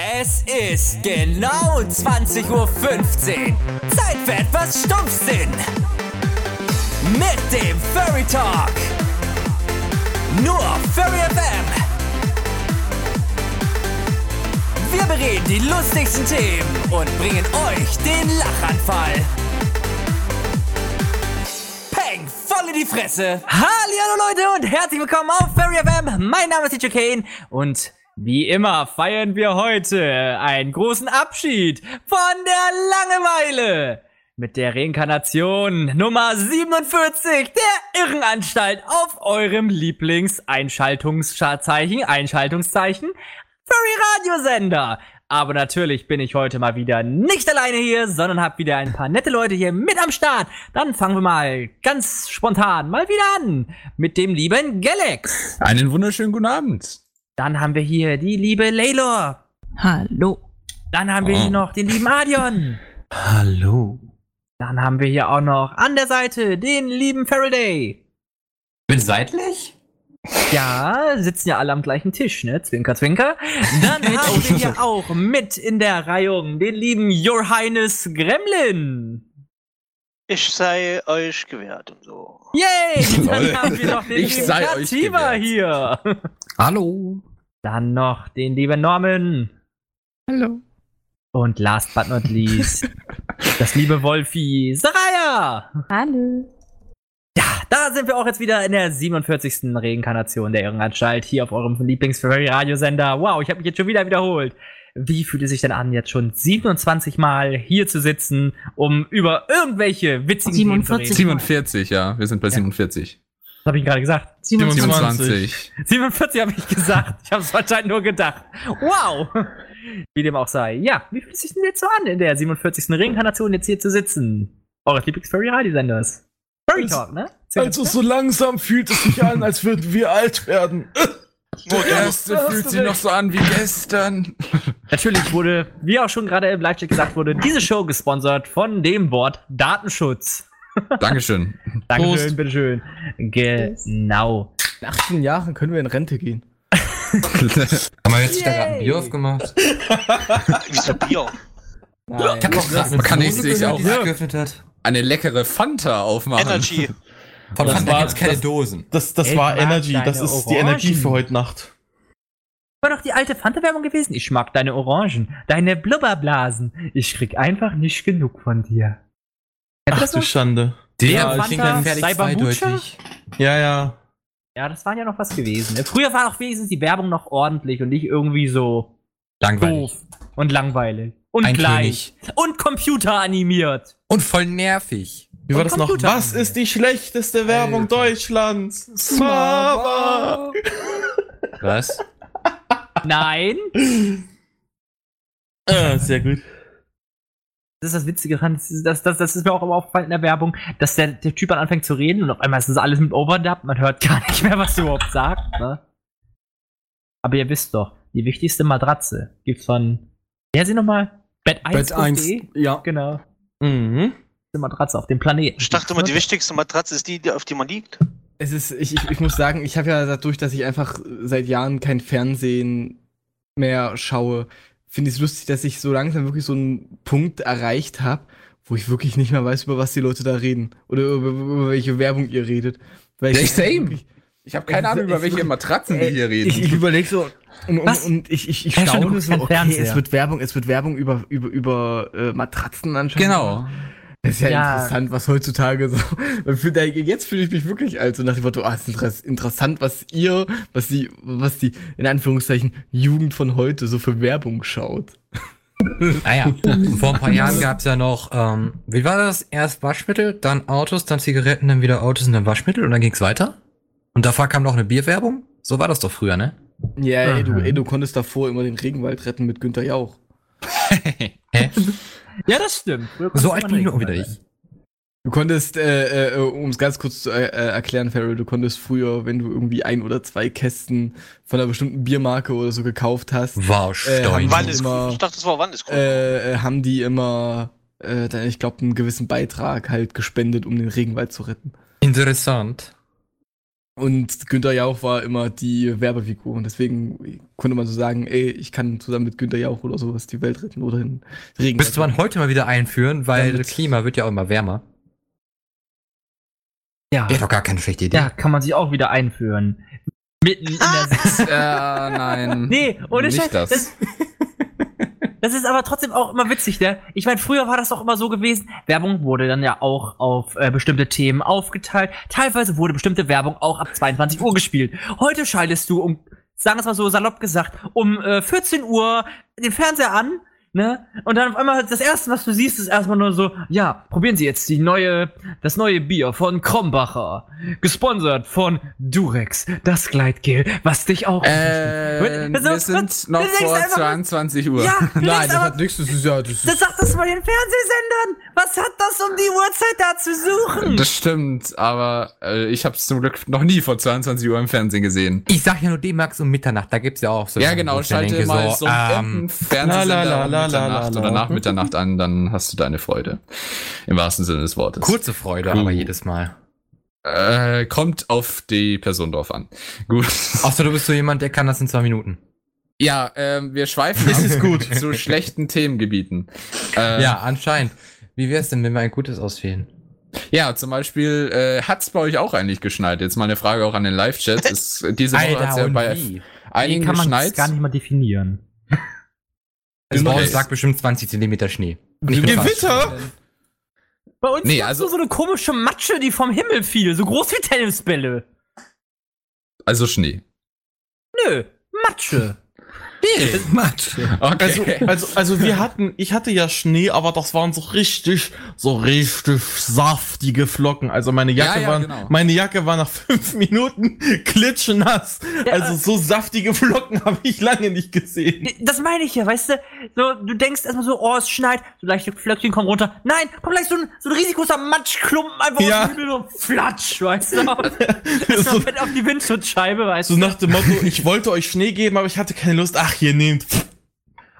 Es ist genau 20.15 Uhr. Zeit für etwas Stumpfsinn. Mit dem Furry Talk. Nur Furry FM. Wir bereden die lustigsten Themen und bringen euch den Lachanfall. Peng, voll in die Fresse. Hallo Leute und herzlich willkommen auf Furry FM. Mein Name ist DJ Kane und wie immer feiern wir heute einen großen Abschied von der Langeweile mit der Reinkarnation Nummer 47 der Irrenanstalt auf eurem Lieblings-Einschaltungszeichen, Einschaltungszeichen, Furry Radiosender. Aber natürlich bin ich heute mal wieder nicht alleine hier, sondern habe wieder ein paar nette Leute hier mit am Start. Dann fangen wir mal ganz spontan mal wieder an mit dem lieben Galax. Einen wunderschönen guten Abend. Dann haben wir hier die liebe Laylor. Hallo. Dann haben wir Oh. hier noch den lieben Adion. Hallo. Dann haben wir hier auch noch an der Seite den lieben Faraday. Bin seitlich? Ja, sitzen ja alle am gleichen Tisch, ne? Zwinker, zwinker. Dann haben wir hier auch mit in der Reihung den lieben Your Highness Gremlin. Ich sei euch gewährt und so. Yay! Dann haben wir noch den Ich lieben sei euch Kativa gewährt. hier. Hallo. Dann noch den lieben Norman. Hallo. Und last but not least, das liebe Wolfi Saraya. Hallo. Ja, da sind wir auch jetzt wieder in der 47. Reinkarnation der Irrenanstalt hier auf eurem Lieblings-Radiosender. Wow, ich habe mich jetzt schon wieder wiederholt. Wie fühlt es sich denn an, jetzt schon 27 Mal hier zu sitzen, um über irgendwelche witzigen Themen zu 47. reden? 47, ja. Wir sind bei 47. Habe ich gerade gesagt? 27. 47 habe ich gesagt. Ich habe es wahrscheinlich nur gedacht. Wow! Wie dem auch sei. Ja, wie fühlt es sich denn jetzt so an, in der 47. Reinkarnation jetzt hier zu sitzen? Eures Lieblings-Furry-Radiosenders. Furry Also- Talk, ne? Sehr Also so langsam fühlt es sich an, als würden wir alt werden. Der erste hast fühlt sich noch so an wie gestern. Natürlich wurde, wie auch schon gerade im Live-Chat gesagt wurde, diese Show gesponsert von dem Wort Datenschutz. Dankeschön. Dankeschön, Prost. bitteschön. Genau. In 18 Jahren können wir in Rente gehen. Haben wir jetzt da gerade ein. Bier aufgemacht? Wieso Bier? Ich hab auch gerade Man kann nicht sich auch- die geöffnet hat. Eine leckere Fanta aufmachen. Energy. Von Das Fanta war- gibt's keine das- Dosen. Das, das Ey, war Energy, das ist die Orangen. Energie für heute Nacht. War doch die alte Fanta-Werbung gewesen. Ich mag deine Orangen, deine Blubberblasen. Ich krieg einfach nicht genug von dir. Ach das du? Schande. Der Ja, war Fanta, Cyberbucha? zweideutig. Ja, ja. Ja, das war ja noch was gewesen. Früher war auch wenigstens die Werbung noch ordentlich und nicht irgendwie so Langweilig. doof und langweilig. Und Eintönig. gleich. Und computeranimiert. Und voll nervig. Wie war Und das noch? Was ist die schlechteste Werbung Alter. Deutschlands? Smava! Was? Nein. Ah, sehr gut. Das ist das Witzige dran. Das, ist- das, das, das ist mir auch immer aufgefallen in der Werbung, dass der, der Typ dann anfängt zu reden und auf einmal ist das alles mit Overdub. Man hört gar nicht mehr, was er überhaupt sagt. Ne? Aber ihr wisst doch, die wichtigste Matratze gibt's von, wer sie nochmal? Bett 1. Bett 1, ja. Genau. Mhm. Die Matratze auf dem Planeten. Ich dachte immer, die wichtigste Matratze ist die, die- auf die man liegt. Es ist, ich, ich, ich muss sagen, ich habe ja dadurch, dass ich einfach seit Jahren kein Fernsehen mehr schaue, finde ich es lustig, dass ich so langsam wirklich so einen Punkt erreicht habe, wo ich wirklich nicht mehr weiß, über was die Leute da reden. Oder über, über welche Werbung ihr redet. Weil ich same. wirklich- Ich habe keine Ahnung, über welche Matratzen wir hier reden. Ich, ich überlege so und, und, und ich, ich, ich staune so, okay, Fernseher. es wird Werbung, es wird Werbung über, über, über äh, Matratzen anscheinend. genau. Das ist ja, Ja. interessant, was heutzutage so. Jetzt fühle ich mich wirklich alt, so nach dem Motto, ah, es ist interess- interessant, was ihr, was die, was die, in Anführungszeichen, Jugend von heute so für Werbung schaut. Naja, vor ein paar Jahren gab's ja noch, ähm, wie war das? Erst Waschmittel, dann Autos, dann Zigaretten, dann wieder Autos und dann Waschmittel und dann ging's weiter. Und davor kam noch eine Bierwerbung. So war das doch früher, ne? Ja, ey, du, ey, du konntest davor immer den Regenwald retten mit Günther Jauch. Hä? Ja, das stimmt. So alt bin ich auch wieder ich. Du konntest, äh, äh, um es ganz kurz zu äh, äh, erklären, Farrell, du konntest früher, wenn du irgendwie ein oder zwei Kästen von einer bestimmten Biermarke oder so gekauft hast, Wow, Äh, ist immer- Ich dachte, das war wann ist äh, äh, haben die immer, äh, dann, ich glaube, einen gewissen Beitrag halt gespendet, um den Regenwald zu retten. Interessant. Und Günther Jauch war immer die Werbefigur. Und deswegen konnte man so sagen, ey, ich kann zusammen mit Günther Jauch oder sowas die Welt retten oder den Regen. Müsste man heute mal wieder einführen, weil Damit- das Klima wird ja auch immer wärmer. Ja. Wäre doch gar keine schlechte Idee. Ja, kann man sich auch wieder einführen. Mitten in der Ja, nein. Nee, ohne Nicht Scheiß. das. Das. das ist aber trotzdem auch immer witzig, ne? Ich meine, früher war das doch immer so gewesen. Werbung wurde dann ja auch auf äh, bestimmte Themen aufgeteilt. Teilweise wurde bestimmte Werbung auch ab 22 Uhr gespielt. Heute schaltest du um, sagen wir es mal so salopp gesagt, um äh, 14 Uhr den Fernseher an, ne? Und dann auf einmal das erste, was du siehst, ist erstmal nur so, ja, probieren Sie jetzt die neue, das neue Bier von Krombacher. Gesponsert von Durex, das Gleitgel, was dich auch Äh, Das wir ist- sind noch vor einfach- 22 Uhr. Ja, Nein, das aber, hat nichts, das ist ja, das ist, das sagt das mal den Fernsehsendern. Was hat das um die Uhrzeit da zu suchen? Das stimmt, aber äh, ich habe es zum Glück noch nie vor 22 Uhr im Fernsehen gesehen. Ich sag ja nur D-Max um Mitternacht, da gibt's ja auch so. Ja, genau, schalte denke, mal so, so ähm, Fernsehsender la, la, um la, Mitternacht oder nach Mitternacht an, dann hast du deine Freude. Im wahrsten Sinne des Wortes. kurze Freude, Cool. aber jedes Mal. Äh, kommt auf die Person drauf an. Gut. Außer du bist so jemand, der kann das in zwei Minuten. Ja, ähm, wir schweifen Das ab ist gut. zu schlechten Themengebieten. Äh, Ja, anscheinend. Wie wär's denn, wenn wir ein gutes auswählen? Ja, zum Beispiel äh, hat's bei euch auch eigentlich geschneit. Jetzt mal eine Frage auch an den Live-Chat. Ist- Diese Woche hat's ja bei wie? einigen kann man das geschneit. gar nicht mal definieren. Es Okay. okay. lag bestimmt 20 Zentimeter Schnee. Gewitter? Bei uns Nee, also so eine komische Matsche, die vom Himmel fiel, so groß wie Tennisbälle. Also Schnee. Nö, Matsche. Okay. Also, also, also wir hatten, ich hatte ja Schnee, aber das waren so richtig, so richtig saftige Flocken. Also meine Jacke Ja, ja, war, genau. meine Jacke war nach fünf Minuten klitschnass. Ja. Also so saftige Flocken habe ich lange nicht gesehen. Das meine ich ja, weißt du? So, du denkst erstmal so, oh, es schneit, so leichte Flöckchen kommen runter. Nein, kommt gleich so ein, so ein risikoser Matschklumpen einfach Ja. aus dem Himmel und flatsch, weißt du? So, so, fett auf die Windschutzscheibe, weißt so du? nach dem Motto, ich wollte euch Schnee geben, aber ich hatte keine Lust. Ach, hier nehmt.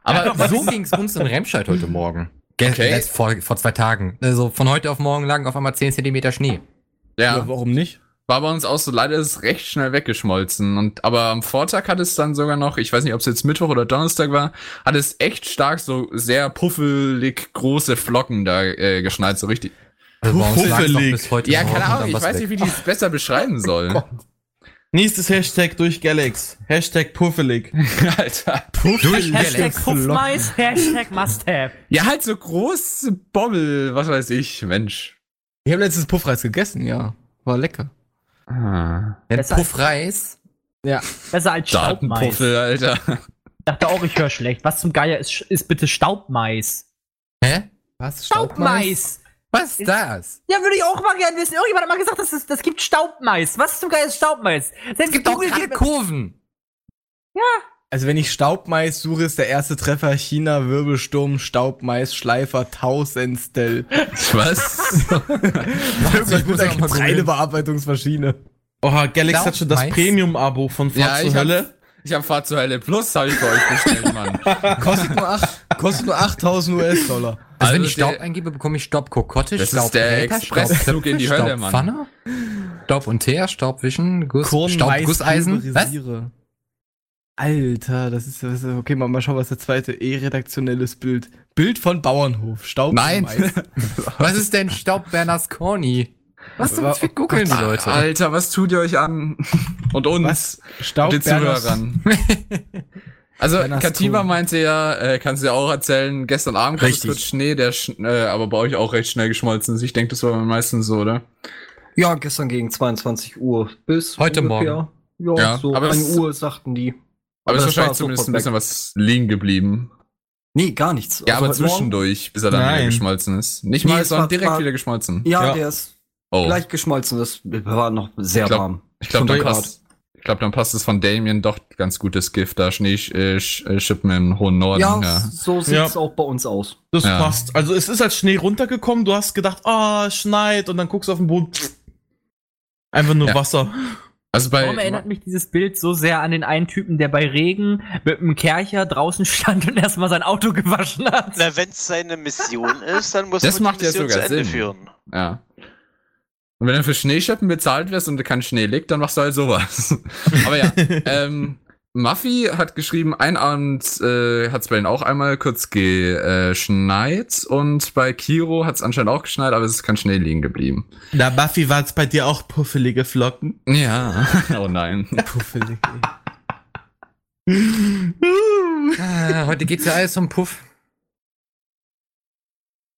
Aber so ging's uns in Remscheid heute Morgen. Ge Okay. letzt- vor, vor zwei Tagen. Also von heute auf morgen lagen auf einmal 10 Zentimeter Schnee. ja, warum nicht? war bei uns auch so. Leider ist es recht schnell weggeschmolzen. Und aber am Vortag hat es dann sogar noch, ich weiß nicht, ob es jetzt Mittwoch oder Donnerstag war, hat es echt stark so sehr puffelig große Flocken da äh, geschneit, so richtig. Also Puffelig. bis heute Ja, keine Ahnung, ich weiß weg. nicht, wie ich es besser beschreiben soll. Nächstes Hashtag durch Galax. Hashtag puffelig. Alter. Durch Hashtag. Puffmais, Hashtag Must-Have. Ja, halt so große Bommel, was weiß ich, Mensch. Ich habe letztes Puffreis gegessen, ja. War lecker. Ah. Ja, Puffreis. Ja. Besser als Staubmais. Datenpuffel, Alter. Dachte auch, ich höre schlecht. Was zum Geier ist, ist bitte Staubmais? Hä? Was? Staubmais! Was ist das? Ja, würde ich auch mal gerne wissen. Irgendjemand hat mal gesagt, dass es das gibt Staubmais. Was zum Geier ist Staubmais? Selbst Es gibt auch Google keine geht- Kurven. Also wenn ich Staubmais suche, ist der erste Treffer China Wirbelsturm Staubmais Schleifer Tausendstel. Was? Wirklich muss mit ich einer auch mal googeln. Getreidebearbeitungsmaschine. Oha, Galax hat schon das? Premium-Abo von Fahrt Ja, zur Hölle. Ich hab Fahrt zur Hölle Plus, habe ich bei euch bestellt, Mann. Kostet nur, acht, kostet nur 8000 US-Dollar. Also, wenn Also ich Staub der- eingebe, bekomme ich Staubkokotte, Das ist Staub der Expressflug in die Hölle, Mann. Staubpfanne, Staub und Teer, Staubwischen, Guss, Korn, Mais, Staubgusseisen. Was? Alter, das ist, das ist okay, mal, mal schauen, was der zweite E-redaktionelles Bild. Bild von Bauernhof. Staub Nein. Mais. Was ist denn Staub Bernasconi? Was zum Fick googeln die Leute? Alter, was tut ihr euch an? Und uns. Was? Staub den Zuhörern. Also, Kativa Kuhn. meinte ja, äh, kannst du ja auch erzählen, gestern Abend gab es kurz Schnee, der sch äh, aber bei euch auch recht schnell geschmolzen ist. Ich denke, das war meistens so, oder? Ja, gestern gegen 22 Uhr bis Heute ungefähr, Ja, Ja, so aber 1 es- Uhr sagten die. Aber, es ist wahrscheinlich zumindest ein bisschen was liegen geblieben. Nee, gar nichts. Ja, Also aber heute Morgen- zwischendurch, bis er dann wieder Nein. geschmolzen ist. Nicht Nee, mal, sondern direkt war- wieder geschmolzen. Ja, Ja. der ist Oh, gleich geschmolzen. Das war noch sehr Ich glaub- warm. ich glaube, dann passt, ich glaube, dann passt es von Damien doch ganz gutes Gift, da Schnee äh, äh, schippen im hohen Norden. Ja, Ja, so sieht's auch bei uns aus. Das Ja. passt. Also es ist als Schnee runtergekommen, du hast gedacht, ah, es schneit und dann guckst du auf den Boden. Einfach nur Ja. Wasser. Also bei, Warum erinnert mich dieses Bild so sehr an den einen Typen, der bei Regen mit einem Kercher draußen stand und erstmal sein Auto gewaschen hat? Na, wenn es seine Mission ist, dann muss Das man macht die ja Mission sogar zu Ende Sinn. führen. ja. Und wenn du für Schneeschippen bezahlt wirst und du kein Schnee liegt, dann machst du halt sowas. Aber ja, ähm, Muffy hat geschrieben, ein Abend äh, hat es bei ihnen auch einmal kurz geschneit und bei Kiro hat es anscheinend auch geschneit, aber es ist kein Schnee liegen geblieben. Na, Buffy, war es bei dir auch puffelige Flocken? Ja. oh nein. Puffelig. Ah, heute geht's ja alles um Puff.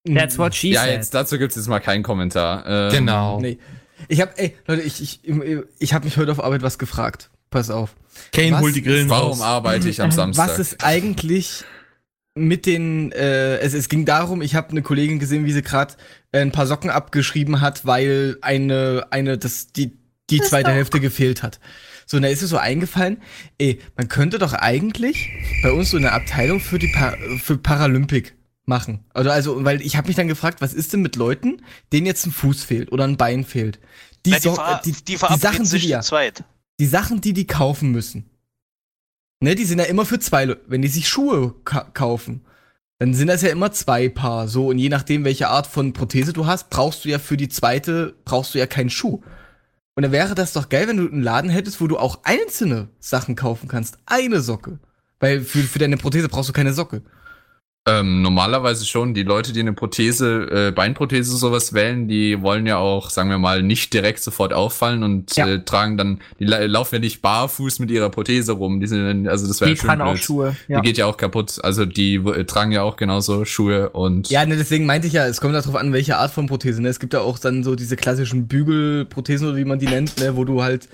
That's what she Ja, said. jetzt dazu gibt's jetzt mal keinen Kommentar. Ähm, Genau. Nee. Ich hab, ey, Leute, ich, ich, ich habe mich heute auf Arbeit was gefragt. Pass auf. Kane Was? holt die Grillen Warum raus. arbeite ich am Samstag? Was ist eigentlich mit den, äh, es, es ging darum, ich habe eine Kollegin gesehen, wie sie gerade äh, ein paar Socken abgeschrieben hat, weil eine, eine, das, die, die zweite Hälfte gefehlt hat. So, und da ist es so eingefallen, ey, man könnte doch eigentlich bei uns so eine Abteilung für die pa für Paralympik machen. Oder also, weil ich habe mich dann gefragt, was ist denn mit Leuten, denen jetzt ein Fuß fehlt oder ein Bein fehlt? Die, Na, die, so, äh, die, die, Sachen, die ja, die Sachen, die die kaufen müssen. Ne, die sind ja immer für zwei Leute. Wenn die sich Schuhe ka kaufen, dann sind das ja immer zwei Paar. So, und je nachdem, welche Art von Prothese du hast, brauchst du ja für die zweite, brauchst du ja keinen Schuh. Und dann wäre das doch geil, wenn du einen Laden hättest, wo du auch einzelne Sachen kaufen kannst. Eine Socke. Weil für, für deine Prothese brauchst du keine Socke. Ähm, normalerweise schon. Die Leute, die eine Prothese, äh, Beinprothese sowas wählen, die wollen ja auch, sagen wir mal, nicht direkt sofort auffallen und Ja. äh, tragen dann, die la laufen ja nicht barfuß mit ihrer Prothese rum. Die sind, dann- also das wäre Die tragen auch. Schuhe. Ja. Die geht ja auch kaputt. Also die äh, tragen ja auch genauso Schuhe und Ja, ne, deswegen meinte ich ja, es kommt darauf an, welche Art von Prothese. Ne? Es gibt ja auch dann so diese klassischen Bügelprothesen oder wie man die nennt, ne? wo du halt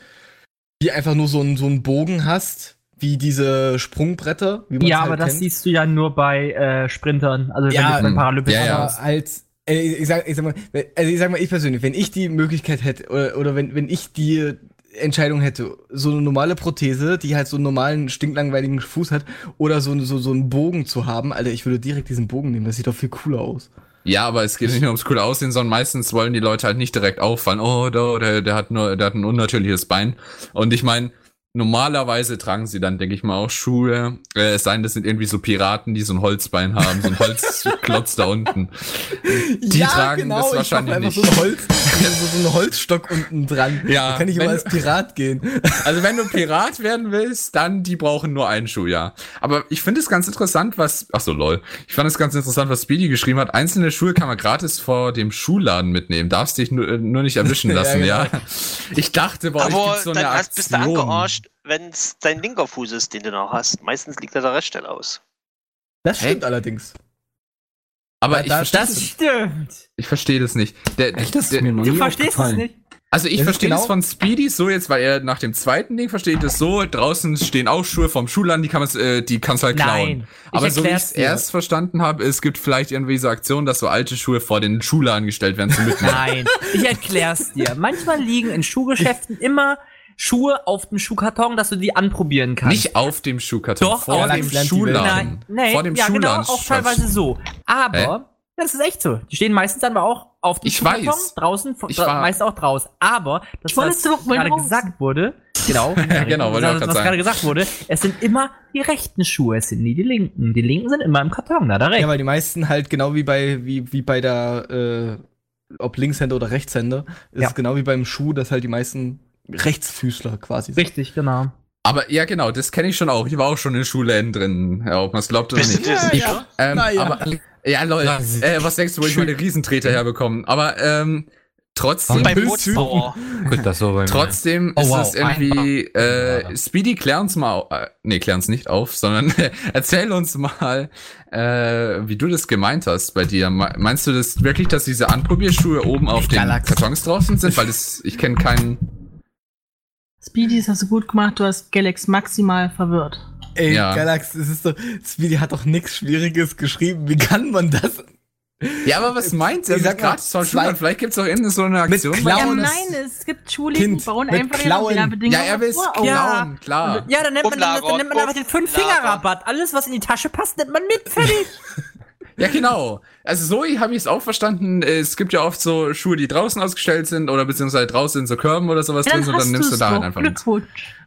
die einfach nur so einen so einen Bogen hast, wie diese Sprungbretter. Ja, halt aber das kennt. siehst du ja nur bei äh, Sprintern, also Ja, wenn du bei Paralympics ja, ja. halt, äh, ich sag, ich sag mal, also ich sag mal, ich persönlich, wenn ich die Möglichkeit hätte, oder, oder wenn, wenn ich die Entscheidung hätte, so eine normale Prothese, die halt so einen normalen, stinklangweiligen Fuß hat, oder so, so, so einen Bogen zu haben, Alter, ich würde direkt diesen Bogen nehmen, das sieht doch viel cooler aus. Ja, aber es geht nicht nur ums coole Aussehen, sondern meistens wollen die Leute halt nicht direkt auffallen. Oh, da, der, der hat nur, der hat ein unnatürliches Bein. Und ich meine, normalerweise tragen sie dann, denke ich mal, auch Schuhe. Äh, es sei denn, das sind irgendwie so Piraten, die so ein Holzbein haben, so ein Holzklotz da unten. Die tragen das ich wahrscheinlich nicht. so einen, Holz, so, so einen Holzstock unten dran. Ja, da kann ich immer als Pirat gehen. Also wenn du Pirat werden willst, dann die brauchen nur einen Schuh, ja. Aber ich finde es ganz interessant, was, ach so, lol. Ich fand es ganz interessant, was Speedy geschrieben hat. Einzelne Schuhe kann man gratis vor dem Schuhladen mitnehmen. Darfst dich nur, äh, nur nicht erwischen Ja, lassen, ja. genau. Ich dachte, bei euch Aber gibt's so dann eine hast, bist du Aktion. Wenn es dein linker Fuß ist, den du noch hast. Meistens liegt da der Reststelle aus. Das stimmt allerdings. Aber Ja, ich da- verstehe Das das, stimmt. ich verstehe das nicht. Der, Echt, das der, Du verstehst es nicht. Also ich Das verstehe das genau- von Speedy so jetzt, weil er nach dem zweiten Ding versteht es so, draußen stehen auch Schuhe vom Schuhladen, die kann man äh, die kannst du halt klauen. Nein. ich Aber so wie ich es erst verstanden habe, es gibt vielleicht irgendwie so Aktionen, dass so alte Schuhe vor den Schuhladen gestellt werden zum Mitnehmen. Nein, ich erklär's dir. Manchmal liegen in Schuhgeschäften immer Schuhe auf dem Schuhkarton, dass du die anprobieren kannst. Nicht auf dem Schuhkarton, Doch, vor auf dem Schuhladen. Nein, nein, vor dem ja Schuhladen. genau, auch teilweise so. Aber, das ist echt so. Die stehen meistens dann aber auch auf dem Ich Schuhkarton, weiß. draußen, Ich dra war- meist auch draußen. Aber, das, Ich wollte was es doch mal gerade raus. gesagt wurde, genau, genau, wollte ich auch was, was sagen. gerade gesagt wurde, es sind immer die rechten Schuhe, es sind nie die linken. Die linken sind immer im Karton, da, da rechts. Ja, weil die meisten halt genau wie bei, wie, wie bei der, äh, ob Linkshänder oder Rechtshänder, ist Ja. es genau wie beim Schuh, dass halt die meisten Rechtsfüßler quasi. Richtig, genau. Aber ja, genau, das kenne ich schon auch. Ich war auch schon in Schulläden drin, ja, ob man es glaubt oder Bist nicht. Ja, ja. Ähm, ja. aber, ja, Leute, äh, was denkst du, wo ich meine Riesentreter herbekommen? Aber ähm, trotzdem, Beim Bootsbauer. Gut, das so bei mir. trotzdem Oh, ist wow, es irgendwie, äh, Speedy, klär uns mal, äh, nee, klär uns nicht auf, sondern erzähl uns mal, äh, wie du das gemeint hast bei dir. Me- Meinst du das wirklich, dass diese Anprobierschuhe oben auf den Galax. Kartons draußen sind? Weil das, ich kenne keinen, Speedy, das hast du gut gemacht, du hast Galax maximal verwirrt. Ey, Ja. Galax, es ist doch, Speedy hat doch nichts Schwieriges geschrieben. Wie kann man das? Ja, aber was meint er sag vom zwei- Schulland? Vielleicht gibt's auch irgendeine so eine Aktion. Mit Ja, nein, es gibt Schulen, Kind, die bauen einfach Klauen. ihre Bedingungen Ja, er will's vor. klauen, Ja. klar. Ja, dann nimmt man, dann, dann nimmt man einfach den Umlager, 5-Finger-Rabatt. Alles, was in die Tasche passt, nimmt man mit. Fertig. Ja, genau. Also so habe ich es auch verstanden. Es gibt ja oft so Schuhe, die draußen ausgestellt sind oder beziehungsweise draußen in so Körben oder sowas Ja, drin und dann nimmst du da halt einfach mit.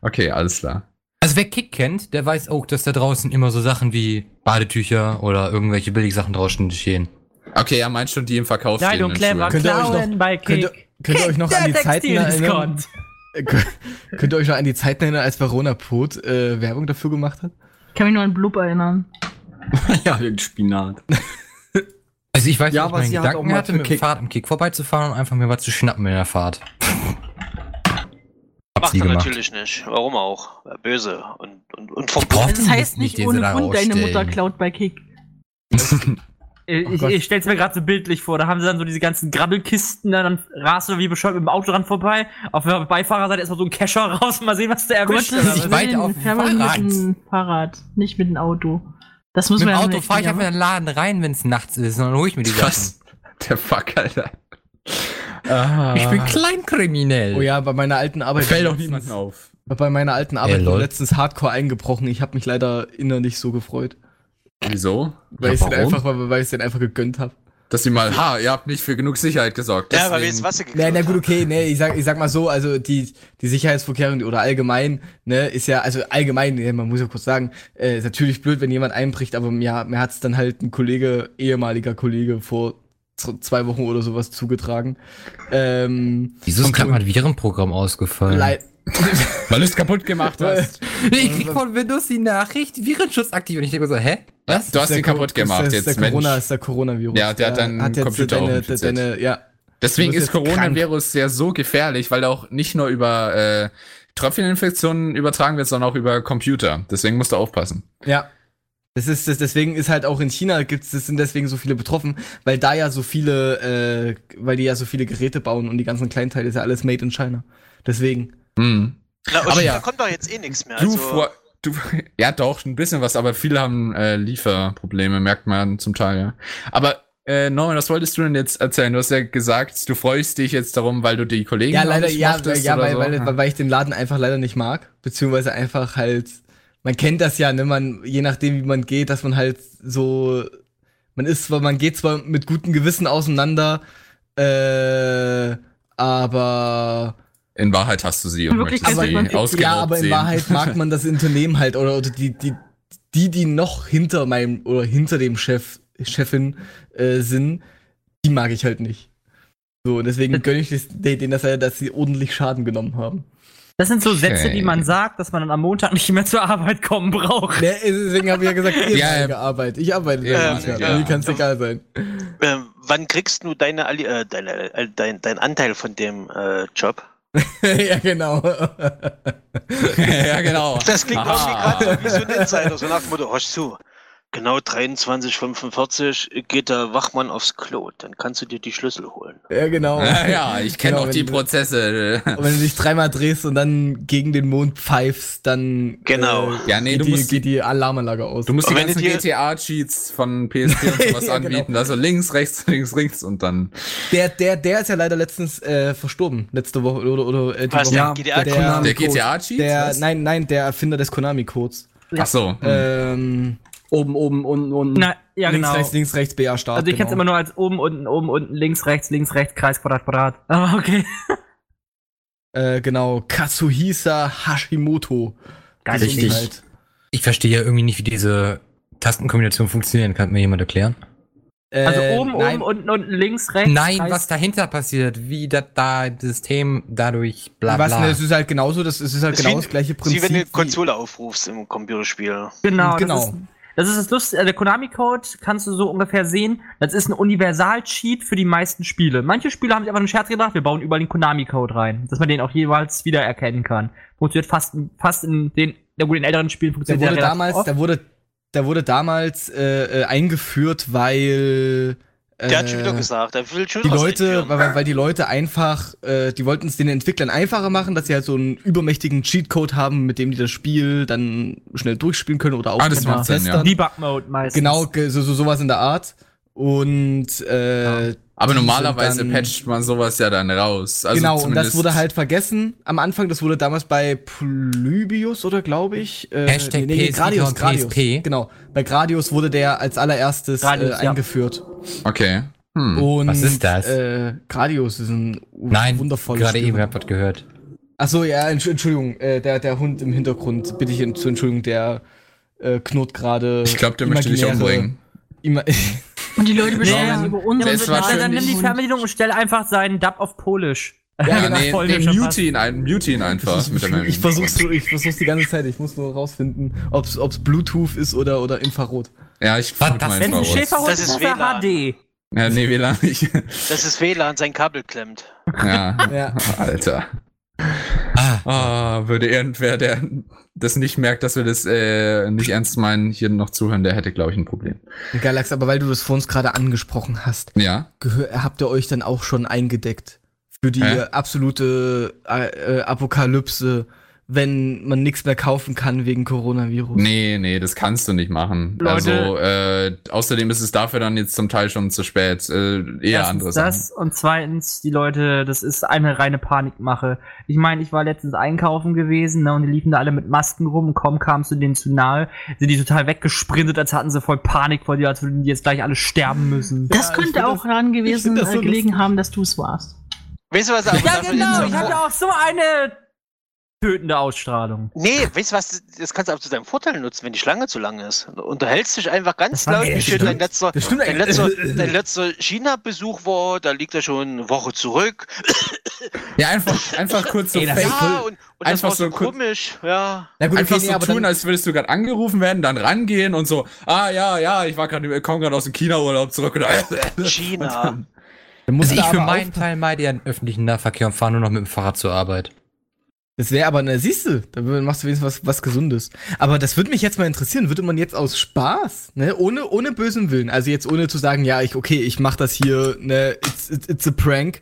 Okay, alles klar. Also wer Kick kennt, der weiß auch, dass da draußen immer so Sachen wie Badetücher oder irgendwelche Billigsachen draußen stehen. Okay, er meint schon die im Verkauf Nein, stehenden du clever. Könnt ihr euch Klauen bei Könnt ihr, Kick. könnt ihr euch noch an die Zeiten erinnern? Äh, könnt- Könnt ihr euch noch an die Zeiten erinnern, als Verona Pot äh, Werbung dafür gemacht hat? Ich kann mich nur an Blub erinnern. ja, den Spinat. Also ich weiß Ja, nicht, ob aber ich sie einen hat auch Gedanken mal hatte, mit dem Kick- Fahrrad am Kick vorbeizufahren und einfach mir was zu schnappen in der Fahrt. Macht er natürlich nicht. Warum auch? Wär Böse und, und, und vom Braucht Das heißt nicht, nicht ohne Grund, deine. Mutter klaut bei Kick. Ich, ich, Gott. ich stell's mir gerade so bildlich vor. Da haben sie dann so diese ganzen Grabbelkisten, dann rast du wie bescheuert mit dem Auto dran vorbei. Auf der Beifahrerseite ist mal so ein Kescher raus, mal sehen, was der erwischt. Gottes oder was. ich weiter Willen, auf dem Fahrrad. mit dem Fahrrad, nicht mit dem Auto. Das muss Mit dem man ja Auto nicht fahre ich einfach in den Laden rein, wenn es nachts ist, und dann hole ich mir die Sachen. Was? Der Fuck, Alter. Ah. Ich bin kleinkriminell. Oh ja, bei meiner alten Arbeit. Fällt doch niemandem auf. Bei meiner alten Arbeit Ey, wurde lol. letztens Hardcore eingebrochen. Ich habe mich leider innerlich so gefreut. Wieso? Weil Ja, ich den warum? einfach, weil, weil ich den einfach gegönnt habe. Dass sie mal, ha, ihr habt nicht für genug Sicherheit gesorgt. Ja, weil wir jetzt Wasser geklaut Na, na gut, okay, nee, ich sag, ich sag mal so, also die, die Sicherheitsvorkehrung oder allgemein, ne, ist ja, also allgemein, ja, man muss ja kurz sagen, äh, ist natürlich blöd, wenn jemand einbricht, aber mir, mir hat's dann halt ein Kollege, ehemaliger Kollege vor zwei Wochen oder sowas zugetragen. Ähm, Wieso ist gerade mein Virenprogramm ausgefallen? Weil du es kaputt gemacht hast. Ich krieg von Windows die Nachricht, Virenschutz aktiv. Und ich denke so, hä? Was? Du hast ihn kaputt gemacht ist jetzt, der Mensch. Corona, ist der Coronavirus. Ja, der hat deinen Computer auch deine, deine, ja. Deswegen ist Coronavirus ja so gefährlich, weil er auch nicht nur über äh, Tröpfcheninfektionen übertragen wird, sondern auch über Computer. Deswegen musst du aufpassen. Ja. Das ist, das, deswegen ist halt auch in China gibt's, das sind deswegen so viele betroffen, weil da ja so viele, äh, weil die ja so viele Geräte bauen und die ganzen Kleinteile ist ja alles made in China. Deswegen. Hm. Na, Aber ja. kommt doch jetzt eh nichts mehr. Du, Also, vor, du, ja doch, ein bisschen was, aber viele haben äh, Lieferprobleme, merkt man zum Teil, ja. Aber äh, Norman, was wolltest du denn jetzt erzählen? Du hast ja gesagt, du freust dich jetzt darum, weil du die Kollegen Ja, leider, ja, mochtest ja weil, so. weil, weil, weil ich den Laden einfach leider nicht mag. Beziehungsweise einfach halt, man kennt das ja, ne, man, je nachdem wie man geht, dass man halt so, man ist zwar, man geht zwar mit gutem Gewissen auseinander, äh, aber In Wahrheit hast du sie und Wirklich, möchtest aber sie man- Ja, aber in sehen. Wahrheit mag man das Unternehmen halt oder, oder die, die, die, die noch hinter meinem oder hinter dem Chef, Chefin äh, sind, die mag ich halt nicht. So, und deswegen gönne ich das- denen, dass, dass sie ordentlich Schaden genommen haben. Das sind so Sätze, Okay. die man sagt, dass man dann am Montag nicht mehr zur Arbeit kommen braucht. Ne, deswegen habe ich ja gesagt, ehemalige Ja, Arbeit. Ich arbeite Ja, nicht ja. mehr. Mir kann es egal sein. ähm, wann kriegst du deine, äh, deine, äh, dein, dein Anteil von dem äh, Job? ja, genau. ja, genau. Das klingt Aha. irgendwie gerade so wie so ein Insider, so nach dem Motto, hörst zu, genau 23.45 geht der Wachmann aufs Klo, dann kannst du dir die Schlüssel holen. ja, genau. Ja, ja, ich kenne Genau, auch die du- Prozesse. Und wenn du dich dreimal drehst und dann gegen den Mond pfeifst, dann Genau. äh, Ja, nee, geht, du die, musst- geht die Alarmanlage aus. Du musst die ganzen GTA-Cheats von PSP und sowas Ja, genau. anbieten. Also links, rechts, links, rechts und dann. Der, der, der ist ja leider letztens äh, verstorben, letzte Woche oder, oder äh, die Was, Woche. Ja, der GDR der- Der Code. GTA-Cheat? Der, nein, nein, der Erfinder des Konami-Codes. Ach so. hm. Ähm, Oben, oben, unten, unten. Na, ja, links, genau. rechts, links, rechts, BA Start. also ich kenn's genau. immer nur als oben, unten, oben, unten, links, rechts, links, rechts, Kreis, Quadrat, Quadrat. Aber okay. Äh, genau, Katsuhisa Hashimoto. Geil, Richtig. Gesundheit. Ich verstehe ja irgendwie nicht, wie diese Tastenkombination funktionieren. Kann mir jemand erklären? Äh, Also oben, nein, oben, unten, unten, links, rechts. Nein, was dahinter passiert, wie das da das System dadurch bla bla. Was, ne, es ist halt genauso, das, es ist halt Das genau wie- das gleiche ist wie Prinzip. wenn du Konsole aufrufst im Computerspiel. Genau, Genau. Das ist, das Lustige. Der Konami-Code kannst du so ungefähr sehen. Das ist ein Universal-Cheat für die meisten Spiele. Manche Spiele haben sich aber einen Scherz gedacht, wir bauen überall den Konami-Code rein, dass man den auch jeweils wiedererkennen kann. Funktioniert fast, fast in den, na gut, in älteren Spielen der funktioniert wurde der relativ damals, oft. der wurde, der wurde damals äh, äh, eingeführt, weil Der hat schon äh, wieder gesagt, er will schon die Leute, weil, weil die Leute einfach, äh, die wollten es den Entwicklern einfacher machen, dass sie halt so einen übermächtigen Cheatcode haben, mit dem die das Spiel dann schnell durchspielen können oder auch Ah, das macht Sinn, Testern. Debug-Mode meistens. Genau, ge- so, so sowas in der Art. Und äh, Aber die normalerweise dann- patcht man sowas ja dann raus. Also genau, und das wurde halt vergessen am Anfang. Das wurde damals bei Polybius oder glaube ich. Äh, Hashtag PS und PSP. Genau, bei Gradius wurde der als allererstes Gradius, äh, ja. eingeführt. Okay. Hm. Und, Was ist das? Äh, Gradius ist ein Nein, wundervolles gerade eben ich was gehört. Achso, ja, Entsch- Entschuldigung, äh, der, der Hund im Hintergrund, bitte ich zu Entschuldigung, der äh, knurrt gerade. Ich glaube, der möchte dich umbringen. Ima Und die Leute beschweren Ja, über unsere das war Dann, dann schön, nimm die Fernbedienung und stell einfach seinen Dub auf Polish. Ja, genau, nee, voll nee, mute ihn, ein, mute ihn einfach mit der Ich versuch's, so, ich versuch's die ganze Zeit. Ich muss nur rausfinden, ob's, ob's Bluetooth ist oder, oder Infrarot. Ja, ich Was, frag das- Infrarot. Schäferhund Das ist, WLAN. HD. Ja, nee, WLAN nicht. Das ist WLAN, sein Kabel klemmt. Ja, Ja. Alter. Ah, Ah, würde irgendwer, der das nicht merkt, dass wir das äh, nicht ernst meinen, hier noch zuhören, der hätte, glaube ich, ein Problem. Galax, aber weil du das vor uns gerade angesprochen hast, Ja? gehör, habt ihr euch dann auch schon eingedeckt für die Hä? absolute äh, äh, Apokalypse, wenn man nichts mehr kaufen kann wegen Coronavirus? Nee, nee, das kannst du nicht machen. Leute. Also, äh, außerdem ist es dafür dann jetzt zum Teil schon zu spät. Äh, eher andere Erstens Sachen. das und zweitens, die Leute, das ist eine reine Panikmache. Ich meine, ich war letztens einkaufen gewesen ne, und die liefen da alle mit Masken rum und kaum kamst du denen zu nahe, sind die total weggesprintet, als hatten sie voll Panik vor dir, als würden die jetzt gleich alle sterben müssen. Das Ja, könnte auch daran gewesen so äh, gelegen lustig. haben, dass du es warst. Weißt du, was Ja, genau, ich ja auch so eine tötende Ausstrahlung. Nee, weißt du was, das kannst du auch zu deinem Vorteil nutzen, wenn die Schlange zu lang ist. Du unterhältst dich einfach ganz laut, wie schön dein letzter, dein letzter, dein letzter China-Besuch war, da liegt er schon eine Woche zurück. Ja, einfach, einfach kurz so Ey, fake. Ja, und, und das einfach war so so kurz- komisch, ja. Na gut, Einfach okay, nee, so aber tun, als würdest du gerade angerufen werden, dann rangehen und so, ah ja, ja, ich war gerade, komm gerade aus dem China-Urlaub zurück. Und, China. dann musst also ich für meinen Teil meide ja den öffentlichen Nahverkehr und fahre nur noch mit dem Fahrrad zur Arbeit. Das wäre aber, na, siehst du, da machst du wenigstens was, was Gesundes. Aber das würde mich jetzt mal interessieren. Würde man jetzt aus Spaß, ne, ohne, ohne bösen Willen, also jetzt ohne zu sagen, ja, ich, okay, ich mach das hier, ne, it's, it's, it's a prank,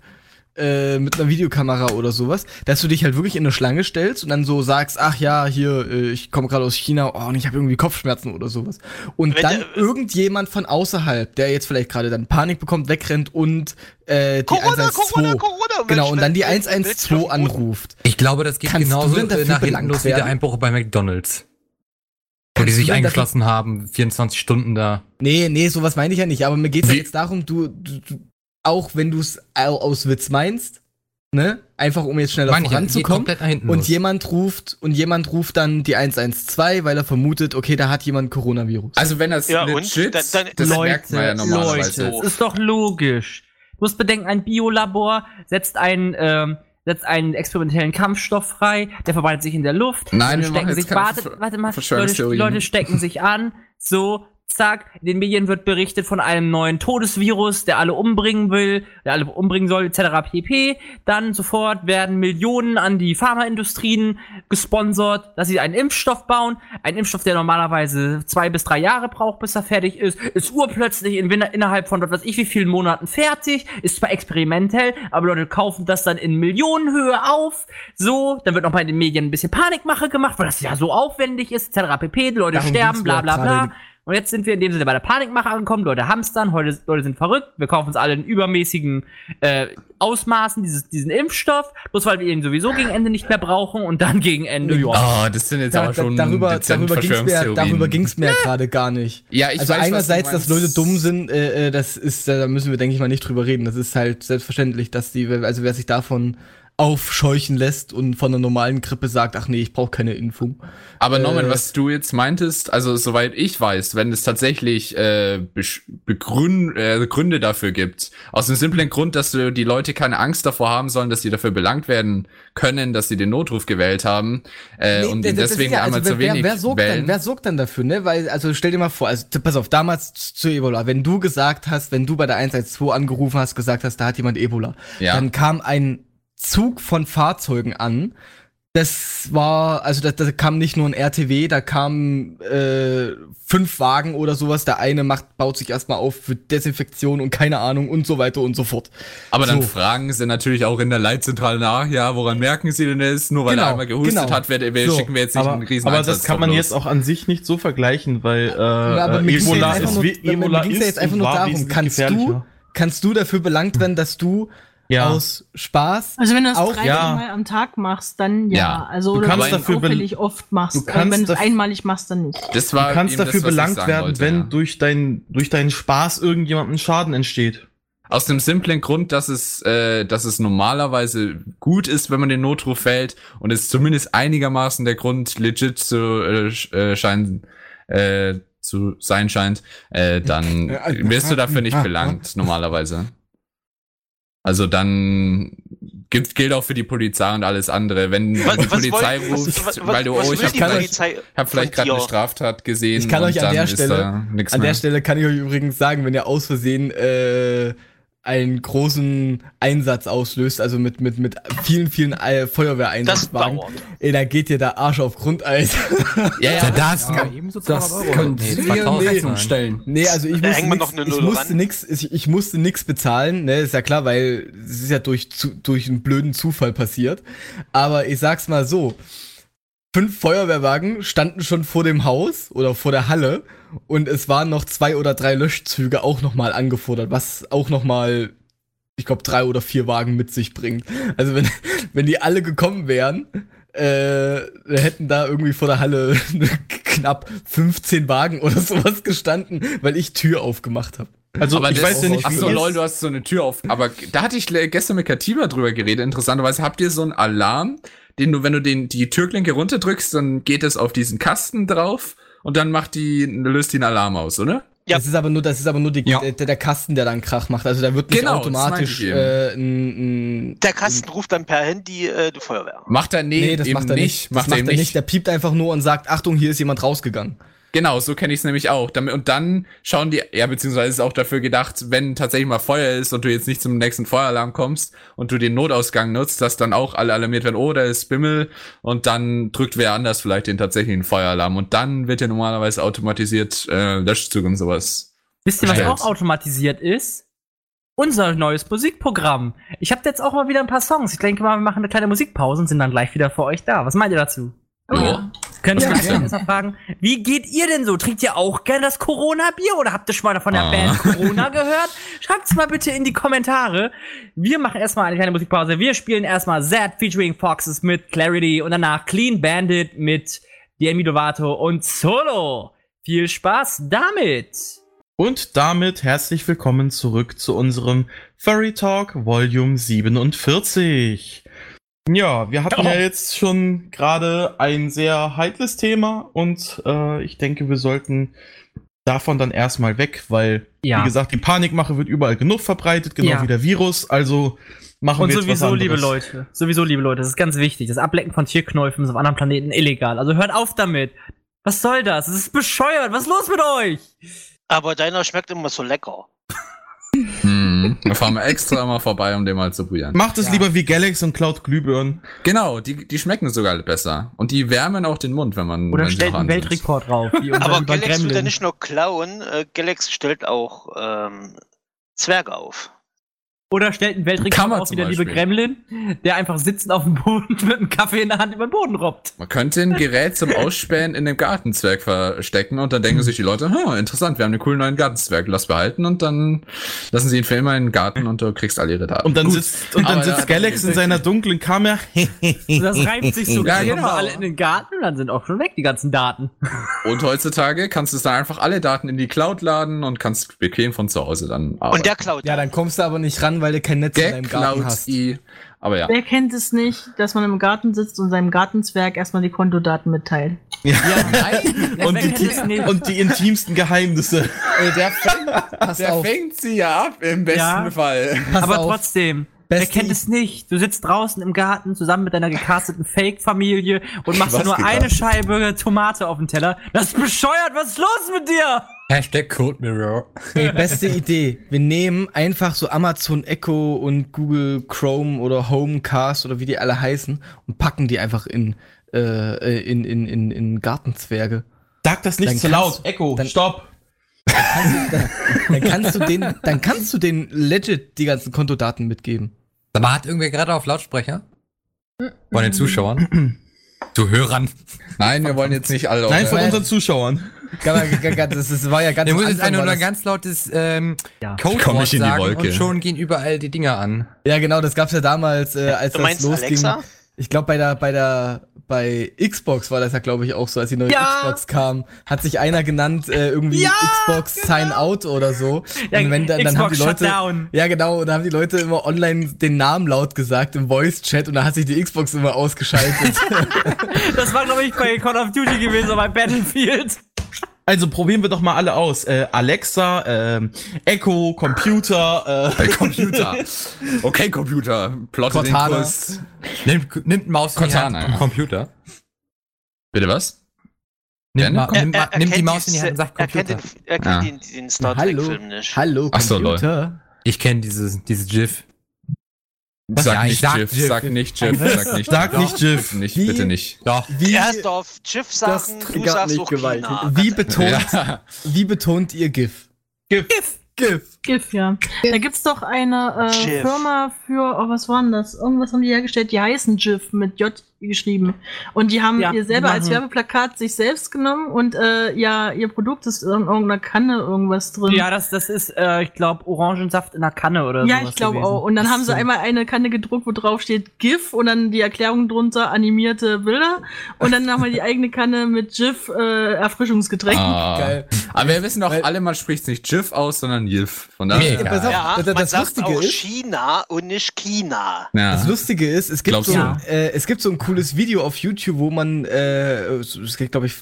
äh, mit einer Videokamera oder sowas, dass du dich halt wirklich in eine Schlange stellst und dann so sagst, ach ja, hier, äh, ich komme gerade aus China, oh, und ich habe irgendwie Kopfschmerzen oder sowas. Und Wenn dann der- irgendjemand von außerhalb, der jetzt vielleicht gerade dann Panik bekommt, wegrennt und äh, die Corona, 112, Corona, Corona. genau, und dann die Mensch, 112 Mensch, anruft. Ich glaube, das geht Kannst du genauso äh, nach hinten los wie der? Einbruch bei McDonalds. Wo die sich eingeschlossen haben, 24 Stunden da. Nee, nee, sowas meine ich ja nicht. Aber mir geht's ja jetzt darum, du, du auch wenn du es aus Witz meinst, ne? Einfach um jetzt schneller Meine voranzukommen. Und los. jemand ruft, und jemand ruft dann die 112, weil er vermutet, okay, da hat jemand Coronavirus. also wenn das Ja, und? legit, Dann- dann- das Leute, merkt man ja normalerweise. Leute, es ist doch logisch. Du musst bedenken, ein Biolabor setzt einen, ähm, setzt einen experimentellen Kampfstoff frei, der verbreitet sich in der Luft. Nein, Leute stecken jetzt sich, keine warte, mal, Leute. Leute stecken sich an, so, zack, in den Medien wird berichtet von einem neuen Todesvirus, der alle umbringen will, der alle umbringen soll, etc. pp. Dann sofort werden Millionen an die Pharmaindustrien gesponsert, dass sie einen Impfstoff bauen. Ein Impfstoff, der normalerweise zwei bis drei Jahre braucht, bis er fertig ist, ist urplötzlich in, innerhalb von, was weiß ich, wie vielen Monaten fertig, ist zwar experimentell, aber Leute kaufen das dann in Millionenhöhe auf. So, dann wird noch bei den Medien ein bisschen Panikmache gemacht, weil das ja so aufwendig ist, etc. pp. Die Leute Darum sterben, bla bla bla. Und jetzt sind wir in dem Sinne bei der Panikmache angekommen. Leute hamstern, heute, Leute sind verrückt. Wir kaufen uns alle in übermäßigen äh, Ausmaßen dieses, diesen Impfstoff, bloß weil wir ihn sowieso gegen Ende nicht mehr brauchen und dann gegen Ende, ja. Ah, das sind jetzt Da, aber da, schon darüber darüber ging's mir, darüber ging's mir gerade gar nicht. Ja, ich also weiß, einerseits, dass Leute dumm sind, äh, äh, das ist, da müssen wir, denke ich mal, nicht drüber reden. Das ist halt selbstverständlich, dass die, also wer sich davon aufscheuchen lässt und von einer normalen Grippe sagt, ach nee, ich brauche keine Impfung. Aber Norman, Äh, was du jetzt meintest, also soweit ich weiß, wenn es tatsächlich äh, Begrün äh, Gründe dafür gibt, aus dem simplen Grund, dass du die Leute keine Angst davor haben sollen, dass sie dafür belangt werden können, dass sie den Notruf gewählt haben äh, Nee, und deswegen ja, einmal also zu wer, wenig wer, sorgt wählen. dann, wer sorgt dann dafür, ne? Weil, also stell dir mal vor, also pass auf, damals zu Ebola, wenn du gesagt hast, wenn du bei der 112 angerufen hast, gesagt hast, da hat jemand Ebola, Ja. dann kam ein Zug von Fahrzeugen an. Das war, also da, da kam nicht nur ein RTW, da kamen äh, fünf Wagen oder sowas. Der eine macht, baut sich erstmal auf für Desinfektion und keine Ahnung und so weiter und so fort. Aber dann So. fragen sie natürlich auch in der Leitzentrale nach, ja, woran merken sie denn das? Nur weil Genau, er einmal gehustet genau. hat, wir, wir So, schicken wir jetzt nicht Aber, einen riesen aber das kann man Einsatztrupp jetzt los. auch an sich nicht so vergleichen, weil äh, aber äh, ja Ebola jetzt einfach ist nur- Ebola ging's ja ist jetzt einfach nur darum, kannst du, kannst du dafür belangt werden, dass du Ja. aus Spaß Also wenn du das Auch- drei ja. Mal am Tag machst, dann ja. Ja. Also Du oder kannst wenn du dafür auffällig oft machst. du kannst wenn du es einmalig machst, dann nicht. Das war Du kannst eben dafür das, belangt werden, wollte, wenn ja. durch, dein, durch deinen Spaß irgendjemandem Schaden entsteht. Aus dem simplen Grund, dass es, äh, dass es normalerweise gut ist, wenn man den Notruf wählt und es zumindest einigermaßen der Grund legit zu äh, äh, scheinen äh, zu sein scheint, äh, dann wirst du dafür nicht belangt, normalerweise. Also dann gibt, gilt auch für die Polizei und alles andere. Wenn die Polizei wollt- ruft, was- was- weil du, was oh, ich habe vielleicht, hab vielleicht gerade eine? Straftat gesehen. Ich kann und euch an dann der ist Stelle- da nix An der Stelle kann ich euch übrigens sagen, wenn ihr aus Versehen äh, einen großen Einsatz auslöst, also mit, mit, mit vielen, vielen äh, Feuerwehreinsatzwagen, ey, da geht dir der Arsch auf Grundeis. ja, Ja, das Ja, ebenso Das 200 Euro. können Nee, wir 2000 in sein. Rechnung stellen. Nee, also ich musste nix, noch eine ich musste nix, ich, ich musste nix bezahlen, ne, ist ja klar, weil es ist ja durch, zu, durch einen blöden Zufall passiert. Aber ich sag's mal so, fünf Feuerwehrwagen standen schon vor dem Haus oder vor der Halle und es waren noch zwei oder drei Löschzüge auch nochmal angefordert, was auch nochmal, ich glaube, drei oder vier Wagen mit sich bringt. Also wenn, wenn die alle gekommen wären, äh, hätten da irgendwie vor der Halle knapp 15 Wagen oder sowas gestanden, weil ich Tür aufgemacht habe. Also aber ich weiß ja nicht, Ach so, lol, du hast so eine Tür auf. Aber da hatte ich gestern mit Katiba drüber geredet. Interessanterweise habt ihr so einen Alarm, den du, wenn du den, die Türklinke runterdrückst, dann geht es auf diesen Kasten drauf und dann macht die, löst die einen Alarm aus, oder? Ja. Das ist aber nur, das ist aber nur die, Ja. der, der Kasten, der dann Krach macht. Also da wird nicht Genau, automatisch äh, ein, ein Der Kasten ruft dann per Handy äh, die Feuerwehr. Macht er nee, Nee, das macht er nicht. Das Macht er eben nicht. Der piept einfach nur und sagt, Achtung, hier ist jemand rausgegangen. Genau, so kenne ich es nämlich auch. Und dann schauen die, ja, beziehungsweise ist auch dafür gedacht, wenn tatsächlich mal Feuer ist und du jetzt nicht zum nächsten Feueralarm kommst und du den Notausgang nutzt, dass dann auch alle alarmiert werden, oh, da ist Bimmel und dann drückt wer anders vielleicht den tatsächlichen Feueralarm und dann wird ja normalerweise automatisiert äh, Löschzug und sowas. Wisst ihr, was auch automatisiert ist? Unser neues Musikprogramm. Ich habe jetzt auch mal wieder ein paar Songs. Ich denke mal, wir machen eine kleine Musikpause und sind dann gleich wieder für euch da. Was meint ihr dazu? Ja. Könnt ihr Ja, fragen, wie geht ihr denn so? Trinkt ihr auch gern das Corona-Bier oder habt ihr schon mal von der Ah. Band Corona gehört? Schreibt's mal bitte in die Kommentare. Wir machen erstmal eine kleine Musikpause. Wir spielen erstmal Zed featuring Foxes mit Clarity und danach Clean Bandit mit Demi Lovato und Solo. Viel Spaß damit! Und damit herzlich willkommen zurück zu unserem Furry Talk Volume 47. Ja, wir hatten ja jetzt schon gerade ein sehr heikles Thema und äh, ich denke, wir sollten davon dann erstmal weg, weil, Ja. wie gesagt, die Panikmache wird überall genug verbreitet, genau Ja. wie der Virus, also machen Und wir jetzt was sowieso, liebe anderes. Leute, sowieso, liebe Leute, das ist ganz wichtig. Das Ablecken von Tierknäufen ist auf anderen Planeten illegal. Also hört auf damit. Was soll das? Das ist bescheuert. Was ist los mit euch? Aber deiner schmeckt immer so lecker. Hm. Da fahren wir extra mal vorbei, um den mal zu probieren. Macht es lieber wie Galax und Cloud Glühbirnen. Genau, die, die schmecken sogar besser. Und die wärmen auch den Mund, wenn man. Oder wenn stellt einen. Weltrekord drauf. Aber Galax will ja nicht nur klauen, äh, Galax stellt auch ähm, Zwerge auf. Oder stellt einen Weltrekord auf, wie der liebe. Gremlin, der einfach sitzend auf dem Boden mit einem Kaffee in der Hand über den Boden robbt. Man könnte ein Gerät zum Ausspähen in dem Gartenzwerg verstecken und dann denken sich die Leute, hm, interessant, wir haben einen coolen neuen Gartenzwerg, lass behalten und dann lassen sie ihn für immer in den Garten und du kriegst all ihre Daten. Und dann Gut. sitzt, und dann Aber sitzt ja, Galax in seiner dunklen Kammer. Das reimt sich so. Ja, genau. alle in den Garten und dann sind auch schon weg die ganzen Daten. Und heutzutage kannst du dann einfach alle Daten in die Cloud laden und kannst bequem von zu Hause dann arbeiten. Und der klaut. Ja, dann kommst du aber nicht ran, weil du kein Netz in Gag deinem Garten hast. I. Aber ja. Wer kennt es nicht, dass man im Garten sitzt und seinem Gartenzwerg erstmal die Kontodaten mitteilt? und, Wer die, kennt es nicht? und die intimsten Geheimnisse. Ey, der fängt, pass Der auf, fängt sie ja ab, im besten Ja. Fall. Aber auf. trotzdem, wer Beste kennt es nicht? Du sitzt draußen im Garten zusammen mit deiner gecasteten Fake-Familie und machst Was nur gecastet? eine Scheibe Tomate auf den Teller. Das ist bescheuert, was ist los mit dir? Hashtag Code Mirror. Ey, beste Idee. Wir nehmen einfach so Amazon Echo und Google Chrome oder Homecast oder wie die alle heißen und packen die einfach in, äh, in, in, in, in Gartenzwerge. Sag das nicht Dann zu kannst- laut. Echo, dann- stopp. Dann kannst du den, dann kannst du den legit die ganzen Kontodaten mitgeben. Aber hat irgendwer gerade auf Lautsprecher? Von den Zuschauern? Zuhörern. Nein, wir wollen jetzt nicht alle. Nein, von unseren Zuschauern. Das, war ja ganz Der muss jetzt nur ein ganz lautes ähm, Ja. Codewort ich in die sagen Wolke. und schon gehen überall die Dinger an. Ja, genau, das gab's ja damals, äh, als Du das losging. Alexa? Ich glaube, bei der, bei der, bei Xbox war das ja, glaube ich, auch so, als die neue Ja. Xbox kam, hat sich einer genannt, äh, irgendwie Ja, Xbox Sign Out oder so. Ja, und wenn dann, dann haben die Leute, Shutdown. ja genau, und dann haben die Leute immer online den Namen laut gesagt im Voice-Chat und da hat sich die Xbox immer ausgeschaltet. Das war, glaube ich, bei Call of Duty gewesen, oder bei Battlefield. Also probieren wir doch mal alle aus. Äh, Alexa, ähm, Echo, Computer, äh, Äh, Computer. Okay, Computer. Plotte den Cortana. Kurs. Nimmt, nimmt Maus in die Cortana, Hand. Computer. Bitte was? Nimmt, Gerne. ma, nimmt, ma, nimmt die Maus in die Hand und sagt er kennt Computer. den, er kennt Ja. den, den Star Hallo, Trek-Film nicht. hallo, Ach so, lol. Computer. Ich kenne dieses, dieses GIF. Sag Ja, ich nicht sag Jiff, Jiff. sag nicht Jiff, sag nicht Sag nicht Jiff. Nicht, Wie- bitte nicht. Doch. Wie, Erst auf Jiff das sagen, du sagst mich auch gewaltig. China. Wie betont, Ja. wie betont ihr GIF? GIF. GIF. GIF, ja. Da gibt's doch eine äh, GIF. Firma für, oh, was war denn das? Irgendwas haben die hergestellt, die heißen GIF mit J geschrieben. Und die haben Ja, ihr selber die als machen- Werbeplakat sich selbst genommen und äh, ja, ihr Produkt ist in irgendeiner Kanne irgendwas drin. Ja, das, das ist, äh, ich glaube, Orangensaft in einer Kanne oder so. Ja, ich glaube auch. Und dann haben sie einmal eine Kanne gedruckt, wo drauf steht GIF und dann die Erklärung drunter animierte Bilder und dann nochmal die eigene Kanne mit GIF äh, Erfrischungsgetränk. Ah. Geil. Aber wir wissen doch Weil- alle, man spricht nicht Jiff aus, sondern Jiff. Von Nee, daher. Ja. Auf, Ja, das, man das sagt Lustige auch ist, China und nicht China. Ja. Das Lustige ist, es gibt, Glaubst so, äh, es gibt so ein cooles Video auf YouTube, wo man, äh, es geht, glaube ich,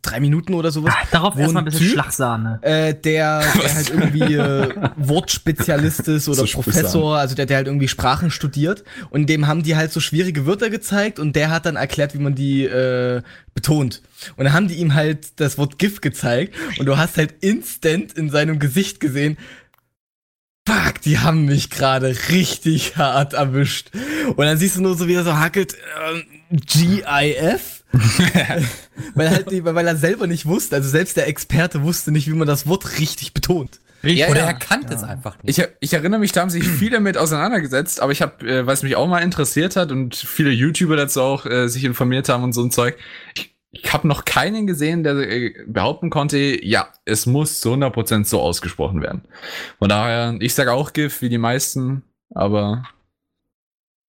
drei Minuten oder sowas, Ah, Darauf Wo erstmal ein ein bisschen Typ- Schlagsahne. äh, der, der halt irgendwie äh, Wortspezialist ist oder So. Professor, also der, der halt irgendwie Sprachen studiert und dem haben die halt so schwierige Wörter gezeigt und der hat dann erklärt, wie man die äh, betont. Und dann haben die ihm halt das Wort GIF gezeigt und du hast halt instant in seinem Gesicht gesehen, Fuck, die haben mich gerade richtig hart erwischt. Und dann siehst du nur so, wie er so hackelt, ähm, GIF? weil, halt, weil er selber nicht wusste, also selbst der Experte wusste nicht, wie man das Wort richtig betont. Ja, Oder ja. er kannte es einfach nicht. Ich, ich erinnere mich, da haben sich viele mit auseinandergesetzt, aber ich habe, äh, was mich auch mal interessiert hat und viele YouTuber dazu auch äh, sich informiert haben und so ein Zeug. Ich, ich habe noch keinen gesehen, der äh, behaupten konnte, ja, es muss zu 100% so ausgesprochen werden. Von daher, ich sage auch GIF wie die meisten, aber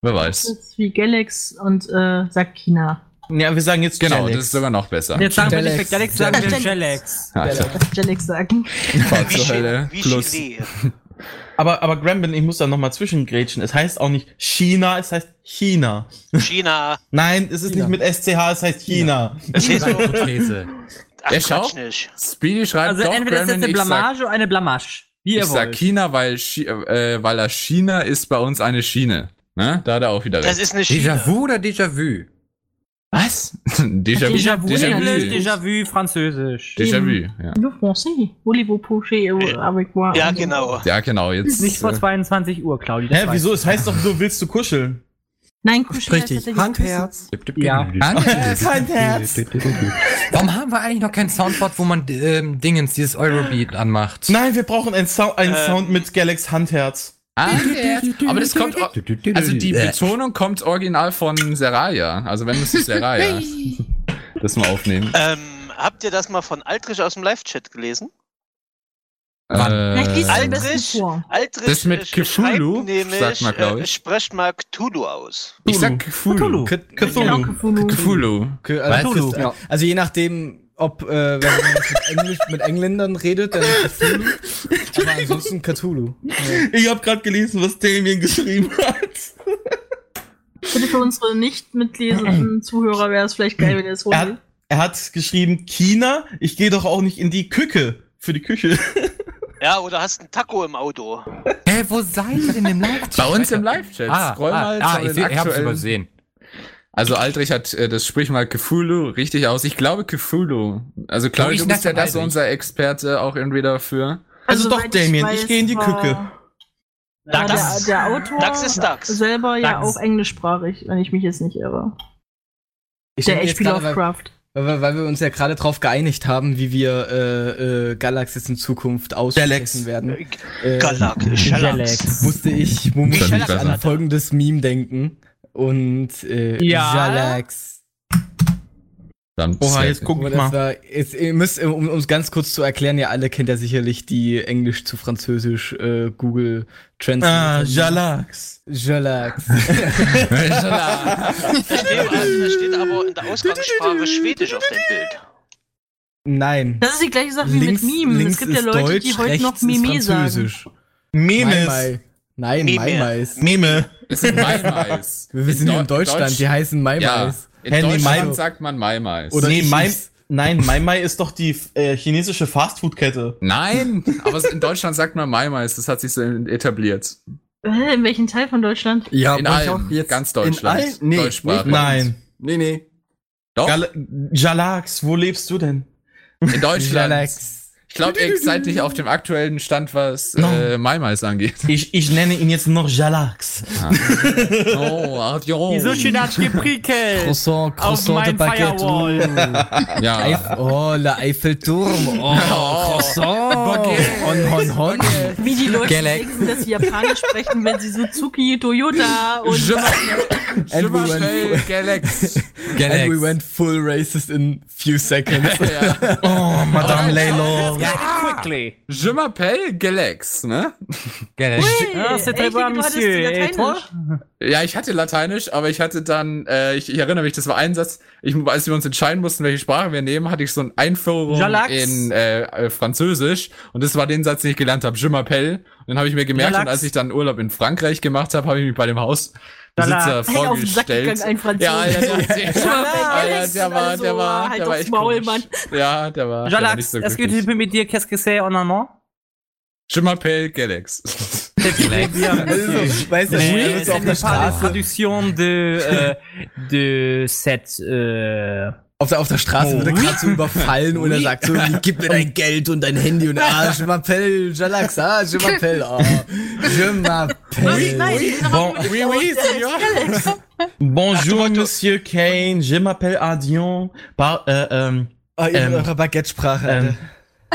wer Das weiß. ist wie Galax und äh, sagt China. Ja, wir sagen jetzt Genau, Galax. das ist sogar noch besser. Jetzt sagen wir Jelex. nicht Galax, sagen wir. Jelex. Alter, Galax sagen. Fahrt Wie, zur Hölle. wie Plus. Aber, aber Grambin, ich muss da nochmal zwischengrätschen. Es heißt auch nicht China, es heißt China. China. Nein, es ist China. nicht mit SCH, es heißt China. Es ist so. These. Ach, Ja, schau. Quatsch nicht. Speedy schreibt Also doch, entweder ist das eine ich sag, Blamage oder eine Blamage. Wie ihr ich sag. China, weil, äh, weil er China ist bei uns eine Schiene. Ne? Da hat er auch wieder Das recht. ist eine China. Déjà-vu oder Déjà-vu? Was? Déjà-vu. Déjà-vu Déjà-vu. Französisch. Déjà-vu, ja. Le français. Voulez-vous coucher avec moi? Ja, genau. Ja, genau, jetzt. Nicht vor äh, 22 Uhr, Claudia. Hä, wieso? Es heißt doch nur, willst du kuscheln? Nein, kuscheln heißt Richtig. Handherz. Ja. Handherz. Warum haben wir eigentlich noch keinen Soundboard, wo man ähm, Dingens, dieses Eurobeat anmacht? Nein, wir brauchen einen Äh. Sound mit Galax Handherz. Ah, aber das kommt. Also die Betonung kommt original von Seraya. Also wenn es ist Seraya. Das mal aufnehmen. Ähm, habt ihr das mal von Altrich aus dem Live-Chat gelesen? Äh, vor. Aldrich Das mit äh, Cthulhu, nämlich, sagt man, glaub ich. Äh, sprecht mal Cthulhu aus. ich sag Cthulhu. Cthulhu. Cthulhu. Cthulhu. K- Also, Cthulhu. das ist, äh, also je nachdem, ob, äh, wenn man mit, Englisch, mit Engländern redet, dann Cthulhu. Aber ansonsten Cthulhu. Ich habe gerade gelesen, was Damien geschrieben hat. Bitte für unsere nicht mitlesenden Zuhörer wäre es vielleicht geil, wenn ihr es Er holt. hat, er hat geschrieben, China, ich gehe doch auch nicht in die Küche. Für die Küche. Ja, oder hast einen Taco im Auto. Hä, wo seid ihr denn im Live-Chat? Bei uns im Live-Chat. Ah, Scroll mal ah, ah zu ich, den seh, ich hab's übersehen. Also Aldrich hat äh, das Sprichwort Cthulhu richtig aus. Ich glaube Cthulhu. Also Claudia, ich du bist ja das Aldrich. unser Experte auch irgendwie dafür. Also doch, soweit Damien, ich geh in die Küche. war Der, Dax. der Autor Dax ist Dax. selber ja Dax. auch englischsprachig, wenn ich mich jetzt nicht irre. Ich Der H.P. Lovecraft. weil, weil wir uns ja gerade drauf geeinigt haben, wie wir äh, äh, Galaxis in Zukunft aussprechen werden. Äh, Galak, Schalax. musste ich, ich nicht an folgendes Meme denken. Und äh, Ja. Jalax. Dann Oha, jetzt guck mal. war, jetzt, ihr müsst, um es ganz kurz zu erklären, ihr alle kennt ja sicherlich die Englisch zu Französisch äh, Google Translate. Ah, Jalax. Jalax. Also, da steht aber in der Ausgangssprache Schwedisch auf dem Bild. Nein. Das ist die gleiche Sache wie links, mit Meme. links Es gibt ja Leute, Deutsch, die heute noch Meme sagen. Memes. Mai. Nein, Meme. Maimais. Meme. Es sind Maimais. Wir sind hier in Deu- Deutschland, Deutsch- die heißen Ja, Maimais. in Hä, nee, Deutschland Mai- sagt man Maimais. Oder Nee, Mai- Nein, Mai Mai ist doch die äh, chinesische Fastfood-Kette. Nein, aber in Deutschland sagt man Maimais, das hat sich so etabliert. In welchem Teil von Deutschland? Ja, In auch jetzt ganz in Deutschland. allen- Nee, Deutschsprachig. nee, Nein. Nee, nee. Doch, Gal Jalax, wo lebst du denn? in Deutschland. Alex. Ich glaube, ihr seid nicht auf dem aktuellen Stand, was No. äh, Maimais angeht. Ich, ich nenne ihn jetzt noch Jalax. Oh, adios. Wieso schön hat geprickelt? Croissant, Auf Croissant de mein Baguette. Firewall. Ja. Eif oh, der Eiffelturm. Oh, Croissant. Hon, hon, hon. Wie die Leute Galax. denken, dass sie Japanisch sprechen, wenn sie Suzuki, Toyota und And we went, Galax. and we went full racist in few seconds. ja. Oh, Madame Laylo. Quickly. Je m'appelle Galax, ne? Galax. Ah, c'est très bon, Monsieur. Ja, ich hatte Lateinisch, aber ich hatte dann, äh, ich, ich erinnere mich, das war ein Satz, ich, als wir uns entscheiden mussten, welche Sprache wir nehmen, hatte ich so eine Einführung Jalax. in äh, äh, Französisch und das war den Satz, den ich gelernt habe, Je m'appelle. Und dann habe ich mir gemerkt, Jalax. und als ich dann Urlaub in Frankreich gemacht habe, habe ich mich bei dem Hausbesitzer Jalax. Hey, auf den Sack vorgestellt. ja, ja, der, war, der war, der war aufs echt Maul, komisch. Mann. Ja, der war, der war nicht Jalax, so est-ce que tu glücklich. peux me dire qu'est-ce que c'est en allemand? Je m'appelle Galax. Bien, Also, weißt du, Mais oui, ce auf der n'est pas la Straße, traduction de, euh, de cette, euh, auf der, auf der Straße wird er gerade so überfallen und er sagt so, gib mir dein Geld und dein Handy und ah, je m'appelle Jalax, ah, je m'appelle, oh, je m'appelle. Nein, Bon, oui, oui. Bonjour, Monsieur Kane. Je m'appelle Adion. Par, äh, ähm, Oh, in Ähm, eurer Baguette-Sprache, ähm,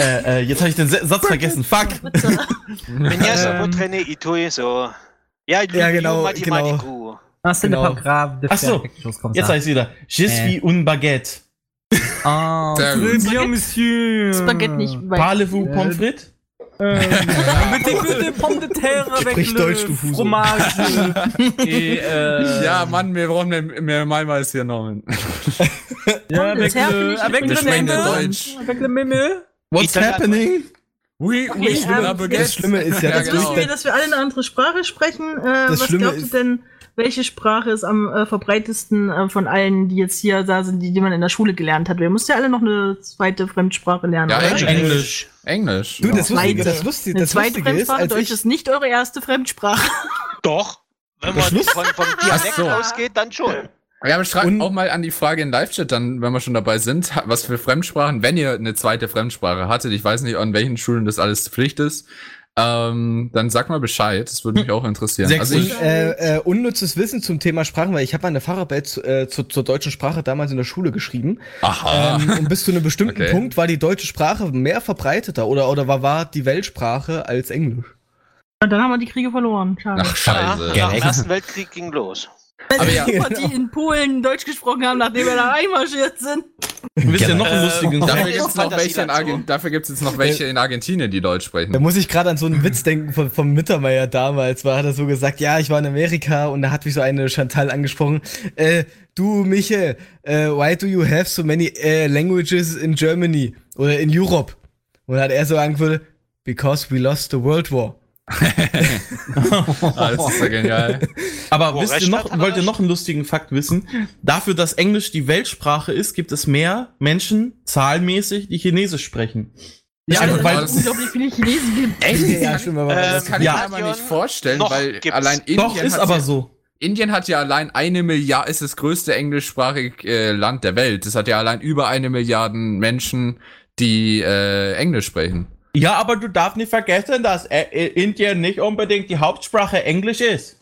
äh, äh, jetzt habe ich den Satz vergessen. Fuck. Menyaso, Ähm. votre aîné, Itoi, so. Ja, Ja, genau, Mathematiku. ce n'est Genau. pas grave de Ach faire so, quelque chose comme Jetzt habe ich wieder. Je Äh. suis un baguette. Ah, Sehr très bien, monsieur. Spaghetti nicht. Parlez-vous pommes frites? Mettez que des pommes de terre avec Sprich le Deutsch, du Fuso. fromage. et, euh, Ja, Mann, wir brauchen mehr, mehr Maimais hier noch. ja, avec le, avec le Meme. Deutsch. Avec le Meme. What's happening? Oui, Okay, ähm, la baguette. Das Schlimme ist ja, Ja, dass genau. wissen wir, dass wir alle eine andere Sprache sprechen. Äh, was Schlimme glaubt ihr ist- denn, welche Sprache ist am äh, verbreitesten äh, von allen, die jetzt hier da sind, die, die man in der Schule gelernt hat? Wir mussten ja alle noch eine zweite Fremdsprache lernen, Ja, oder? Englisch. Englisch. Englisch. Du, das Zweite. Lustige, das Lustige, Eine das zweite Lustige ist, Fremdsprache, als Deutsch ich, ist nicht eure erste Fremdsprache. Doch. Wenn man von, vom Dialekt so. ausgeht, dann schon. Ja, aber schreibt Und- auch mal an die Frage in Live-Chat dann, wenn wir schon dabei sind, was für Fremdsprachen, wenn ihr eine zweite Fremdsprache hattet, ich weiß nicht, an welchen Schulen das alles Pflicht ist, ähm, dann sag mal Bescheid, das würde mich auch interessieren. Also ich, äh, äh, unnützes Wissen zum Thema Sprachen, weil ich habe eine Facharbeit zu, äh, zu, zur deutschen Sprache damals in der Schule geschrieben. aha. Ähm, und bis zu einem bestimmten Okay. Punkt war die deutsche Sprache mehr verbreiteter oder, oder war, war die Weltsprache als Englisch. Und dann haben wir die Kriege verloren. Schade. Ach, scheiße. Nach dem Ersten Weltkrieg ging los. Aber ja, Super, die in Polen Deutsch gesprochen haben, nachdem wir da einmarschiert sind. Wisst ihr noch einen lustigen dafür Fakt? gibt's noch welche in. Argen dafür gibt's jetzt noch welche in Argentinien, die Deutsch Da sprechen. muss ich gerade an so einen Witz denken von, vom Mittermeier damals, war hat er so gesagt, ja, ich war in Amerika und da hat mich so eine Chantal angesprochen, äh, du Michael, äh, why do you have so many äh, languages in Germany oder in Europe? Und dann hat er so angefüllt, because we lost the World War. Ah, das ist ja genial. Aber Wo wisst ihr noch, wollt ihr noch einen lustigen Fakt wissen? Dafür, dass Englisch die Weltsprache ist, gibt es mehr Menschen zahlmäßig, die Chinesisch sprechen. Ja, einfach, weil es unglaublich viele Chinesen gibt. Echt? Ja, stimmt, aber Ähm, Das kann ich Ja. mir aber nicht vorstellen, Noch weil gibt's. allein Indien Doch, ist hat aber ja, so. Indien hat ja allein eine Milliarde, ist das größte englischsprachige äh, Land der Welt. Das hat ja allein über eine Milliarden Menschen, die äh, Englisch sprechen. Ja, aber du darfst nicht vergessen, dass äh, äh, Indien nicht unbedingt die Hauptsprache Englisch ist.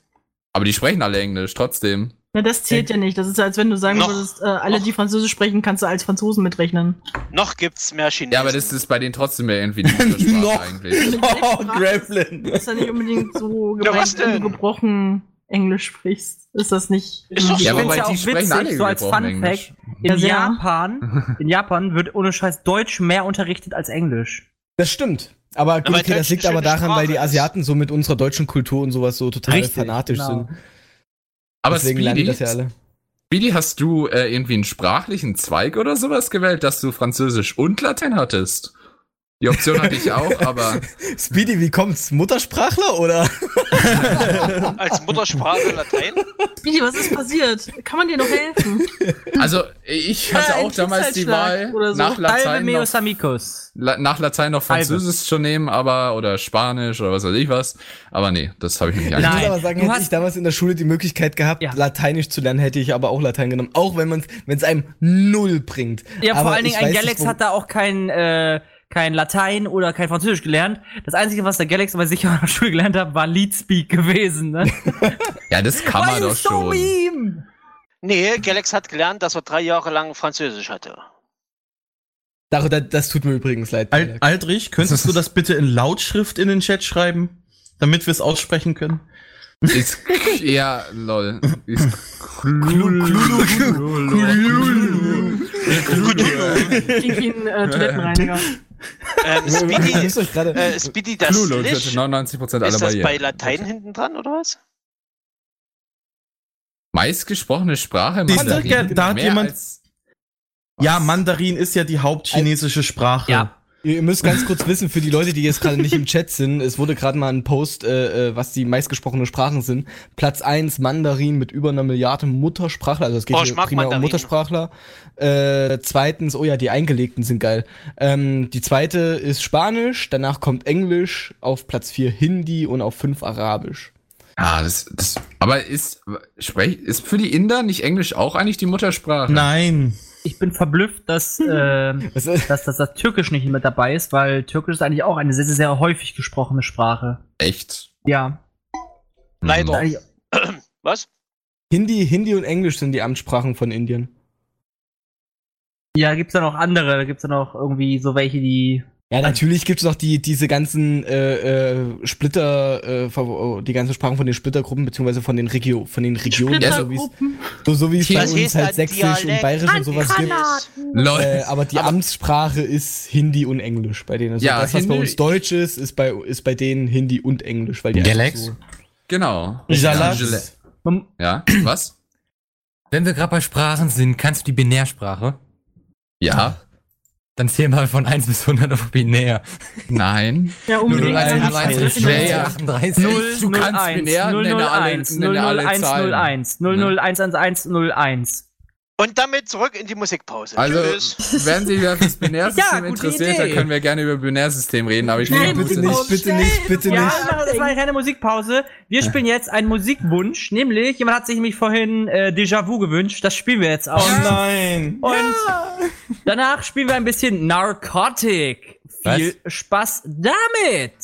Aber die sprechen alle Englisch trotzdem. Na, das zählt ja nicht. Das ist, als wenn du sagen Noch- würdest, äh, alle, die Französisch sprechen, kannst du als Franzosen mitrechnen. Noch gibt's mehr Chinesen. Ja, aber das ist bei denen trotzdem ja irgendwie die Noch. eigentlich. Oh, Gremlin. ist ja nicht unbedingt so Ja, gemeint, wenn du gebrochen Englisch sprichst. Ist das nicht? Ist doch Ich Ja, aber bei die sprechen alle so als Fun Englisch. Fact. In Ja. Japan, in Japan wird ohne Scheiß Deutsch mehr unterrichtet als Englisch. Das stimmt. Aber gut, weil okay, das liegt aber daran, weil die Sprache. Asiaten so mit unserer deutschen Kultur und sowas so total Richtig, fanatisch genau. sind. Aber Deswegen lernen die Speedy, das ja alle. Speedy, hast du äh, irgendwie einen sprachlichen Zweig oder sowas gewählt, dass du Französisch und Latein hattest? Die Option hatte ich auch, aber Speedy, wie kommt's? Muttersprachler oder? Als Muttersprache Latein? Speedy, was ist passiert? Kann man dir noch helfen? also ich hatte Ja, ein auch damals die Wahl so. nach Latein noch, Meus Amicus. La nach Latein noch Halbe. Französisch zu nehmen, aber oder Spanisch oder was weiß ich was. Aber nee, das habe ich mir nicht Ich angetan. muss aber sagen, Du hätte ich damals in der Schule die Möglichkeit gehabt, Ja. Lateinisch zu lernen, hätte ich aber auch Latein genommen. Auch wenn man wenn es einem null bringt. Ja, vor aber allen Dingen ich ein Galax hat da auch kein, äh, kein Latein oder kein Französisch gelernt. Das Einzige, was der Galax bei sich in der Schule gelernt hat, war Leadspeak gewesen. Ne? Ja, das kann man doch so schon. mean? Nee, Galax hat gelernt, dass er drei Jahre lang Französisch hatte. Das, das tut mir übrigens leid. Alt, Aldrich, könntest du das bitte in Lautschrift in den Chat schreiben, damit wir es aussprechen können? Ist, ja, lol. Ist Wie ein äh, Toilettenreiniger. Ähm, Speedy, äh, Speedy, das Clulo, ich Lisch, hatte 99% aller ist das bei. Latein hinten dran, oder was? Meistgesprochene Sprache du, Mandarin. da hat Mehr jemand- als- Ja, Mandarin ist ja die hauptchinesische Sprache. Ja. Ihr müsst ganz kurz wissen, für die Leute, die jetzt gerade nicht im Chat sind, es wurde gerade mal ein Post, äh, äh, was die meistgesprochenen Sprachen sind. Platz 1 Mandarin mit über einer Milliarde Muttersprachler, also es geht Oh, hier primär um. Muttersprachler. Äh, zweitens, oh ja, die Eingelegten sind geil. Ähm, die zweite ist Spanisch, danach kommt Englisch, auf Platz 4 Hindi und auf 5 Arabisch. Ah, das, das, aber ist, sprech, ist für die Inder nicht Englisch auch eigentlich die Muttersprache? Nein. Ich bin verblüfft, dass, äh, dass, dass das Türkisch nicht mit dabei ist, weil Türkisch ist eigentlich auch eine sehr, sehr, sehr häufig gesprochene Sprache. Echt? Ja. Leider. Hm. Was? Hindi, Hindi und Englisch sind die Amtssprachen von Indien. Ja, gibt's da noch andere, da gibt's da noch irgendwie so welche, die. Ja, natürlich gibt es noch die, diese ganzen äh, äh, Splitter, äh, ver- die ganzen Sprachen von den Splittergruppen, beziehungsweise von den, Regio von den Regionen, Ja, so wie so, so wie es bei uns halt Sächsisch und Dialekt. Bayerisch und sowas gibt. Äh, aber die Amtssprache ist Hindi und Englisch bei denen. Also Ja, das, was bei Hindi- uns Deutsch ist, ist bei, ist bei denen Hindi und Englisch. Weil die Galax? einfach Genau. Man, Ja, was? Wenn wir gerade bei Sprachen sind, kannst du die Binärsprache? Ja. Dann zähl mal von 1 bis 100 auf binär. Nein. Ja, unbedingt. 001, Ja, ja. 38. Du kannst binär, nenne alle, nenne alle Zahlen. 001, 00111, 01. Und damit zurück in die Musikpause. Also, Tschüss. wenn Sie wieder fürs Binärsystem Ja, interessiert, dann können wir gerne über Binärsystem reden, aber ich Nein, bitte das nicht, bitte nicht, bitte Ja, nicht. das war eine kleine Musikpause. Wir spielen jetzt einen Musikwunsch, nämlich, jemand hat sich nämlich vorhin äh, Déjà-vu gewünscht, das spielen wir jetzt auch. Oh nein. Und danach spielen wir ein bisschen Narcotic. Viel Spaß damit!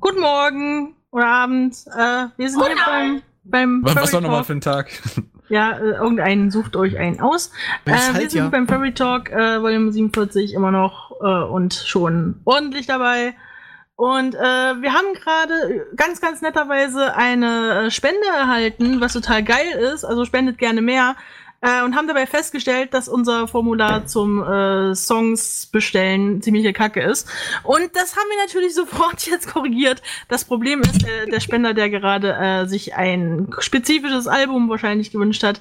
Guten Morgen oder Abend. Äh, wir sind hier beim, beim Was, was war nochmal für ein Tag? Ja, äh, irgendeinen sucht euch einen aus. Äh, Das wir halt sind ja. beim Furry Talk, äh, Volume 47 immer noch äh, und schon ordentlich dabei. Und äh, wir haben gerade ganz, ganz netterweise eine äh, Spende erhalten, was total geil ist. Also spendet gerne mehr. Äh, und haben dabei festgestellt, dass unser Formular zum äh, Songs bestellen ziemliche Kacke ist. Und das haben wir natürlich sofort jetzt korrigiert. Das Problem ist, äh, der Spender, der gerade äh, sich ein spezifisches Album wahrscheinlich gewünscht hat,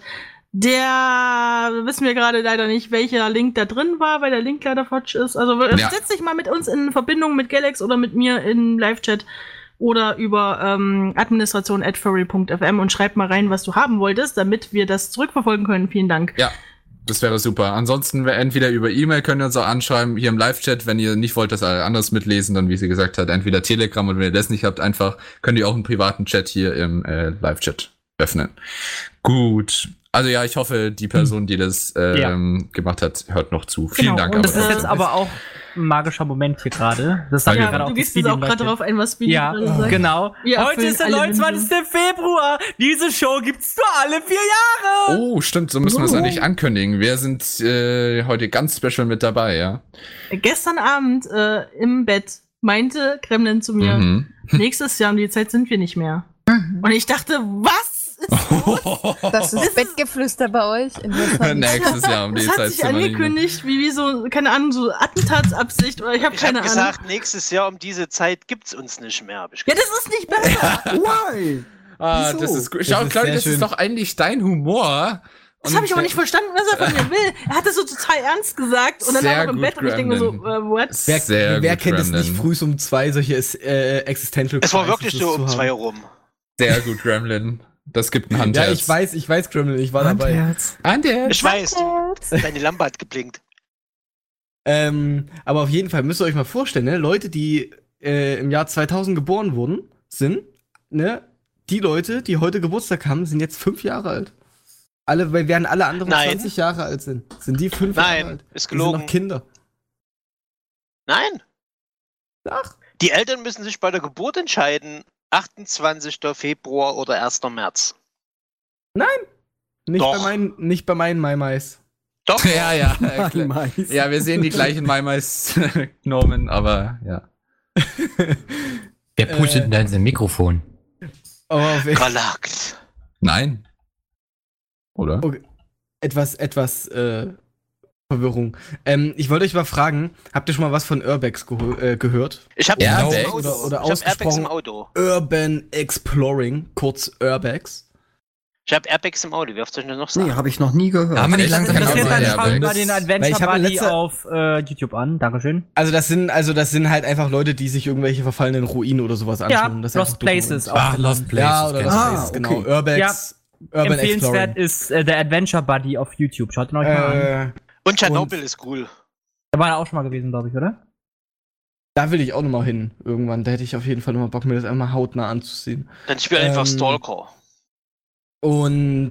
der wissen wir gerade leider nicht, welcher Link da drin war, weil der Link leider futsch ist. Also Ja. setz dich mal mit uns in Verbindung mit Galax oder mit mir in Live-Chat oder über ähm, administration.furry.fm und schreib mal rein, was du haben wolltest, damit wir das zurückverfolgen können. Vielen Dank. Ja, das wäre super. Ansonsten entweder über E-Mail könnt ihr uns auch anschreiben, hier im Live-Chat, wenn ihr nicht wollt, dass alle anderes mitlesen, dann wie sie gesagt hat, entweder Telegram und wenn ihr das nicht habt, einfach könnt ihr auch einen privaten Chat hier im äh, Live-Chat öffnen. Gut. Also ja, ich hoffe, die Person, die das ähm, gemacht hat, hört noch zu. Vielen Genau, Dank. und Das aber ist jetzt aber auch ein magischer Moment hier gerade. Das sagt Ja, ja, gerade du auch gehst die jetzt auch gerade darauf ein, was Speedy Ja, gerade sagt. genau. Wir Heute erfüllen ist der alle 29. Februar. Diese Show gibt's nur alle vier Jahre. Oh, stimmt, so müssen wir es eigentlich ankündigen. Wir sind äh, heute ganz special mit dabei, ja. Gestern Abend äh, im Bett meinte Kremlin zu mir, Mhm. nächstes Jahr um die Zeit sind wir nicht mehr. Und ich dachte, was? Das ist Bettgeflüster bei euch. Nächstes Jahr um die Das hat Zeit sich nicht mehr. angekündigt, wie, wie so, keine Ahnung, so Attentatsabsicht oder ich habe Ich keine habe Ahnung. gesagt, nächstes Jahr um diese Zeit gibt's uns nicht mehr. Hab ich ja, das ist nicht besser. Why? Ah, Wieso? das ist gut. Schau, Claudia, das ist doch eigentlich dein Humor. Das habe ich aber nicht verstanden, was er von mir will. Er hat das so total ernst gesagt und dann Sehr lag er im Bett und ich denke mir so, Gremlin. äh, what? Wer, Sehr wer gut, kennt es nicht Gremlin. früh um zwei solche äh, Existential Es war wirklich so um zwei rum. Sehr gut, Gremlin. Das gibt ein Handherz. Ja, ich weiß, ich weiß, Gremlin, ich war dabei. Handherz. Ich weiß, deine Lampe hat geblinkt. Ähm, aber auf jeden Fall müsst ihr euch mal vorstellen, ne? Leute, die äh, im Jahr 2000 geboren wurden, sind, ne? Die Leute, die heute Geburtstag haben, sind jetzt fünf Jahre alt. Alle, weil während alle anderen Nein. 20 Jahre alt sind, sind die fünf Jahre Nein, alt. ist Die sind gelogen. noch Kinder. Nein, Ach, die Eltern müssen sich bei der Geburt entscheiden. 28. Februar oder 1. März. nicht Doch. bei meinen, nicht bei meinen Maimais. Doch, Ja, ja. äh, klar. Mais. ja, wir sehen die gleichen Maimais-Gnomen, aber ja. Wer pustet denn da in sein Mikrofon? Auf Galax. Nein. Oder? Okay. etwas, etwas äh, Verwirrung. Ähm, ich wollte euch mal fragen, habt ihr schon mal was von Urbex äh, gehört? Ich habe Ja, Airbags Bags. im Auto. Oder- oder ich hab Airbags ausgesprochen- im Auto. Urban Exploring, kurz Urbex. Ich habe Airbags im Auto. Wie oft soll ich das noch sagen? Nee, habe ich noch nie gehört. Haben wir nicht langsam Genau, Das jetzt ja, dann aber schau das- mal den Adventure habe Buddy letzte- auf äh, YouTube an. Dankeschön. Also das sind, also das sind halt einfach Leute, die sich irgendwelche verfallenen Ruinen oder sowas anschauen. Ja, das Lost Places. Auch Ah, Lost Places. Ja, oder Lost ich. Ah, Places, genau. okay. Urbex, Urban Empfehlenswert Exploring. ist äh, der Adventure Buddy auf YouTube. Schaut ihn euch mal an. Und Tschernobyl ist cool. Da war er auch schon mal gewesen, glaube ich, oder? da will ich auch nochmal hin irgendwann. Da hätte ich auf jeden Fall nochmal Bock, mir das einmal hautnah anzusehen. Dann spiel einfach Ähm, Stalker. Und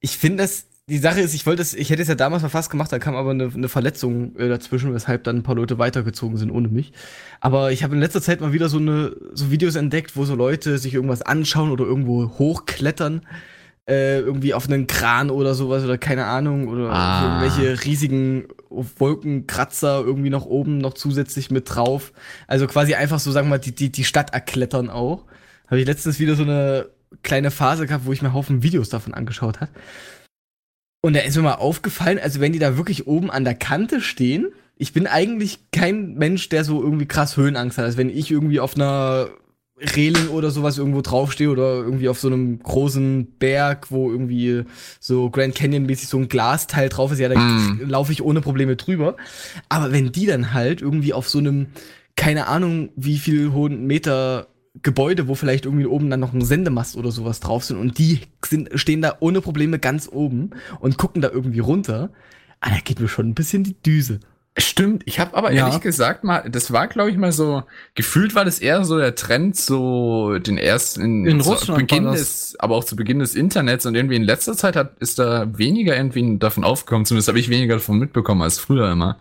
ich finde das, die Sache ist, ich wollte es, ich hätte es ja damals mal fast gemacht, da kam aber eine, eine Verletzung äh, dazwischen, weshalb dann ein paar Leute weitergezogen sind ohne mich. Aber ich habe in letzter Zeit mal wieder so eine, so Videos entdeckt, wo so Leute sich irgendwas anschauen oder irgendwo hochklettern. Äh, irgendwie auf einen Kran oder sowas oder keine Ahnung oder Ah. irgendwelche riesigen Wolkenkratzer irgendwie noch oben noch zusätzlich mit drauf. Also quasi einfach so, sagen wir mal, die, die, die Stadt erklettern auch. Habe ich letztens wieder so eine kleine Phase gehabt, wo ich mir einen Haufen Videos davon angeschaut habe. Und da ist mir mal aufgefallen, also wenn die da wirklich oben an der Kante stehen, ich bin eigentlich kein Mensch, der so irgendwie krass Höhenangst hat. Also wenn ich irgendwie auf einer Reling oder sowas irgendwo draufstehe oder irgendwie auf so einem großen Berg, wo irgendwie so Grand Canyon-mäßig so ein Glasteil drauf ist, ja, da Mm. laufe ich ohne Probleme drüber. Aber wenn die dann halt irgendwie auf so einem, keine Ahnung, wie viel hohen Meter Gebäude, wo vielleicht irgendwie oben dann noch ein Sendemast oder sowas drauf sind und die sind, stehen da ohne Probleme ganz oben und gucken da irgendwie runter, ah, da geht mir schon ein bisschen die Düse. Stimmt, ich habe aber Ja. ehrlich gesagt mal, das war glaube ich mal so, gefühlt war das eher so der Trend, so den ersten, In so Russland Beginn des, aber auch zu Beginn des Internets und irgendwie in letzter Zeit hat, ist da weniger irgendwie davon aufgekommen, zumindest habe ich weniger davon mitbekommen als früher immer.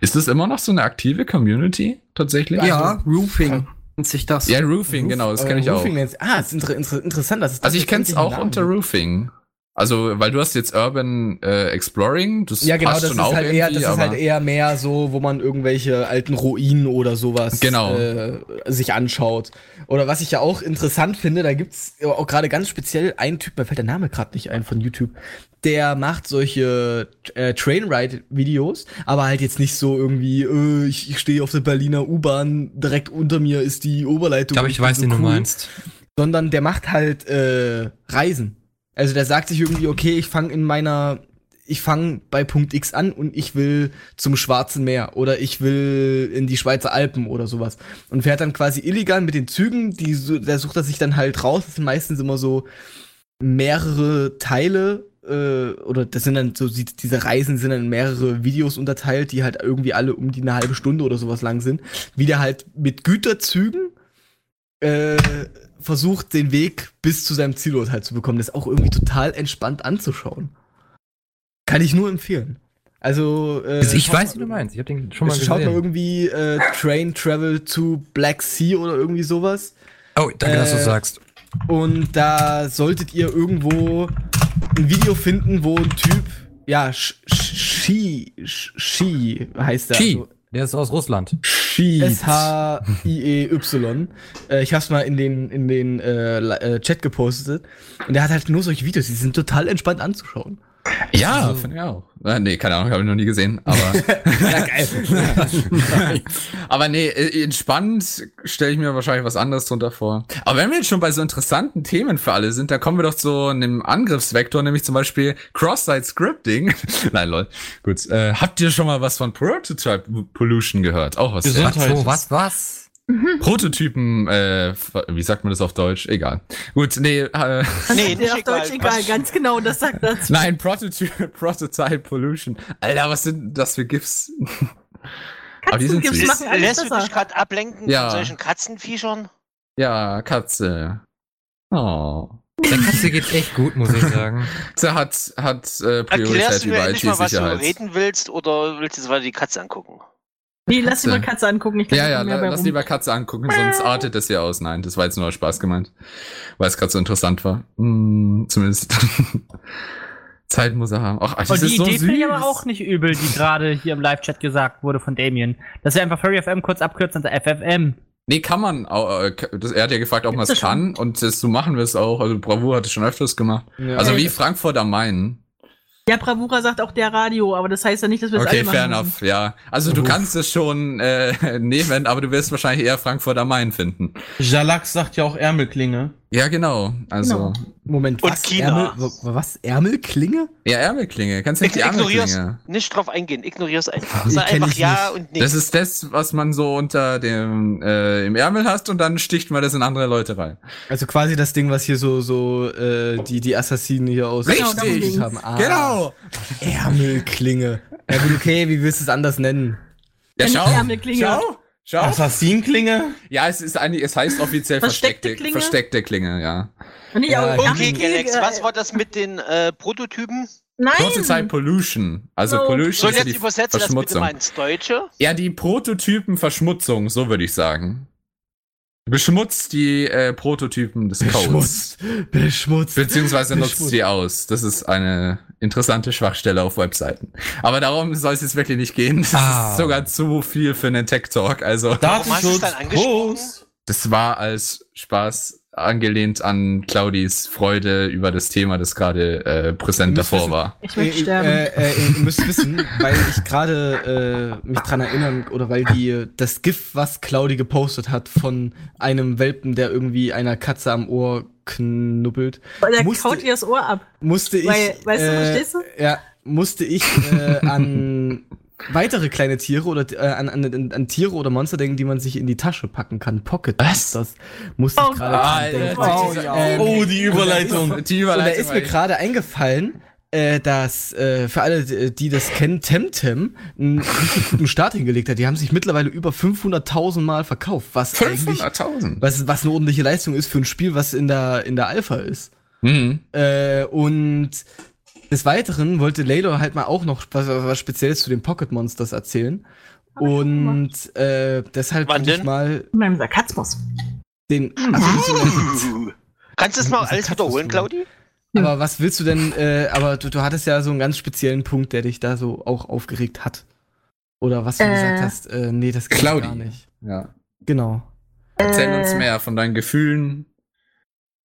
Ist das immer noch so eine aktive Community tatsächlich? Ja, Roofing nennt sich das. Ja, Roofing, genau, das kenne ich Äh, auch. Roofing nennt's- Ah, ist inter inter interessant, dass es das Also ich endlich einen auch Namen unter. Roofing. Also, weil du hast jetzt Urban äh, Exploring, das Ja, genau, passt das schon ist auch halt eher, das ist halt eher mehr so, wo man irgendwelche alten Ruinen oder sowas Genau. äh, sich anschaut. Oder was ich ja auch interessant finde, da gibt's auch gerade ganz speziell einen Typ, mir fällt der Name gerade nicht ein von YouTube, der macht solche äh, Trainride-Videos, aber halt jetzt nicht so irgendwie, äh, ich, ich stehe auf der Berliner U-Bahn, direkt unter mir ist die Oberleitung. Ich glaube, ich weiß, so den du cool meinst. sondern der macht halt äh, Reisen. Also der sagt sich irgendwie, okay, ich fange in meiner, ich fange bei Punkt X an und ich will zum Schwarzen Meer oder ich will in die Schweizer Alpen oder sowas und fährt dann quasi illegal mit den Zügen. Die, da sucht er sich dann halt raus. Das sind meistens immer so mehrere Teile äh, oder das sind dann so die- diese Reisen sind dann mehrere Videos unterteilt, die halt irgendwie alle um die eine halbe Stunde oder sowas lang sind. Wie der halt mit Güterzügen äh, versucht, den Weg bis zu seinem Zielort halt zu bekommen. Das ist auch irgendwie total entspannt anzuschauen. Kann ich nur empfehlen. Also, äh, Also ich weiß, wie du meinst. Ich habe den schon mal Schaut mal gesehen. irgendwie äh, Train Travel to Black Sea oder irgendwie sowas. Oh, danke, dass du äh, sagst. Und da solltet ihr irgendwo ein Video finden, wo ein Typ, ja, Sh- Shi heißt er. Chi, Also, der ist aus Russland. S-H-I-E-Y. Äh, ich hab's mal in den, in den äh, äh, Chat gepostet. Und der hat halt nur solche Videos, die sind total entspannt anzuschauen. Ja, finde ich auch. Äh, nee, keine Ahnung, habe ich noch nie gesehen. Aber, Ja, geil. aber nee, äh, entspannt stelle ich mir wahrscheinlich was anderes drunter vor. Aber wenn wir jetzt schon bei so interessanten Themen für alle sind, dann kommen wir doch zu einem Angriffsvektor, nämlich zum Beispiel Cross-Site Scripting. Nein, lol. Gut. Äh, habt ihr schon mal was von Prototype Pollution gehört? Auch was. Gesundheit. sehr- Was, was, was? Prototypen, äh, wie sagt man das auf Deutsch? Egal. Gut, nee, äh, Nee, nicht auf Deutsch egal, Was- ganz genau, das sagt das. nein, Prototype, Prototype Pollution. Alter, was sind das für GIFs? Aber die sind Katzengips süß. machen alles Lässt du besser. dich gerade ablenken Ja. von solchen Katzenviechern? Ja, Katze. Oh. Der Katze geht's echt gut, muss ich sagen. Katze hat, hat äh, Erklärst Priorität du mir über endlich mal, was du reden willst, oder willst du jetzt weiter die Katze angucken? Nee, lass die Katze. mal Katze angucken. Ich glaub, Ja, ja, la- lass rum. lieber Katze angucken, sonst artet das hier aus. Nein, das war jetzt nur aus Spaß gemeint. Weil es gerade so interessant war. Hm, zumindest. Zeit muss er haben. Ach, das Und die ist so Idee finde ich aber auch nicht übel, die gerade hier im Live-Chat gesagt wurde von Damien. Dass wir einfach Furry FM kurz abkürzen unter FFM. Nee, kann man. äh, das- Er hat ja gefragt, ob man es kann. Und das, so machen wir es auch. Also Bravour hat es schon öfters gemacht. Ja. Also wie Frankfurt am Main. Ja, Bravura sagt auch der Radio, aber das heißt ja nicht, dass wir es Okay, alle machen fair müssen. enough, ja. Also du kannst es schon äh, nehmen, aber du wirst wahrscheinlich eher Frankfurt am Main finden. Jalak sagt ja auch Ärmelklinge. Ja, genau. Also. Moment, Und was? China. Ärmel, wa- was? Ärmelklinge? Ja, Ärmelklinge. Kennst du nicht die Ignorier's. Ärmelklinge? Nicht drauf eingehen, ignorier's einfach. Sag einfach ich ja nicht. und nichts. Das ist das, was man so unter dem äh, im Ärmel hast und dann sticht man das in andere Leute rein. Also quasi das Ding, was hier so, so, äh, die, die Assassinen hier aus Genau, Richtig. haben. Ah, Genau. Ärmelklinge. Ja gut, okay, wie willst du es anders nennen? Ja, schau. Ärmelklinge. Schau. Schau. Assassinklinge? Ja, es ist eigentlich, es heißt offiziell Versteckte versteckte, Klinge? versteckte Klinge, ja. Ja, auch okay, Galax, äh, was war das mit den äh, Prototypen? Nein! Prototype Pollution. Also No. Pollution Soll ist ja jetzt die übersetzen das bitte Verschmutzung. mal ins Deutsche? Ja, die Prototypenverschmutzung, so würde ich sagen. Beschmutzt die äh, Prototypen des Codes. Beschmutzt. Beschmutzt. Beziehungsweise nutzt Beschmutzt. sie aus. Das ist eine interessante Schwachstelle auf Webseiten. Aber darum soll es jetzt wirklich nicht gehen. Das Ah. ist sogar zu viel für einen Tech-Talk. Also, hast du es Datenschutz, das war als Spaß angelehnt an Claudis Freude über das Thema, das gerade äh, präsent davor wissen- war. Ich möchte Äh, sterben. Äh, äh, ihr müsst wissen, weil ich gerade äh, mich dran erinnern, oder weil die das GIF, was Claudi gepostet hat, von einem Welpen, der irgendwie einer Katze am Ohr knubbelt, Weil der musste- kaut ihr das Ohr ab. musste ich. Weil, weißt du, äh, verstehst du? Ja, musste ich äh, an weitere kleine Tiere oder äh, an, an, an Tiere oder Monster denken, die man sich in die Tasche packen kann. Pocket Was? Das musste Oh ich gerade Ah, denken. Oh, dieser- ähm, Oh, die Überleitung. Die Und da Überleitung ist mir gerade eingefallen, äh, dass äh, für alle, die das kennen, Temtem einen richtig guten Start hingelegt hat. Die haben sich mittlerweile über 500.000 Mal verkauft, was eigentlich 500.000. was, was eine ordentliche Leistung ist für ein Spiel, was in der, in der Alpha ist. Mhm. Äh, und des Weiteren wollte Layla halt mal auch noch was, was Spezielles zu den Pocket Monsters erzählen. Und äh, deshalb Wann würde ich mal In meinem Sarkasmus. den. Also. Kannst du mal Das ist alles wiederholen. Claudi? Aber was willst du denn, äh, aber du, du hattest ja so einen ganz speziellen Punkt, der dich da so auch aufgeregt hat. Oder was du Äh. gesagt hast, äh, nee, das geht Claudi. gar nicht. Ja. Genau. Erzähl uns Äh, mehr von deinen Gefühlen.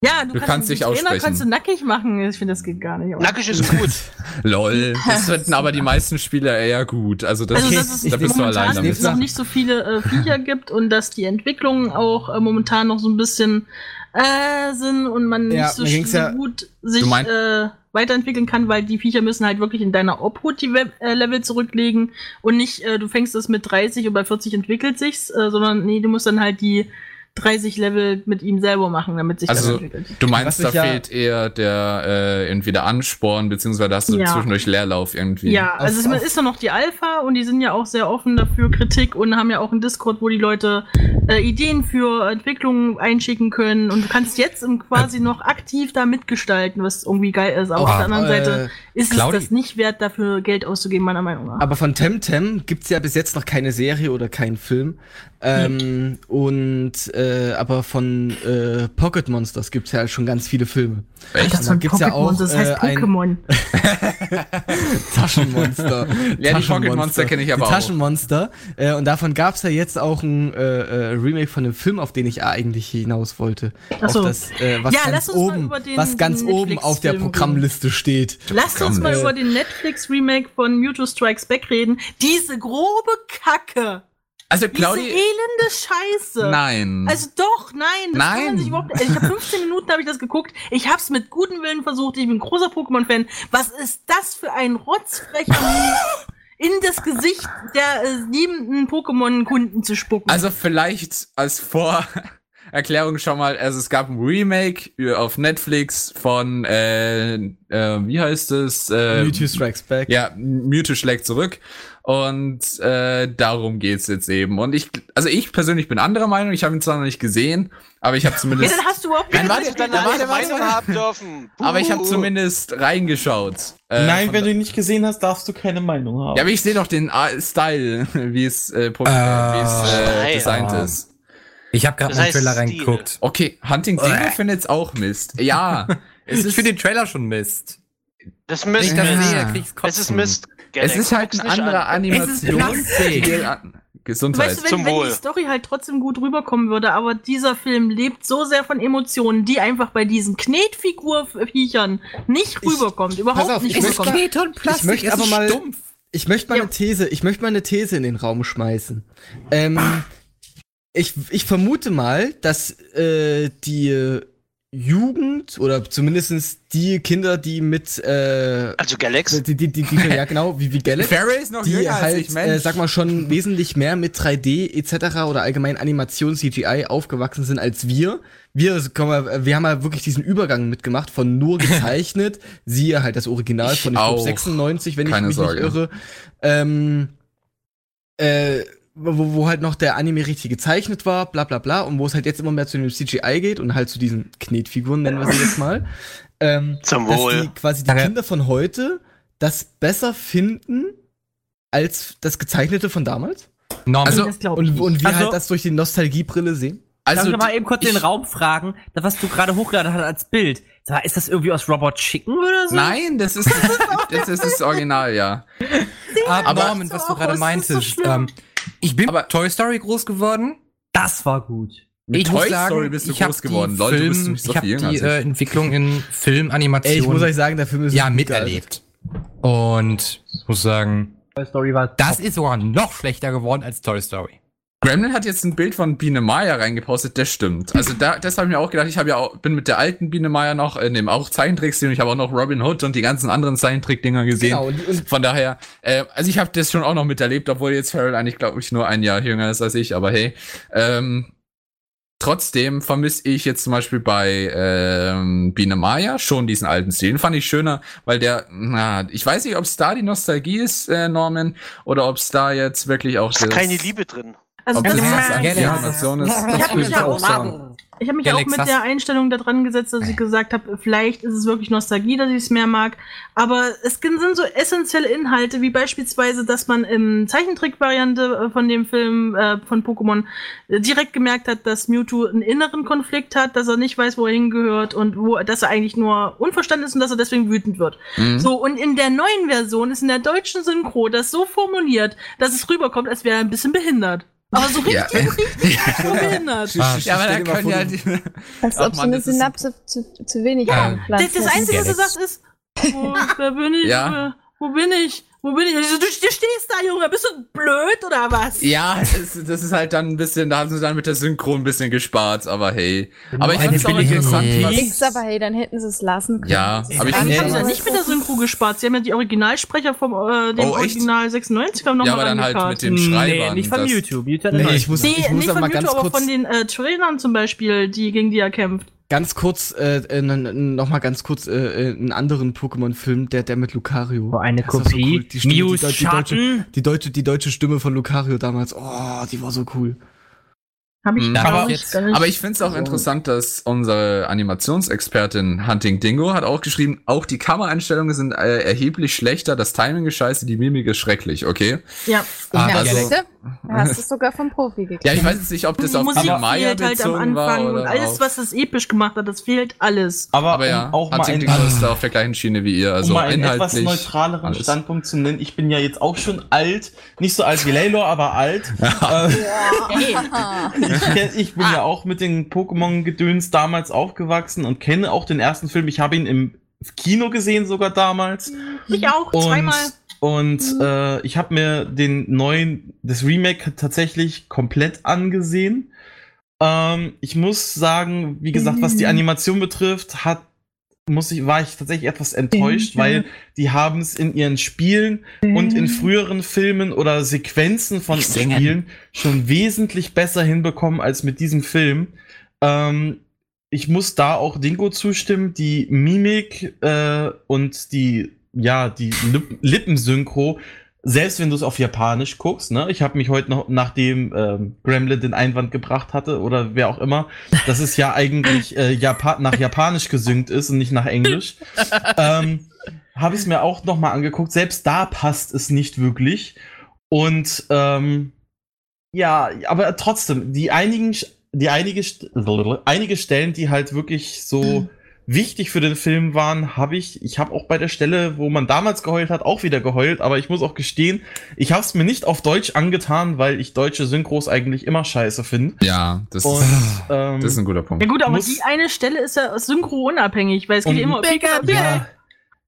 Ja, du, Du kannst dich den Trainer aussprechen. kannst du nackig machen. Ich finde, das geht gar nicht. aber- Nackig ist gut. Lol. Das finden aber die meisten Spieler eher gut. Also das, Also, dass es da bist du allein damit. jetzt noch nicht so viele äh, Viecher gibt und dass die Entwicklungen auch äh, momentan noch so ein bisschen äh, sind und man Ja, nicht so, ja- gut sich äh, weiterentwickeln kann, weil die Viecher müssen halt wirklich in deiner Obhut die Web äh, Level zurücklegen und nicht, äh, du fängst es mit 30 und bei 40 entwickelt sich's, äh, sondern nee, du musst dann halt die 30 Level mit ihm selber machen, damit sich das Also, entwickelt. du meinst, Was da ich ja- fehlt eher der äh, irgendwie der Ansporn, beziehungsweise hast du Ja. zwischendurch Leerlauf irgendwie. Ja, also Auf- es auf- ist ja noch die Alpha und die sind ja auch sehr offen dafür Kritik und haben ja auch einen Discord, wo die Leute äh, Ideen für Entwicklungen einschicken können und du kannst jetzt im quasi noch aktiv da mitgestalten, was irgendwie geil ist. Aber Oh, auf der anderen äh, Seite ist Claudi- es das nicht wert, dafür Geld auszugeben, meiner Meinung nach. Aber von Temtem gibt's ja bis jetzt noch keine Serie oder keinen Film. Ähm, Und äh, äh, aber von äh, Pocket Monsters gibt's ja schon ganz viele Filme. Echt? Das von gibt's ja Pokémon, auch, das heißt äh, Pokémon. Taschenmonster. Ja, die Pocket Monster kenne ich aber die auch. Taschenmonster. Äh, und davon gab's ja jetzt auch ein äh, äh, Remake von dem Film, auf den ich eigentlich hinaus wollte. Ach so. Auf das, äh, was Ja, ganz lass uns mal oben, über den- was ganz den oben auf der Programmliste steht. Lasst uns mal Äh, über den Netflix-Remake von Mewtwo Strikes Back reden. Diese grobe Kacke. Also Diese Claudi. elende Scheiße. Nein. Also doch, nein, das kann Nein. man sich überhaupt nicht. Also ich habe 15 Minuten habe ich das geguckt. Ich habe es mit gutem Willen versucht. Ich bin großer Pokémon-Fan. Was ist das für ein rotzfrecher in das Gesicht der äh, liebenden Pokémon-Kunden zu spucken? Also vielleicht als Vorerklärung schon mal, also es gab ein Remake auf Netflix von, äh, äh, wie heißt es? Äh, Mewtwo Strikes Back. Ja, Mewtwo schlägt zurück. Und äh, darum geht's jetzt eben. Und ich, also ich persönlich bin anderer Meinung. Ich habe ihn zwar noch nicht gesehen, aber ich habe ja, zumindest, dann hast du überhaupt Nein, keine Meinung haben. dürfen. aber ich habe zumindest reingeschaut. Äh, Nein, wenn du ihn nicht gesehen hast, darfst du keine Meinung haben. Ja, aber ich sehe doch den äh, Style, wie es, äh, pro- äh, wie es äh, Style. designt Ah. ist. Ich habe gerade Das einen Trailer reingeguckt. Okay, Hunting Dingle findet's auch Mist. Ja, es Ich ist, finde den Trailer schon Mist. Das Wenn ich Mist. das Ja. sehe, krieg ich's Es ist Mist. Es ist halt ein anderer an. Animationsstil. an- Gesundheit. Weißt du, wenn, Zum wenn Wohl. die Story halt trotzdem gut rüberkommen würde, aber dieser Film lebt so sehr von Emotionen, die einfach bei diesen Knetfigur-Viechern nicht Ich- rüberkommt, überhaupt pass auf, nicht ich möchte- rüberkommt. Knete und Plastik, Ich möchte aber ist mal- stumpf. Ich möchte mal Ja. eine These, ich möchte mal eine These in den Raum schmeißen. Ähm, ich, ich vermute mal, dass äh, die Jugend oder zumindestens die Kinder, die mit äh, Also Galax. die, die, die, die, ja genau, wie, wie Galax, Ferry ist noch die jünger als halt, ich, Mensch. äh, sag mal, schon wesentlich mehr mit 3D etc. oder allgemein Animation, CGI aufgewachsen sind als wir. Wir, mal, wir haben ja wirklich diesen Übergang mitgemacht von nur gezeichnet, siehe halt das Original Ich von ich glaub, auch. 96, wenn ich Keine mich Sorge. nicht irre. Ähm, äh, wo, wo halt noch der Anime richtig gezeichnet war, bla bla bla, und wo es halt jetzt immer mehr zu dem CGI geht und halt zu diesen Knetfiguren, nennen wir sie jetzt mal. Ähm, Zum dass Wohl. die quasi die Danke. Kinder von heute das besser finden als das Gezeichnete von damals? Norman, Also- das Und, und wir Also- halt das durch die Nostalgiebrille sehen? Darf also ich mal eben kurz ich- den Raum fragen, das, was du gerade hochgeladen hast als Bild. Ist das irgendwie aus Robot Chicken oder so? Nein, das ist das ist das Original, ja. ah, aber- Norman, was du gerade so meintest. schlimm. ähm, ich bin Aber- Toy Story groß geworden. Das war gut. Mit ich Toy muss sagen, Story bist du groß geworden. Lol, du bist nämlich so ich habe viel jünger die äh, Entwicklung in Filmanimation Ey, ich muss euch sagen, der Film ist ja miterlebt. Und ich muss sagen, Toy Story war das ist sogar noch schlechter geworden als Toy Story. Gremlin hat jetzt ein Bild von Biene Maya reingepostet, das stimmt. Also da, das habe ich mir auch gedacht, ich habe ja auch, bin mit der alten Biene Maya noch in dem auch Zeichentrickstil und ich habe auch noch Robin Hood und die ganzen anderen Zeichentrick-Dinger gesehen. Genau, Von daher, äh, also ich habe das schon auch noch miterlebt, obwohl jetzt Farrell eigentlich, glaube ich, nur ein Jahr jünger ist als ich, aber hey. Ähm, trotzdem vermisse ich jetzt zum Beispiel bei ähm, Biene Maya schon diesen alten Stil. Den fand ich schöner, weil der, na, ich weiß nicht, ob es da die Nostalgie ist, äh, Norman, oder ob es da jetzt wirklich auch Ist keine Liebe drin. Also ob das das Animation ist. Ich hab mich würde ja ich auch auch sagen. Ich habe mich ja auch mit der Einstellung da dran gesetzt, dass ich gesagt habe, vielleicht ist es wirklich Nostalgie, dass ich es mehr mag. Aber es sind so essentielle Inhalte, wie beispielsweise, dass man im Zeichentrick-Variante äh, von dem Film äh, von Pokémon äh, direkt gemerkt hat, dass Mewtwo einen inneren Konflikt hat, dass er nicht weiß, wo er hingehört und wo, dass er eigentlich nur unverstanden ist und dass er deswegen wütend wird. Mhm. So, und in der neuen Version ist in der deutschen Synchro das so formuliert, dass es rüberkommt, als wäre er ein bisschen behindert. Aber so richtig, Ja. richtig so behindert. Ah, Ja, aber da können ja du- die, Als Ach ob so Mann, eine Synapse zu, zu wenig Ja. Das, das. Einzige, was er Galax. sagt, ist, wo, wer bin ich? Ja. Wo bin ich? Wo bin ich? Und ich so, du, du stehst da, Junge, bist du blöd oder was? Ja, das, das ist halt dann ein bisschen, da haben sie dann mit der Synchro ein bisschen gespart, aber hey. Aber ich find's auch interessant, Nix, aber hey, dann hätten sie es lassen können. Ja, aber ich Eigentlich find- haben sie ja nicht mit der Synchro gespart. Sie haben ja die Originalsprecher vom äh, dem Oh? Original 96er noch Ja, aber dann halt mit dem Schreiber. Nee, nicht von YouTube. YouTube Nee, ich muss, Nee, ich muss nicht aber von mal YouTube, ganz aber kurz, von den äh, Trailern zum Beispiel, die gegen die er kämpft. Ganz kurz, äh, äh, n- n- noch mal ganz kurz äh, äh, einen anderen Pokémon-Film, der, der mit Lucario. Oh, eine Das ist so Kopie. cool. Die Stimme, die, die, deutsche, die, deutsche, die deutsche Stimme von Lucario damals. Oh, die war so cool. Hab ich Mhm. Aber- nicht. Aber ich finde es auch interessant, dass unsere Animationsexpertin Hunting Dingo hat auch geschrieben, auch die Kameraeinstellungen sind äh, erheblich schlechter, das Timing ist scheiße, die Mimik ist schrecklich, okay? ja. Ah, ja, also-? Da hast du es sogar vom Profi gekriegt. Ja, ich weiß jetzt nicht, ob das die auf Musik die Maya fehlt halt am bezogen war Anfang und oder alles, was es episch gemacht hat, das fehlt alles. Aber, Aber um ja, auch mal Hunting Dingo ist da auf der gleichen Schiene wie ihr, also um mal einen etwas neutraleren alles. Standpunkt zu nennen, ich bin ja jetzt auch schon alt, nicht so alt wie Laylor, aber alt. Äh, Aha. ich, ich bin ja auch mit den Pokémon-Gedöns damals aufgewachsen und kenne auch den ersten Film. Ich habe ihn im Kino gesehen sogar damals. Ich auch, Und, zweimal. und äh, ich habe mir den neuen, das Remake tatsächlich komplett angesehen. Ähm, ich muss sagen, wie gesagt, was die Animation betrifft, hat muss ich, war ich tatsächlich etwas enttäuscht, weil die haben es in ihren Spielen und in früheren Filmen oder Sequenzen von. Spielen schon wesentlich besser hinbekommen als mit diesem Film. Ähm, ich muss da auch Dingo zustimmen, die Mimik äh, und die, ja, die Lip Lippensynchro, selbst wenn du es auf Japanisch guckst, ne? Ich habe mich heute noch, nachdem ähm, Gremlin den Einwand gebracht hatte oder wer auch immer, dass es ja eigentlich äh, Japa nach Japanisch gesynkt ist und nicht nach Englisch, ähm, habe ich es mir auch noch mal angeguckt. Selbst da passt es nicht wirklich. Und ähm, ja, aber trotzdem, die einigen, die einige, einige Stellen, die halt wirklich so wichtig für den Film waren, habe ich, ich habe auch bei der Stelle, wo man damals geheult hat, auch wieder geheult, aber ich muss auch gestehen, ich habe es mir nicht auf Deutsch angetan, weil ich deutsche Synchros eigentlich immer scheiße finde. Ja, das, Und ist, ähm, das ist ein guter Ja Punkt. gut, aber muss- die eine Stelle ist ja synchro-unabhängig, weil es geht ja immer um Pika, Ja.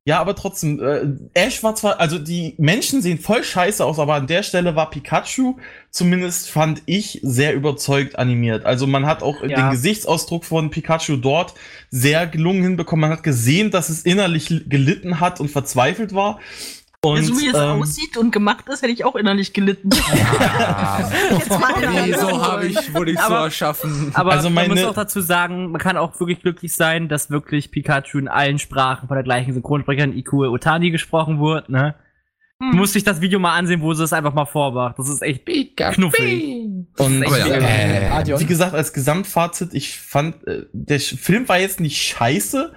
Ja, aber trotzdem, äh, Ash war zwar, also die Menschen sehen voll scheiße aus, aber an der Stelle war Pikachu, zumindest fand ich, sehr überzeugt animiert. Also man hat auch Ja. den Gesichtsausdruck von Pikachu dort sehr gelungen hinbekommen. Man hat gesehen, dass es innerlich gelitten hat und verzweifelt war. Und, Ja, so wie es ähm, aussieht und gemacht ist, hätte ich auch innerlich gelitten. Jetzt mal Wieso habe ich, wurde ich so Aber- erschaffen? Aber Also man muss auch dazu sagen, man kann auch wirklich glücklich sein, dass wirklich Pikachu in allen Sprachen von der gleichen Synchronsprecherin Ikue Otani gesprochen wurde, ne? Hm. Du musst dich das Video mal ansehen, wo sie es einfach mal vormacht. Das ist echt knuffig. Und Aber ja, äh, wie gesagt, als Gesamtfazit, ich fand, äh, der Film war jetzt nicht scheiße,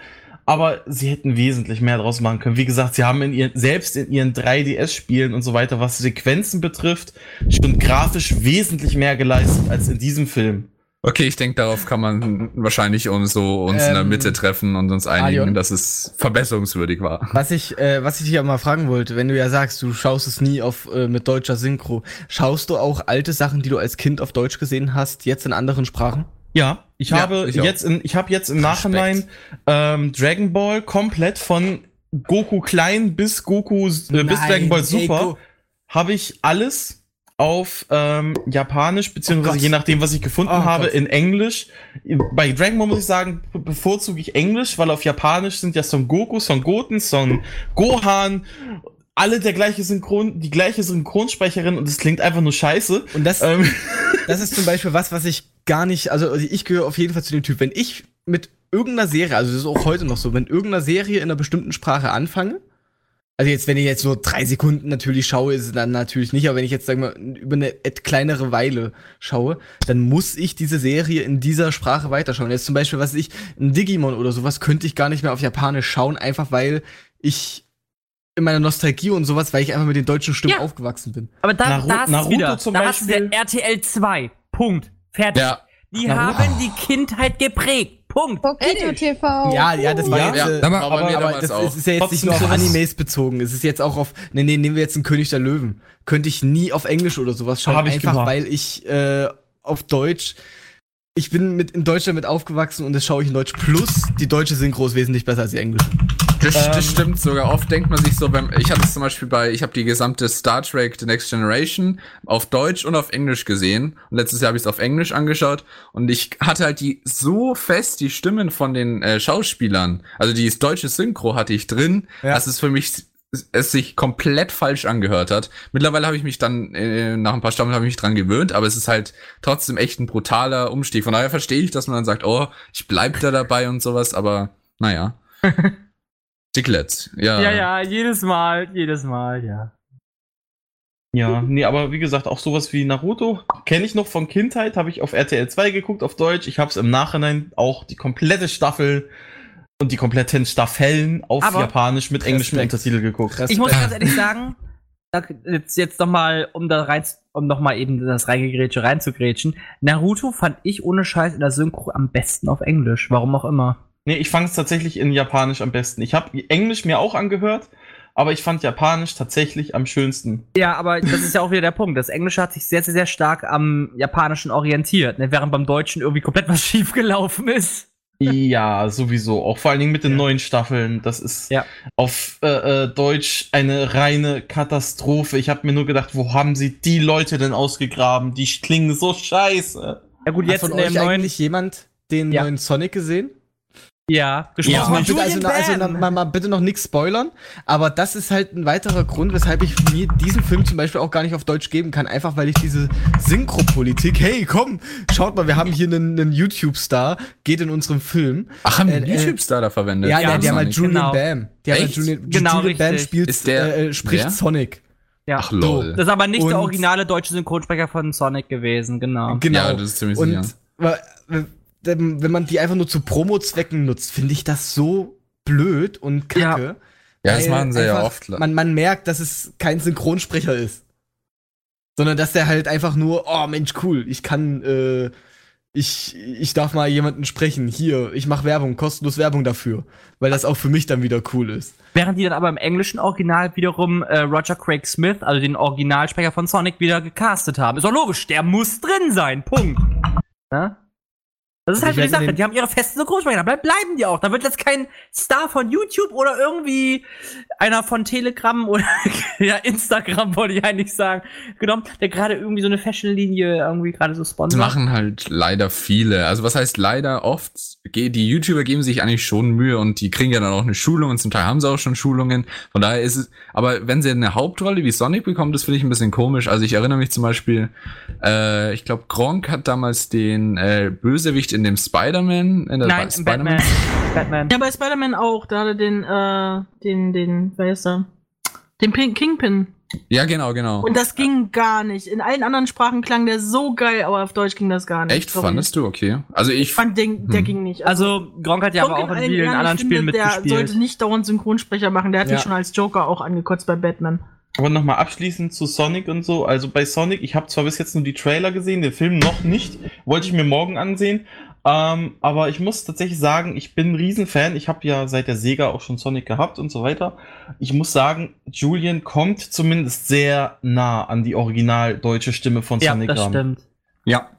aber sie hätten wesentlich mehr draus machen können. Wie gesagt, sie haben in ihren, selbst in ihren 3DS-Spielen und so weiter, was Sequenzen betrifft, schon grafisch wesentlich mehr geleistet als in diesem Film. Okay, ich denke, darauf kann man wahrscheinlich uns so uns in der Ähm, Mitte treffen und uns einigen, Alion? dass es verbesserungswürdig war. Was ich, äh, was ich dich aber mal fragen wollte, wenn du ja sagst, du schaust es nie auf äh, mit deutscher Synchro, schaust du auch alte Sachen, die du als Kind auf Deutsch gesehen hast, jetzt in anderen Sprachen? Ja, ich Ja, habe ich jetzt in, ich habe jetzt im Nachhinein ähm, Dragon Ball komplett von Goku klein bis Goku äh, bis Nein, Dragon Ball Super habe ich alles auf ähm, Japanisch, beziehungsweise Gott. je nachdem, was ich gefunden Oh habe, Gott. in Englisch. Bei Dragon Ball muss ich sagen, be- bevorzuge ich Englisch, weil auf Japanisch sind ja Son Goku, Son Goten, Son Gohan, alle der gleiche Synchron, die gleiche Synchronsprecherin und es klingt einfach nur scheiße. Und das, Ähm, das ist zum Beispiel was, was ich gar nicht, also ich gehöre auf jeden Fall zu dem Typ, wenn ich mit irgendeiner Serie, also das ist auch heute noch so, wenn irgendeiner Serie in einer bestimmten Sprache anfange, also jetzt, wenn ich jetzt nur drei Sekunden natürlich schaue, ist es dann natürlich nicht, aber wenn ich jetzt, sagen wir, über eine et kleinere Weile schaue, dann muss ich diese Serie in dieser Sprache weiterschauen. Jetzt zum Beispiel, was ich, ein Digimon oder sowas könnte ich gar nicht mehr auf Japanisch schauen, einfach weil ich in meiner Nostalgie und sowas, weil ich einfach mit den deutschen Stimmen Ja. aufgewachsen bin. Aber da, Naru- da hast Naruto du wieder, zum da hast du Beispiel. RTL 2. Punkt. Fertig. Ja, Die Naruto. haben die Kindheit geprägt. Punkt. Pokito TV. Ja, ja, das war Ja, jetzt. ja, äh, aber- aber, aber aber das auch. ist, ist ja jetzt nicht nur auf Animes bezogen. Es ist jetzt auch auf. Nee, nee, nehmen wir jetzt einen König der Löwen. Könnte ich nie auf Englisch oder sowas schauen. Hab ich einfach gemacht. weil ich äh, auf Deutsch. Ich bin mit in Deutschland mit aufgewachsen und das schaue ich in Deutsch. Plus die deutsche Synchro ist wesentlich besser als die englische. Das, das Ähm, stimmt sogar. Oft denkt man sich so, wenn, ich hatte es zum Beispiel bei, ich habe die gesamte Star Trek The Next Generation auf Deutsch und auf Englisch gesehen. Und letztes Jahr habe ich es auf Englisch angeschaut und ich hatte halt die so fest die Stimmen von den äh, Schauspielern, also die deutsche Synchro hatte ich drin, Ja. dass es für mich es sich komplett falsch angehört hat. Mittlerweile habe ich mich dann, äh, nach ein paar Staffeln habe ich mich dran gewöhnt, aber es ist halt trotzdem echt ein brutaler Umstieg. Von daher verstehe ich, dass man dann sagt, oh, ich bleib da dabei und sowas, aber naja. Diglets, ja. Ja, ja, jedes Mal, jedes Mal, ja. Ja, nee, aber wie gesagt, auch sowas wie Naruto kenne ich noch von Kindheit, habe ich auf RTL 2 geguckt auf Deutsch. Ich habe es im Nachhinein auch die komplette Staffel und die kompletten Staffeln auf Aber- Japanisch mit englischem Respekt. Untertitel geguckt. Ich muss ganz ehrlich sagen, jetzt, jetzt noch mal, um da rein, um noch mal eben das Reingegrätsche reinzugrätschen. Naruto fand ich ohne Scheiß in der Synchro am besten auf Englisch. Warum auch immer. Nee, ich fand es tatsächlich in Japanisch am besten. Ich habe Englisch mir auch angehört, aber ich fand Japanisch tatsächlich am schönsten. Ja, aber das ist ja auch wieder der Punkt. Das Englische hat sich sehr, sehr, sehr stark am Japanischen orientiert, ne? während beim Deutschen irgendwie komplett was schief gelaufen ist. Ja, sowieso. Auch vor allen Dingen mit den neuen Staffeln. Das ist Ja. auf äh, äh, Deutsch eine reine Katastrophe. Ich habe mir nur gedacht, wo haben sie die Leute denn ausgegraben? Die klingen so scheiße. Ja gut, Hat jetzt von in euch neuen, eigentlich jemand den Ja. neuen Sonic gesehen? Ja, gesprochen Ja, von bitte, also, also mal, mal bitte noch nichts spoilern, aber das ist halt ein weiterer Grund, weshalb ich mir diesen Film zum Beispiel auch gar nicht auf Deutsch geben kann, einfach weil ich diese Synchropolitik, hey komm, schaut mal, wir haben hier einen, einen YouTube-Star, geht in unserem Film. Ach, haben Äh, die äh, YouTube-Star da verwendet? Ja, Ja, der, der mal. Julian Genau. Bam. Der hat Echt? Julian, Genau, Julian Bam spielt, Ist der- äh, äh, spricht wer? Sonic. Ja. Ach lol. Das ist aber nicht der Und- originale deutsche Synchronsprecher von Sonic gewesen, genau. Genau. Ja, das ist ziemlich Und sicher. Wenn wenn man die einfach nur zu Promo-Zwecken nutzt, finde ich das so blöd und kacke. Ja, das weil machen sie ja oft. Man, man merkt, dass es kein Synchronsprecher ist. Sondern dass der halt einfach nur, oh Mensch, cool, ich kann, äh, ich, ich darf mal jemanden sprechen. Hier, ich mache Werbung, kostenlos Werbung dafür. Weil das auch für mich dann wieder cool ist. Während die dann aber im englischen Original wiederum äh, Roger Craig Smith, also den Originalsprecher von Sonic, wieder gecastet haben. Ist doch logisch, der muss drin sein. Punkt. Ne? Das ist halt die Sache. Die haben ihre festen Synchronsprecher. Da bleib- bleiben die auch. Da wird jetzt kein Star von YouTube oder irgendwie einer von Telegram oder ja, Instagram, wollte ich eigentlich sagen, genommen, der gerade irgendwie so eine Fashion-Linie irgendwie gerade so Das sponsert. machen halt leider viele. Also was heißt leider oft? Die YouTuber geben sich eigentlich schon Mühe und die kriegen ja dann auch eine Schulung und zum Teil haben sie auch schon Schulungen. Von daher ist es, aber wenn sie eine Hauptrolle wie Sonic bekommt, das finde ich ein bisschen komisch. Also ich erinnere mich zum Beispiel, äh, ich glaube Gronk hat damals den äh, Bösewicht in dem Spider-Man, in der Nein, Ba- Batman. Batman. Ja, bei Spider-Man auch. Da hat er den, äh, den, den, wer ist er? Den Pin Kingpin. Ja, genau, genau. Und das ging gar nicht. In allen anderen Sprachen klang der so geil, aber auf Deutsch ging das gar nicht. Echt? Sorry. Fandest du? Okay. Also ich, Ich fand den, der Hm. ging nicht. Also, Gronk hat ja aber auch in vielen anderen Spielen Der mitgespielt. sollte nicht dauernd Synchronsprecher machen. Der hat Ja. mich schon als Joker auch angekotzt bei Batman. Aber nochmal abschließend zu Sonic und so. Also bei Sonic, ich habe zwar bis jetzt nur die Trailer gesehen, den Film noch nicht. Wollte ich mir morgen ansehen. Ähm, aber ich muss tatsächlich sagen, ich bin ein Riesenfan. Ich habe ja seit der Sega auch schon Sonic gehabt und so weiter. Ich muss sagen, Julian kommt zumindest sehr nah an die original deutsche Stimme von ja, Sonic das ran. stimmt. Ja.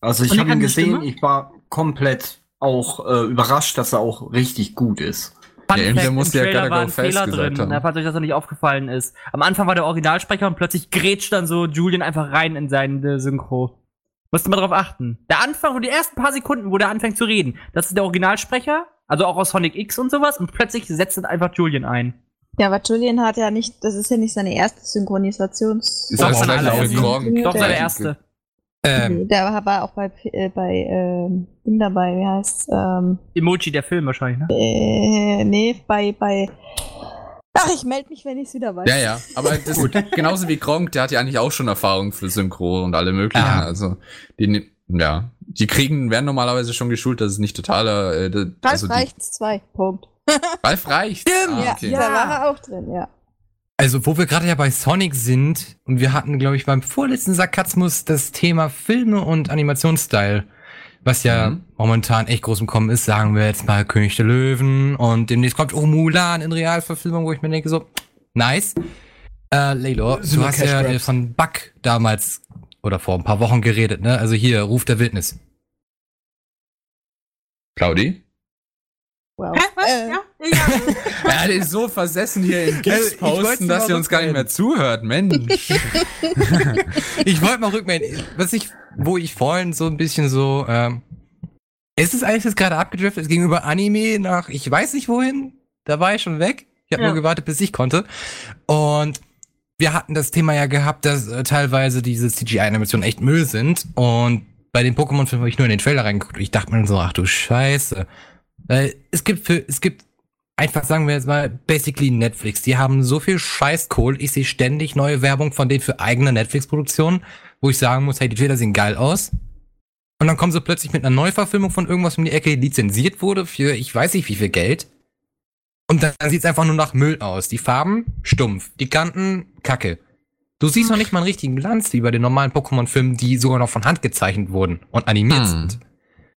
Also ich habe ihn gesehen, Stimme? ich war komplett auch äh, überrascht, dass er auch richtig gut ist. Fun Ja, irgendwer Fact, muss ja Trailer war ein Fehler drin, haben. falls euch das noch nicht aufgefallen ist. Am Anfang war der Originalsprecher und plötzlich grätscht dann so Julian einfach rein in seinen äh, Synchro. Musst du mal drauf achten. Der Anfang, wo die ersten paar Sekunden, wo der anfängt zu reden, das ist der Originalsprecher, also auch aus Sonic X und sowas, und plötzlich setzt dann einfach Julian ein. Ja, aber Julian hat ja nicht, das ist ja nicht seine erste Synchronisations. ist Doch, das seine allererste. Doch, seine erste. Ähm, Der war, auch bei, äh, bei, ähm, Ding dabei, wie heißt, ähm, Emoji der Film wahrscheinlich, ne? äh, nee, bei, bei, ach, ich melde mich, wenn ich es wieder weiß. Ja, ja, aber das genauso wie Gronk, der hat ja eigentlich auch schon Erfahrung für Synchro und alle möglichen. Ja. Also die, ne- ja, die kriegen werden normalerweise schon geschult, dass es nicht totaler. Äh, das- Ralf also reicht's zwei, Punkt. Ralf reicht. Ah, ja, okay. da war er auch drin, ja. Also, wo wir gerade ja bei Sonic sind, und wir hatten, glaube ich, beim vorletzten Sarkasmus das Thema Filme und Animationsstyle, was ja Mhm. momentan echt groß im Kommen ist, sagen wir jetzt mal König der Löwen und demnächst kommt oh Mulan in Realverfilmung, wo ich mir denke so, nice. Äh, Lelo, du hast ja Grabs. von Buck damals oder vor ein paar Wochen geredet, ne? Also hier, Ruf der Wildnis. Claudi? Wow. Hä? Was? Äh, Ja? Der ist so versessen hier in GIFs posten, dass ihr uns gar nicht mehr zuhört, Mensch. ich wollte mal rückmelden, was ich, wo ich vorhin so ein bisschen so, ähm, ist es eigentlich jetzt gerade abgedriftet gegenüber Anime nach, ich weiß nicht wohin, da war ich schon weg. Ich habe Ja. nur gewartet, bis ich konnte. Und wir hatten das Thema ja gehabt, dass äh, teilweise diese CGI-Animationen echt Müll sind. Und bei den Pokémon-Filmen habe ich nur in den Trailer reingeguckt und ich dachte mir so, ach du Scheiße. Weil es gibt für, es gibt einfach sagen wir jetzt mal, basically Netflix. Die haben so viel Scheißkohl. Ich sehe ständig neue Werbung von denen für eigene Netflix-Produktionen, wo ich sagen muss, hey, die Trailer sehen geil aus. Und dann kommen sie plötzlich mit einer Neuverfilmung von irgendwas um die Ecke, die lizenziert wurde für ich weiß nicht wie viel Geld. Und dann sieht's einfach nur nach Müll aus. Die Farben stumpf, die Kanten kacke. Du siehst noch nicht mal einen richtigen Glanz wie bei den normalen Pokémon-Filmen, die sogar noch von Hand gezeichnet wurden und animiert Hm. sind.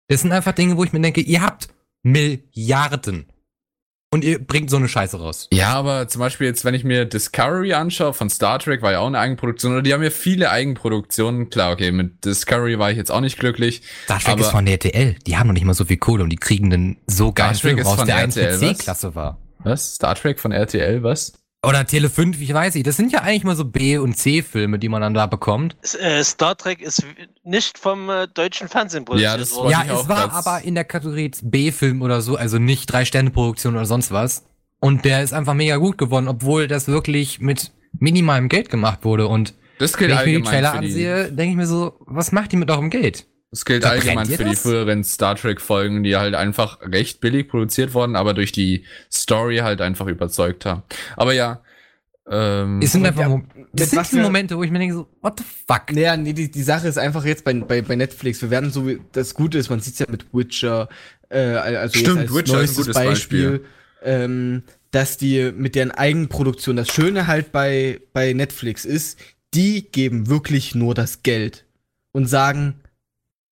Das sind einfach Dinge, wo ich mir denke, ihr habt Milliarden. Und ihr bringt so eine Scheiße raus. Ja, aber zum Beispiel jetzt, wenn ich mir Discovery anschaue, von Star Trek war ja auch eine Eigenproduktion, oder die haben ja viele Eigenproduktionen. Klar, okay, mit Discovery war ich jetzt auch nicht glücklich. Star Trek ist von der RTL. Die haben noch nicht mal so viel Kohle und die kriegen einen so Trek Film raus, von der RTL, was? C-Klasse war. Was? Star Trek von RTL, was? Oder Tele 5, ich weiß nicht. Das sind ja eigentlich mal so B- und C-Filme, die man dann da bekommt. Äh, Star Trek ist nicht vom äh, deutschen Fernsehen produziert Ja, das worden. wollte Ja, ich auch es war aber in der Kategorie B-Film oder so, also nicht Drei-Sterne-Produktion oder sonst was. Und der ist einfach mega gut geworden, obwohl das wirklich mit minimalem Geld gemacht wurde. Und Das wenn ich mir die Trailer ansehe, denke ich mir so, was macht die mit eurem Geld? Das gilt allgemein für die das? früheren Star Trek Folgen, die halt einfach recht billig produziert wurden, aber durch die Story halt einfach überzeugt haben. Aber ja, ähm, Es sind einfach, ja, das sind diese Momente, wo ich mir denke so, what the fuck? Naja, nee, die, die Sache ist einfach jetzt bei, bei, bei Netflix. Wir werden so, wie- das Gute ist, man sieht's ja mit Witcher, äh, also Stimmt, jetzt als Witcher ist ein neuestes gutes Beispiel. ähm, dass die mit deren Eigenproduktion, das Schöne halt bei, bei Netflix ist, die geben wirklich nur das Geld und sagen,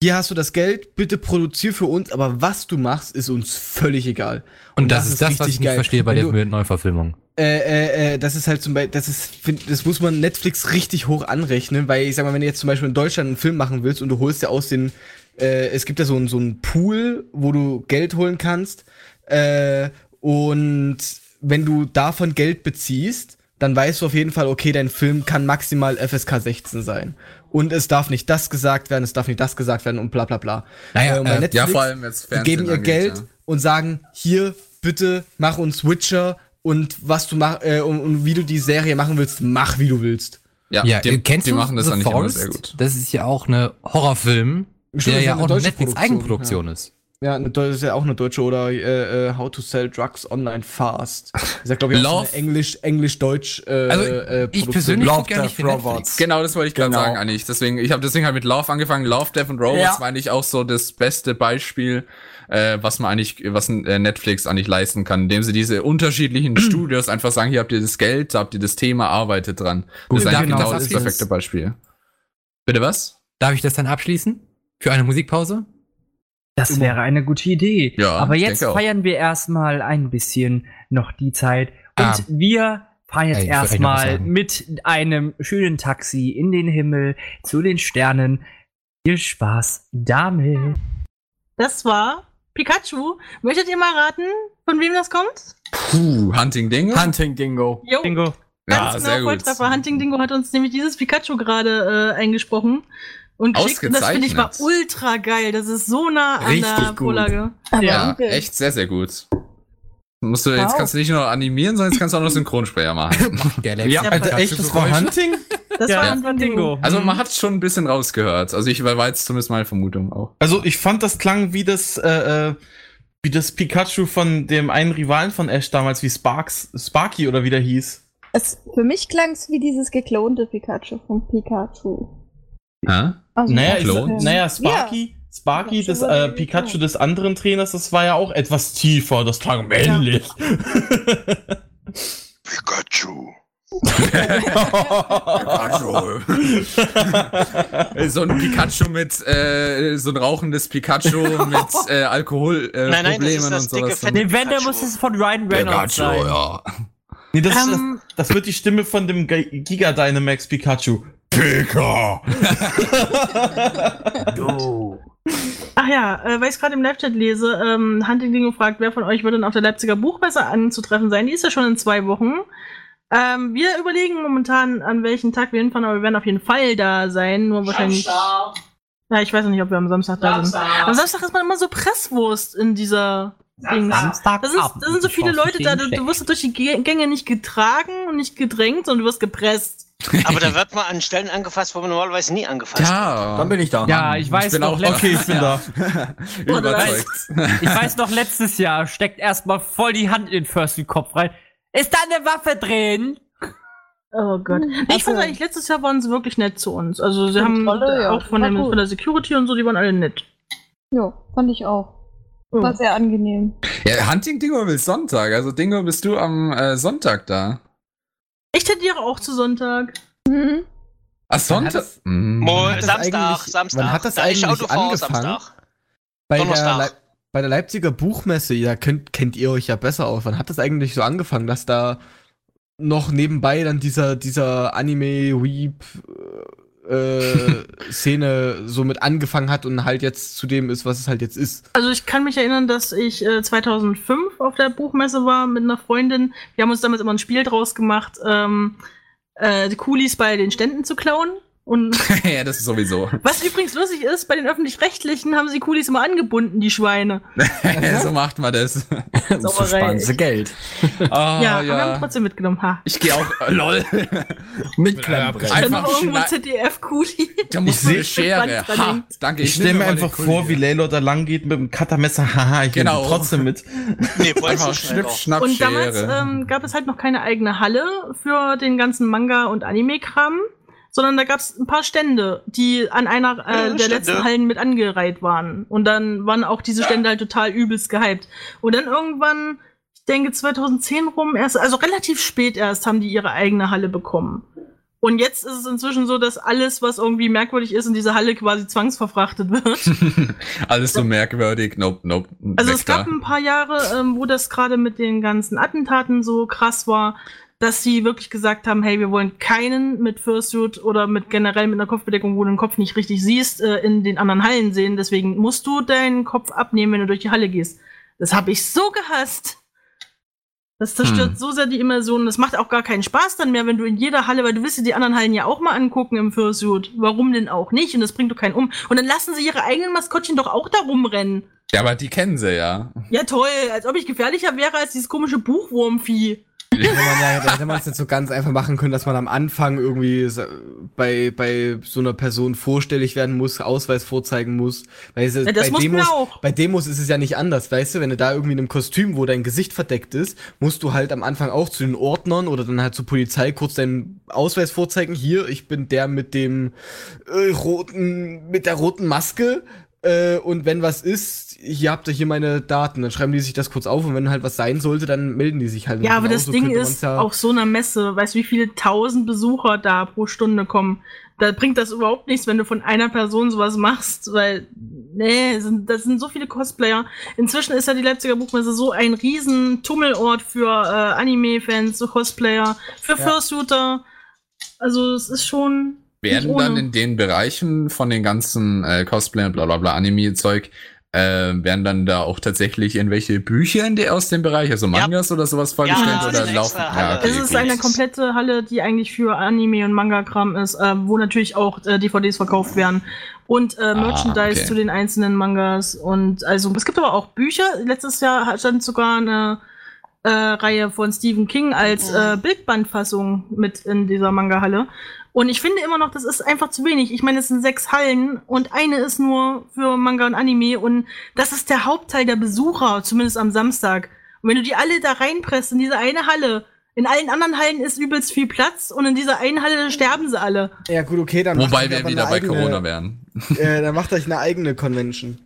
hier hast du das Geld, bitte produzier für uns, aber was du machst, ist uns völlig egal. Und das, ist das, was ich nicht verstehe bei Wenn der du- Neuverfilmung. äh, äh, äh, das ist halt zum Beispiel, das ist, das muss man Netflix richtig hoch anrechnen, weil ich sag mal, wenn du jetzt zum Beispiel in Deutschland einen Film machen willst und du holst ja aus den, äh, es gibt ja so, ein- so einen Pool, wo du Geld holen kannst, äh, und wenn du davon Geld beziehst, dann weißt du auf jeden Fall, okay, dein Film kann maximal FSK 16 sein. Und es darf nicht das gesagt werden, es darf nicht das gesagt werden und bla bla bla. Naja, Äh, und bei äh, ja, Netflix- vor allem jetzt die Fernsehen geben ihr angeht, Geld ja. und sagen, hier, bitte, mach uns Witcher und was du mach, äh, und, und wie du die Serie machen willst, mach wie du willst. Ja, Ja, die, kennst die du machen das The eigentlich immer Forest? sehr gut. Das ist ja auch eine Horrorfilm, Stimmt, der ja auch eine Netflix Produktion, Eigenproduktion ist. Ja, eine, das ist ja auch eine deutsche oder äh, äh, How to Sell Drugs Online Fast. Das ist ja, glaube ich, auch so Love- eine Englisch, Englisch-Deutsch äh, Also, äh, ich persönlich Love, Death, für Robots. Netflix. Genau, das wollte ich gerade Genau. sagen, eigentlich. Deswegen, ich habe deswegen halt mit Love angefangen. Love, Death and Robots Ja. war eigentlich auch so das beste Beispiel, äh, was man eigentlich, was äh, Netflix eigentlich leisten kann, indem sie diese unterschiedlichen Studios einfach sagen, hier habt ihr das Geld, da habt ihr das Thema, arbeitet dran. Gut, das ist eigentlich genau, das perfekte Beispiel. Bitte was? Darf ich das dann abschließen? Für eine Musikpause? Das wäre eine gute Idee. Ja, Aber jetzt feiern wir erstmal ein bisschen noch die Zeit. Und Ah. wir fahren jetzt erstmal mit einem schönen Taxi in den Himmel zu den Sternen. Viel Spaß damit. Das war Pikachu. Möchtet ihr mal raten, von wem das kommt? Puh, Hunting Dinge? Hunting Dingo. Jo, Bingo. ja, ganz sehr genau gut. Volltreffer. Hunting Dingo hat uns nämlich dieses Pikachu gerade äh, eingesprochen. Und, und das finde ich war Ausgezeichnet. ultra geil. Das ist so nah an Richtig der gut. Vorlage. Aber Ja, übel. echt sehr, sehr gut. Musst du, jetzt Wow. kannst du nicht nur animieren, sondern jetzt kannst du auch noch Synchronsprecher machen. Galaxy Ja, Alter, echt, das war Hunting? Das Ja, war ja. Hunting Dingo. Also man hat schon ein bisschen rausgehört. Also ich war jetzt zumindest meine Vermutung auch. Also ich fand, das klang wie das, äh, äh, wie das Pikachu von dem einen Rivalen von Ash damals, wie Sparks, Sparky oder wie der hieß. Es, für mich klang es wie dieses geklonte Pikachu von Pikachu. Hä? Also, Naja, ich, naja Sparky, Sparky, Ja, das schon äh, Pikachu des anderen Trainers, das war ja auch etwas tiefer, das klang männlich. Pikachu. so ein Pikachu mit, äh, so ein rauchendes Pikachu mit äh, Alkoholproblemen Nein, nein, das ist und das dicke, sowas. Nee, wenn, Pikachu. muss es von Ryan Reynolds sein. ja. nee, das, Ähm, das, das wird die Stimme von dem Gi- Giga Dynamax Pikachu. Pika! Ach ja, äh, weil ich es gerade im Live-Chat lese, ähm, Hunting Dingo fragt, wer von euch wird denn auf der Leipziger Buchmesse anzutreffen sein? Die ist ja schon in zwei Wochen. Ähm, wir überlegen momentan, an welchen Tag wir hinfahren, aber wir werden auf jeden Fall da sein. Nur wahrscheinlich. Ja, ich weiß noch nicht, ob wir am Samstag da sind. Am Samstag ist man immer so Presswurst in dieser Dings. Samstag. Da sind, da sind so viele Leute da, du, du wirst durch die Ge- Gänge nicht getragen und nicht gedrängt, sondern du wirst gepresst. Aber da wird man an Stellen angefasst, wo man normalerweise nie angefasst wird. Ja. Dann bin ich da. Ja, ich weiß bin noch auch Okay, ich bin Jahr. da. Überzeugt. Ich weiß noch, letztes Jahr steckt erstmal voll die Hand in den Fursuit-Kopf rein. Ist da eine Waffe drin? Oh Gott. Nee, ich fand Also- eigentlich, letztes Jahr waren sie wirklich nett zu uns. Also sie haben Kontrolle, ja, auch von, dem, von der Security und so, die waren alle nett. Ja, fand ich auch. War sehr angenehm. Ja, Hunting Dingo will Sonntag. Also Dingo, bist du am äh, Sonntag da? Ich tendiere auch zu Sonntag. Mhm. Ah, Sonntag? das Samstag, Samstag. wann hat das da eigentlich angefangen? Samstag. Bei der, bei der Leipziger Buchmesse, ja, könnt, kennt ihr euch ja besser aus. Wann hat das eigentlich so angefangen, dass da noch nebenbei dann dieser, dieser Anime-Weep äh, Szene so mit angefangen hat und halt jetzt zu dem ist, was es halt jetzt ist. Also ich kann mich erinnern, dass ich äh, 2005 auf der Buchmesse war mit einer Freundin. Wir haben uns damals immer ein Spiel draus gemacht, ähm, äh, die Coolies bei den Ständen zu klauen. Und ja, das ist sowieso. was übrigens lustig ist, bei den öffentlich-rechtlichen haben sie Coolies immer angebunden, die Schweine. so macht man das. So sparen sie Geld. Ah, ja, aber wir haben trotzdem mitgenommen. Ha. Ich gehe auch. Äh, lol. Mit Ja, Klemmbrett. Einfach noch irgendwo ZDF-Coolie. Da muss Ich eine Schere. Ha, danke. Ich stelle nehme mir einfach vor, wie Laylo da lang geht mit dem Cuttermesser. Haha, ich Genau. nehme trotzdem mit. Nee, Einfach. Schnipp, Schnapp, Und damals ähm, gab es halt noch keine eigene Halle für den ganzen Manga- und Anime-Kram, sondern da gab es ein paar Stände, die an einer äh, der Stände. letzten Hallen mit angereiht waren. Und dann waren auch diese Stände halt total übelst gehypt. Und dann irgendwann, ich denke 2010 rum, erst, also relativ spät erst, haben die ihre eigene Halle bekommen. Und jetzt ist es inzwischen so, dass alles, was irgendwie merkwürdig ist, in diese Halle quasi zwangsverfrachtet wird. Alles so merkwürdig. Nope, nope. Also es gab da. ein paar Jahre, ähm, wo das gerade mit den ganzen Attentaten so krass war, dass sie wirklich gesagt haben, hey, wir wollen keinen mit Fursuit oder mit generell mit einer Kopfbedeckung, wo du den Kopf nicht richtig siehst, äh, in den anderen Hallen sehen. Deswegen musst du deinen Kopf abnehmen, wenn du durch die Halle gehst. Das habe ich so gehasst. Das zerstört Hm. so sehr die Immersion. Das macht auch gar keinen Spaß dann mehr, wenn du in jeder Halle, weil du willst dir die anderen Hallen ja auch mal angucken im Fursuit. Warum denn auch nicht? Und das bringt doch keinen um. Und dann lassen sie ihre eigenen Maskottchen doch auch da rumrennen. Ja, aber die kennen sie ja. Ja, toll. Als ob ich gefährlicher wäre als dieses komische Buchwurmvieh. Hätte man ja, da hätte man es jetzt so ganz einfach machen können, dass man am Anfang irgendwie bei, bei so einer Person vorstellig werden muss, Ausweis vorzeigen muss. Weil es, Ja, das bei, Demos, auch. bei Demos ist es ja nicht anders, weißt du? Wenn du da irgendwie in einem Kostüm, wo dein Gesicht verdeckt ist, musst du halt am Anfang auch zu den Ordnern oder dann halt zur Polizei kurz deinen Ausweis vorzeigen. Hier, ich bin der mit dem äh, roten, mit der roten Maske. Äh, und wenn was ist, hier habt ihr hier meine Daten. Dann schreiben die sich das kurz auf und wenn halt was sein sollte, dann melden die sich halt. Ja, aber das Ding ist, ja- auf so einer Messe, weißt du, wie viele tausend Besucher da pro Stunde kommen? Da bringt das überhaupt nichts, wenn du von einer Person sowas machst, weil, nee, sind, das sind so viele Cosplayer. Inzwischen ist ja die Leipziger Buchmesse so ein riesen Tummelort für äh, Anime-Fans, so Cosplayer, für Ja. Fursuiter. Also, es ist schon. Werden dann in den Bereichen von den ganzen äh, Cosplay und bla bla bla Anime-Zeug, äh, werden dann da auch tatsächlich irgendwelche Bücher in der, aus dem Bereich, also Mangas oder sowas vorgestellt Ja, oder laufen? Halle. okay, es ist gut. eine komplette Halle, die eigentlich für Anime und Manga-Kram ist, äh, wo natürlich auch äh, DVDs verkauft werden und äh, Merchandise okay. zu den einzelnen Mangas und also es gibt aber auch Bücher. Letztes Jahr hat- stand sogar eine äh, Reihe von Stephen King als äh, Bildbandfassung mit in dieser Manga-Halle. Und ich finde immer noch, das ist einfach zu wenig. Ich meine, es sind sechs Hallen und eine ist nur für Manga und Anime und das ist der Hauptteil der Besucher, zumindest am Samstag. Und wenn du die alle da reinpresst in diese eine Halle, in allen anderen Hallen ist übelst viel Platz und in dieser einen Halle sterben sie alle. Ja, gut, okay, dann Wobei wir wieder bei eigene, Corona wären. Äh, dann macht euch eine eigene Convention.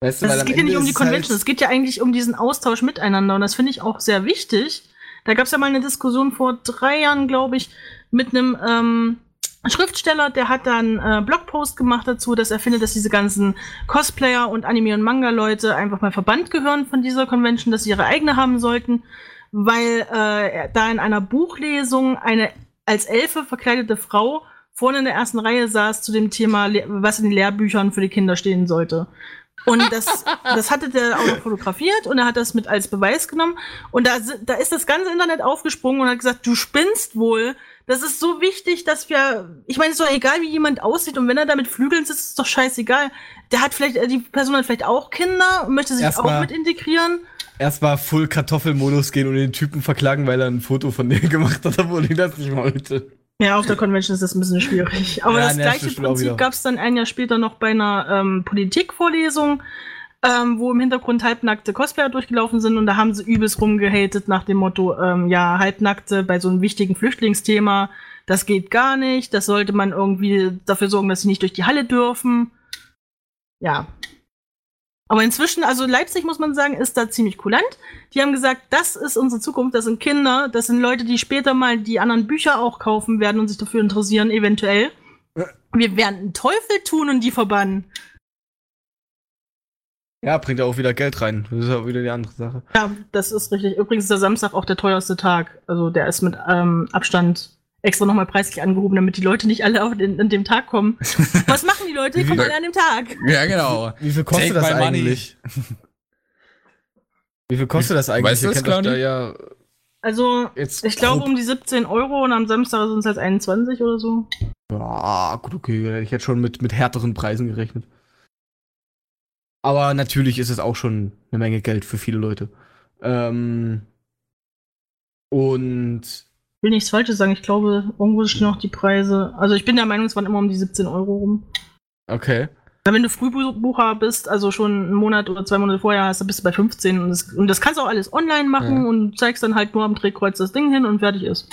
Weißt du, weil es geht ja Ende nicht um die halt- Convention, es geht ja eigentlich um diesen Austausch miteinander und das finde ich auch sehr wichtig. Da gab es ja mal eine Diskussion vor drei Jahren, glaube ich, mit einem ähm, Schriftsteller, der hat dann äh, Blogpost gemacht dazu, dass er findet, dass diese ganzen Cosplayer und Anime- und Manga-Leute einfach mal verbannt gehören von dieser Convention, dass sie ihre eigene haben sollten, weil äh, da in einer Buchlesung eine als Elfe verkleidete Frau vorne in der ersten Reihe saß zu dem Thema, was in den Lehrbüchern für die Kinder stehen sollte. Und das, das hatte der auch noch fotografiert und er hat das mit als Beweis genommen. Und da, da ist das ganze Internet aufgesprungen und hat gesagt, du spinnst wohl. Das ist so wichtig, dass wir, ich meine, es ist doch egal, wie jemand aussieht und wenn er da mit Flügeln sitzt, ist es doch scheißegal. Der hat vielleicht, äh, die Person hat vielleicht auch Kinder und möchte sich Erstmal- auch mit integrieren. Erstmal Full Kartoffelmodus gehen und den Typen verklagen, weil er ein Foto von dir gemacht hat, obwohl ich das nicht wollte. Ja, auf der Convention ist das ein bisschen schwierig. Aber Ja, das gleiche Prinzip gab es dann ein Jahr später noch bei einer ähm, Politikvorlesung, ähm, wo im Hintergrund halbnackte Cosplayer durchgelaufen sind und da haben sie übelst rumgehatet nach dem Motto, ähm, ja, halbnackte bei so einem wichtigen Flüchtlingsthema, das geht gar nicht, das sollte man irgendwie dafür sorgen, dass sie nicht durch die Halle dürfen. Ja. Aber inzwischen, also Leipzig muss man sagen, ist da ziemlich kulant. Die haben gesagt, das ist unsere Zukunft, das sind Kinder, das sind Leute, die später mal die anderen Bücher auch kaufen werden und sich dafür interessieren, eventuell. Wir werden einen Teufel tun und die verbannen. Ja, bringt ja auch wieder Geld rein. Das ist ja wieder die andere Sache. Ja, das ist richtig. Übrigens ist der Samstag auch der teuerste Tag. Also der ist mit ähm, Abstand extra nochmal preislich angehoben, damit die Leute nicht alle auf den, an dem Tag kommen. Was machen die Leute? Die kommen alle an dem Tag. Ja, genau. Wie viel kostet Take das eigentlich? Wie viel kostet das eigentlich? Weißt du das, da ja Also, jetzt ich glaube um die 17 Euro und am Samstag sind es halt 21 oder so. Ja, gut, okay. Ich hätte schon mit, mit härteren Preisen gerechnet. Aber natürlich ist es auch schon eine Menge Geld für viele Leute. Ähm, und Ich will nichts Falsches sagen. Ich glaube, irgendwo stehen noch die Preise. Also ich bin der Meinung, es waren immer um die 17 Euro rum. okay. Weil wenn du Frühbucher bist, also schon einen Monat oder zwei Monate vorher hast, dann bist du bei 15 und das, und das kannst du auch alles online machen Ja. und zeigst dann halt nur am Drehkreuz das Ding hin und fertig ist.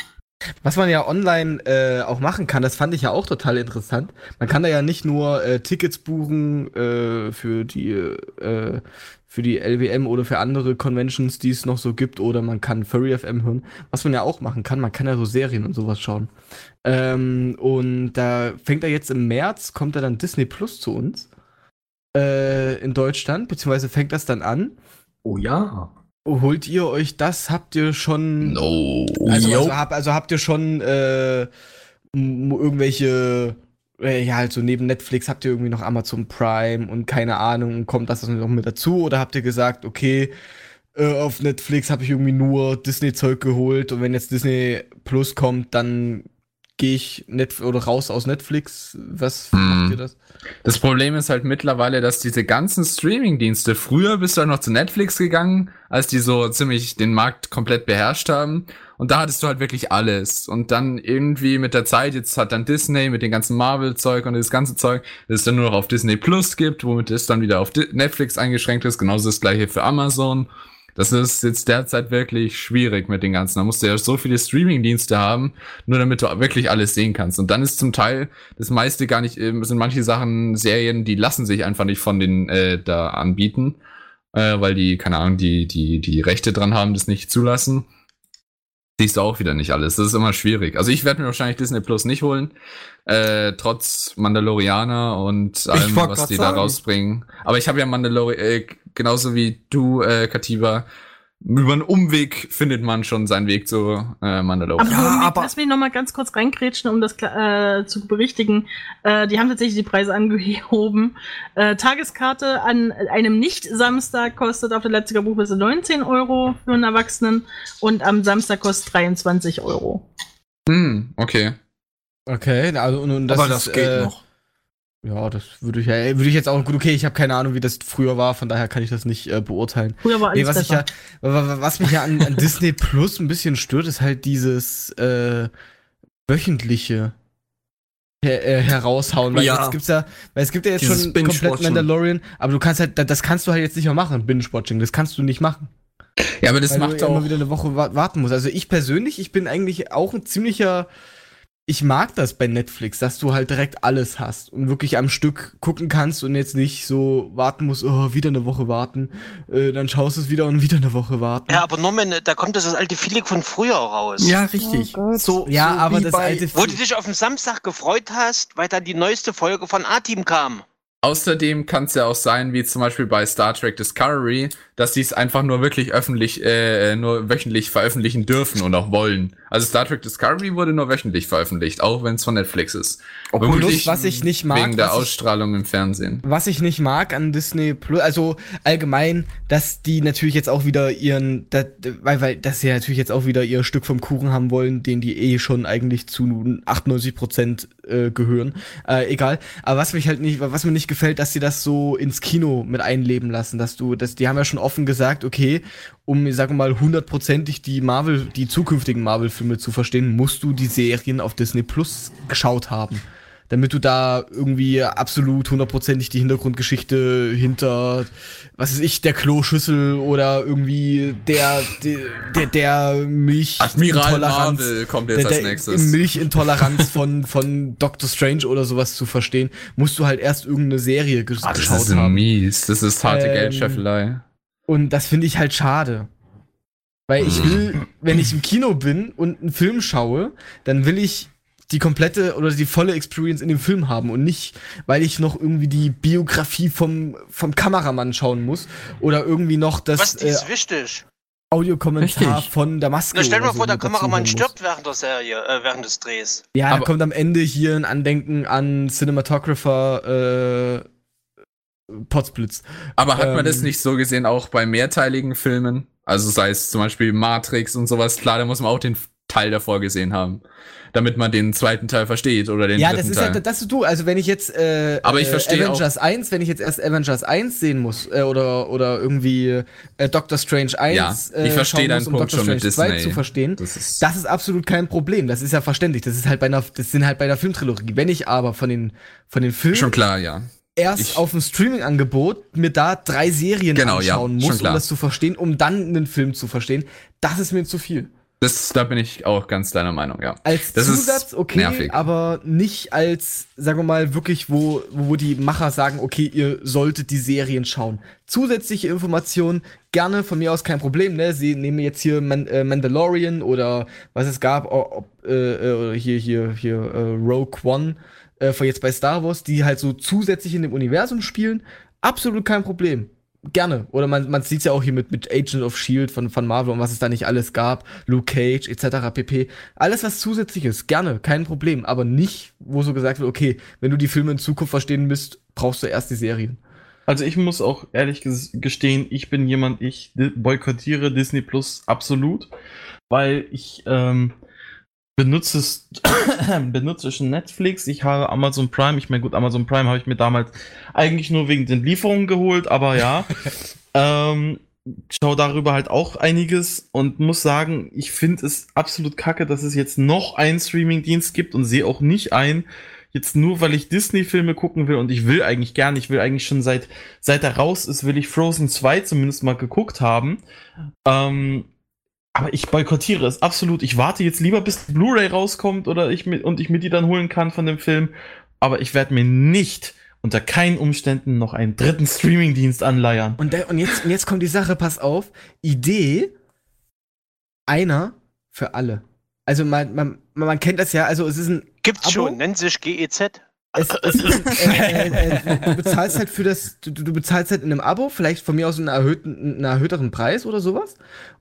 Was man ja online äh, auch machen kann, das fand ich ja auch total interessant. Man kann da ja nicht nur äh, Tickets buchen äh, für die äh, für die LWM oder für andere Conventions, die es noch so gibt, oder man kann Furry FM hören. Was man ja auch machen kann, man kann ja so Serien und sowas schauen. Ähm, und da fängt er jetzt im März, kommt er dann Disney Plus zu uns äh, in Deutschland, beziehungsweise fängt das dann an. Oh ja. Holt ihr euch das? Habt ihr schon No. also, also, hab, also habt ihr schon äh, irgendwelche, äh, ja, halt so neben Netflix habt ihr irgendwie noch Amazon Prime und keine Ahnung, kommt das noch mit dazu? Oder habt ihr gesagt, okay, äh, auf Netflix habe ich irgendwie nur Disney-Zeug geholt und wenn jetzt Disney Plus kommt, dann gehe ich net oder raus aus Netflix? Was Hm. macht ihr das? Das Problem ist halt mittlerweile, dass diese ganzen Streaming-Dienste, früher bist du halt noch zu Netflix gegangen, als die so ziemlich den Markt komplett beherrscht haben. Und da hattest du halt wirklich alles. Und dann irgendwie mit der Zeit, jetzt hat dann Disney mit dem ganzen Marvel-Zeug und das ganze Zeug, das es dann nur noch auf Disney Plus gibt, womit es dann wieder auf Netflix eingeschränkt ist. Genauso das gleiche für Amazon. Das ist jetzt derzeit wirklich schwierig mit den ganzen. Da musst du ja so viele Streaming-Dienste haben, nur damit du wirklich alles sehen kannst. Und dann ist zum Teil das meiste gar nicht, ähm, sind manche Sachen, Serien, die lassen sich einfach nicht von den äh, da anbieten, äh, weil die, keine Ahnung, die, die, die Rechte dran haben, das nicht zulassen. Siehst du auch wieder nicht alles. Das ist immer schwierig. Also ich werde mir wahrscheinlich Disney Plus nicht holen, äh, trotz Mandalorianer und allem, was die da rausbringen. Aber ich habe ja Mandalori äh, genauso wie du, äh, Katiba, über einen Umweg findet man schon seinen Weg zu äh, Mandalorian. Aber, Ja, aber- lass mich noch mal ganz kurz reinkrätschen, um das äh, zu berichtigen. Äh, die haben tatsächlich die Preise angehoben. Äh, Tageskarte an einem Nicht-Samstag kostet auf der Leipziger Buchmesse 19 Euro für einen Erwachsenen und am Samstag kostet 23 Euro. Hm, okay. Okay, also und, und das Aber das ist, geht äh, noch. Ja, das würde ich ja, würde ich jetzt auch gut. Okay, ich habe keine Ahnung, wie das früher war, von daher kann ich das nicht äh, beurteilen. Früher war alles Nee, was, ich ja, wa- wa- was mich ja an, an Disney Plus ein bisschen stört, ist halt dieses äh, wöchentliche her äh, heraushauen. Weil Ja. jetzt gibt's ja, weil es gibt ja jetzt Dieses schon komplett. Mandalorian, aber du kannst halt, da- das kannst du halt jetzt nicht mehr machen, Binge-Watching. Das kannst du nicht machen. Ja, aber das weil macht du auch. immer wieder eine Woche wa warten musst. Also ich persönlich, ich bin eigentlich auch ein ziemlicher. Ich mag das bei Netflix, dass du halt direkt alles hast und wirklich am Stück gucken kannst und jetzt nicht so warten musst, oh, wieder eine Woche warten, äh, dann schaust du es wieder und wieder eine Woche warten. Ja, aber Norman, da kommt das alte Feeling von früher raus. Ja, richtig. Oh so, Ja, so aber das alte Wo du dich auf den Samstag gefreut hast, weil dann die neueste Folge von A-Team kam. Außerdem kann es ja auch sein, wie zum Beispiel bei Star Trek Discovery, dass die es einfach nur wirklich öffentlich, äh, nur wöchentlich veröffentlichen dürfen und auch wollen. Also Star Trek Discovery wurde nur wöchentlich veröffentlicht, auch wenn es von Netflix ist. Obwohl, was ich nicht mag, Wegen der was ich- Ausstrahlung im Fernsehen. Was ich nicht mag an Disney Plus, also allgemein, dass die natürlich jetzt auch wieder ihren, da, weil, weil, dass sie natürlich jetzt auch wieder ihr Stück vom Kuchen haben wollen, den die eh schon eigentlich zu 98 Prozent äh, gehören. Äh, egal. Aber was mich halt nicht, was mir nicht gefällt, dass sie das so ins Kino mit einleben lassen, dass du, dass die haben ja schon offen gesagt, okay, um, ich sage mal, hundertprozentig die Marvel, die zukünftigen Marvel-Filme zu verstehen, musst du die Serien auf Disney Plus geschaut haben. Damit du da irgendwie absolut hundertprozentig die Hintergrundgeschichte hinter, was weiß ich, der Kloschüssel oder irgendwie der, der, der, der Milch. Admiral Marvel kommt jetzt der, als der nächstes. Milchintoleranz von, von Doctor Strange oder sowas zu verstehen, musst du halt erst irgendeine Serie Ah, das geschaut ist haben. mies. Das ist harte Ähm, Geldscheffelei. Und das finde ich halt schade. Weil ich will, wenn ich im Kino bin und einen Film schaue, dann will ich die komplette oder die volle Experience in dem Film haben und nicht, weil ich noch irgendwie die Biografie vom, vom Kameramann schauen muss oder irgendwie noch das Was, die äh, ist wichtig. Audiokommentar Richtig. von der Maske. Na, stell dir mal vor, so der mit dazu Kameramann stirbt während der Serie, äh, während des Drehs. Ja, da Aber- kommt am Ende hier ein Andenken an Cinematographer äh, Potsblitz. Aber hat man ähm, das nicht so gesehen auch bei mehrteiligen Filmen? Also sei es zum Beispiel Matrix und sowas. Klar, da muss man auch den Teil davor gesehen haben, damit man den zweiten Teil versteht oder den Ja, das dritten ist Teil. ja, das ist du. Also wenn ich jetzt äh, Aber ich äh, verstehe Avengers 1, wenn ich jetzt erst Avengers 1 sehen muss äh, oder oder irgendwie äh, Doctor Strange 1 Ja, äh, ich verstehe schauen deinen muss, um Punkt Doctor schon mit Strange 2 Disney. zu verstehen, Das ist- das ist absolut kein Problem. Das ist ja verständlich. Das ist halt bei einer das sind halt bei der Filmtrilogie. Wenn ich aber von den von den Filmen Schon klar, ja. erst Ich- auf dem Streaming-Angebot mir da drei Serien Genau, ja, anschauen schon muss, um das zu verstehen, um dann einen Film zu verstehen, das ist mir zu viel. Das, da bin ich auch ganz deiner Meinung, ja. Als Das Zusatz, okay, nervig. aber nicht als, sagen wir mal, wirklich, wo, wo die Macher sagen, okay, ihr solltet die Serien schauen. Zusätzliche Informationen, gerne von mir aus kein Problem, ne? Sie nehmen jetzt hier Man äh, Mandalorian oder was es gab, ob, äh, äh, hier, hier, hier, äh, Rogue One, äh, von jetzt bei Star Wars, die halt so zusätzlich in dem Universum spielen. Absolut kein Problem. Gerne. Oder man, man sieht ja auch hier mit, mit Agent of Shield von, von Marvel und was es da nicht alles gab, Luke Cage etc. pp. Alles, was zusätzlich ist, gerne, kein Problem. Aber nicht, wo so gesagt wird, okay, wenn du die Filme in Zukunft verstehen willst, brauchst du erst die Serien. Also ich muss auch ehrlich ges- gestehen, ich bin jemand, ich boykottiere Disney Plus absolut, weil ich ähm, benutze es, benutze schon Netflix, ich habe Amazon Prime, ich meine gut, Amazon Prime habe ich mir damals eigentlich nur wegen den Lieferungen geholt, aber ja, ähm, schau darüber halt auch einiges und muss sagen, ich finde es absolut kacke, dass es jetzt noch einen Streamingdienst gibt und sehe auch nicht ein, jetzt nur weil ich Disney-Filme gucken will und ich will eigentlich gern, ich will eigentlich schon seit, seit er raus ist, will ich Frozen 2 zumindest mal geguckt haben. Ähm, aber ich boykottiere es absolut. Ich warte jetzt lieber, bis die Blu-ray rauskommt oder ich mit, und ich mir die dann holen kann von dem Film. Aber ich werde mir nicht unter keinen Umständen noch einen dritten Streamingdienst anleiern. Und, da, und, jetzt, und jetzt kommt die Sache, pass auf. Idee, einer für alle. Also man, man, man kennt das ja, also es ist ein Gibt's Abo? schon, nennt sich GEZ. Es, es ist, äh, äh, äh, du bezahlst halt für das, du, du bezahlst halt in einem Abo, vielleicht von mir aus einen erhöhten, einen erhöhteren Preis oder sowas.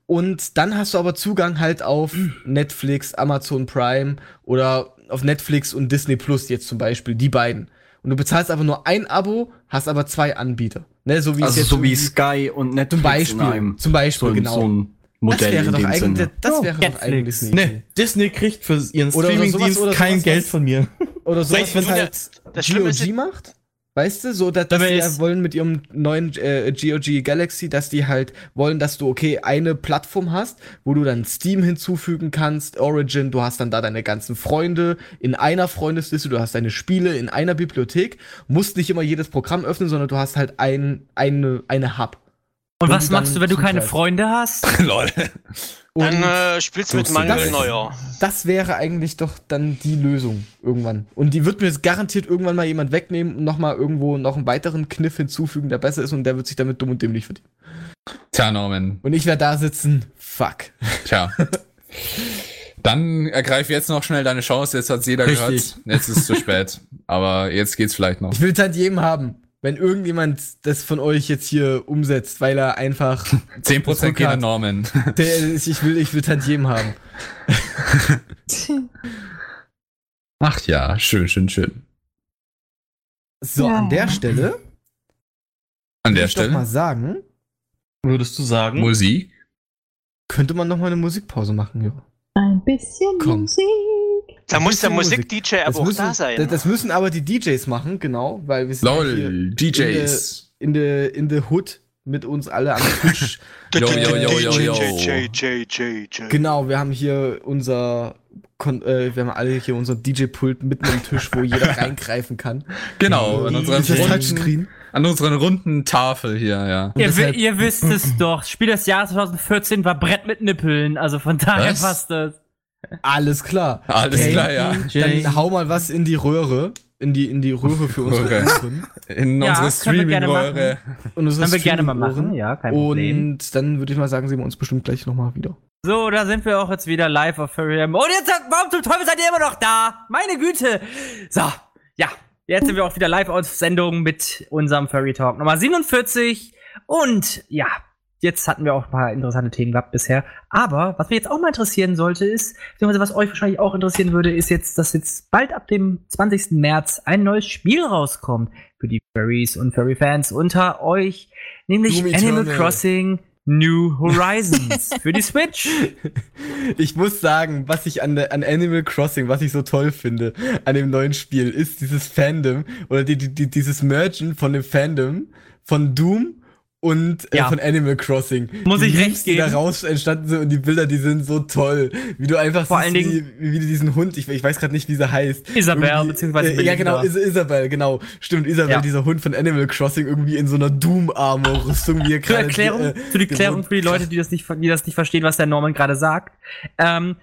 Und dann hast du aber Zugang halt auf Netflix, Amazon Prime oder auf Netflix und Disney Plus jetzt zum Beispiel, die beiden. Und du bezahlst aber nur ein Abo, hast aber zwei Anbieter. Ne, so wie es Also jetzt so wie Sky und Netflix zum Beispiel, in einem. zum Beispiel, so, genau. so ein Modell das wäre in doch eigentlich, das Oh, wäre doch Netflix. eigentlich eine Idee. Ne, Disney kriegt für ihren Streamingdienst oder kein sowas, Geld von mir. Oder Vielleicht was halt das GOG macht. Weißt du, so dass, dass die ja wollen mit ihrem neuen äh, GOG Galaxy, dass die halt wollen, dass du okay eine Plattform hast, wo du dann Steam hinzufügen kannst, Origin, du hast dann da deine ganzen Freunde in einer Freundesliste, du hast deine Spiele in einer Bibliothek, musst nicht immer jedes Programm öffnen, sondern du hast halt ein, eine, eine Hub. Und was machst du, wenn du keine zugreifst. Freunde hast? Lol. Dann äh, spielst du mit Manuel das? Neuer. Das wäre eigentlich doch dann die Lösung irgendwann. Und die wird mir jetzt garantiert irgendwann mal jemand wegnehmen und nochmal irgendwo noch einen weiteren Kniff hinzufügen, der besser ist und der wird sich damit dumm und dämlich verdienen. Tja, Norman. Und ich werde da sitzen, fuck. Tja. Dann ergreif jetzt noch schnell deine Chance, jetzt hat's jeder Richtig. gehört. Jetzt ist es zu spät. Aber jetzt geht's vielleicht noch. Ich will es halt jedem haben. Wenn irgendjemand das von euch jetzt hier umsetzt, weil er einfach. 10% gehen an Norman. Der, ich will, ich will halt jedem haben. Ach ja, schön, schön, schön. So, Ja. an der Stelle. An der will ich doch mal Stelle sagen, Würdest du sagen? Musik. könnte man noch mal eine Musikpause machen, ja. Ein bisschen Komm. Musik. Da muss der Musik-DJ aber Das auch müssen, da sein. Das, das müssen aber die DJs machen, genau, weil wir sind ja hier Lol, DJs. in the, in the hood mit uns alle am Tisch. J. genau, wir haben hier unser, Kon äh, wir haben alle hier unser DJ-Pult mitten am Tisch, wo jeder reingreifen kann. Genau, an unseren, runden, Touchscreen. an unseren runden Tafel hier, ja. Ihr, deshalb- ihr wisst es doch. Spiel des Jahres 2014 war Brett mit Nippeln. Also von daher Was? passt das. Alles klar. Alles Okay. klar, ja. Dann hau mal was in die Röhre. In die, in die Röhre für unsere Röhre. In Ja, unsere können wir gerne Streaming-Röhre. Können wir gerne mal machen. Ja, kein Problem. Und dann würde ich mal sagen, sehen wir uns bestimmt gleich nochmal wieder. So, da sind wir auch jetzt wieder live auf Furry M. Und jetzt, warum zum Teufel seid ihr immer noch da? Meine Güte. So, ja. Jetzt sind wir auch wieder live auf Sendung mit unserem Furry Talk Nummer 47. Und ja, jetzt hatten wir auch ein paar interessante Themen gehabt bisher. Aber was mich jetzt auch mal interessieren sollte, ist, beziehungsweise was euch wahrscheinlich auch interessieren würde, ist jetzt, dass jetzt bald ab dem 20. März ein neues Spiel rauskommt für die Furries und Furry-Fans unter euch, nämlich Animal. Crossing New Horizons für die Switch. Ich muss sagen, was ich an, an Animal Crossing, was ich so toll finde an dem neuen Spiel, ist dieses Fandom oder die, die, dieses Mergen von dem Fandom von Doom und äh, Ja. von Animal Crossing. Muss die ich recht Memes, die geben. daraus entstanden sind und die Bilder, die sind so toll. Wie du einfach Vor siehst, allen Dingen- wie, wie du diesen Hund, ich, ich weiß gerade nicht, wie sie heißt. Isabel, beziehungsweise äh, Ja, genau, Is Isabel, genau. Stimmt, Isabel, Ja. dieser Hund von Animal Crossing irgendwie in so einer Doom-Armor-Rüstung, wie er Zur. Erklärung, äh, für die den Klärung Hund- für die Leute, die das nicht, die das nicht verstehen, was der Norman gerade sagt. Ähm,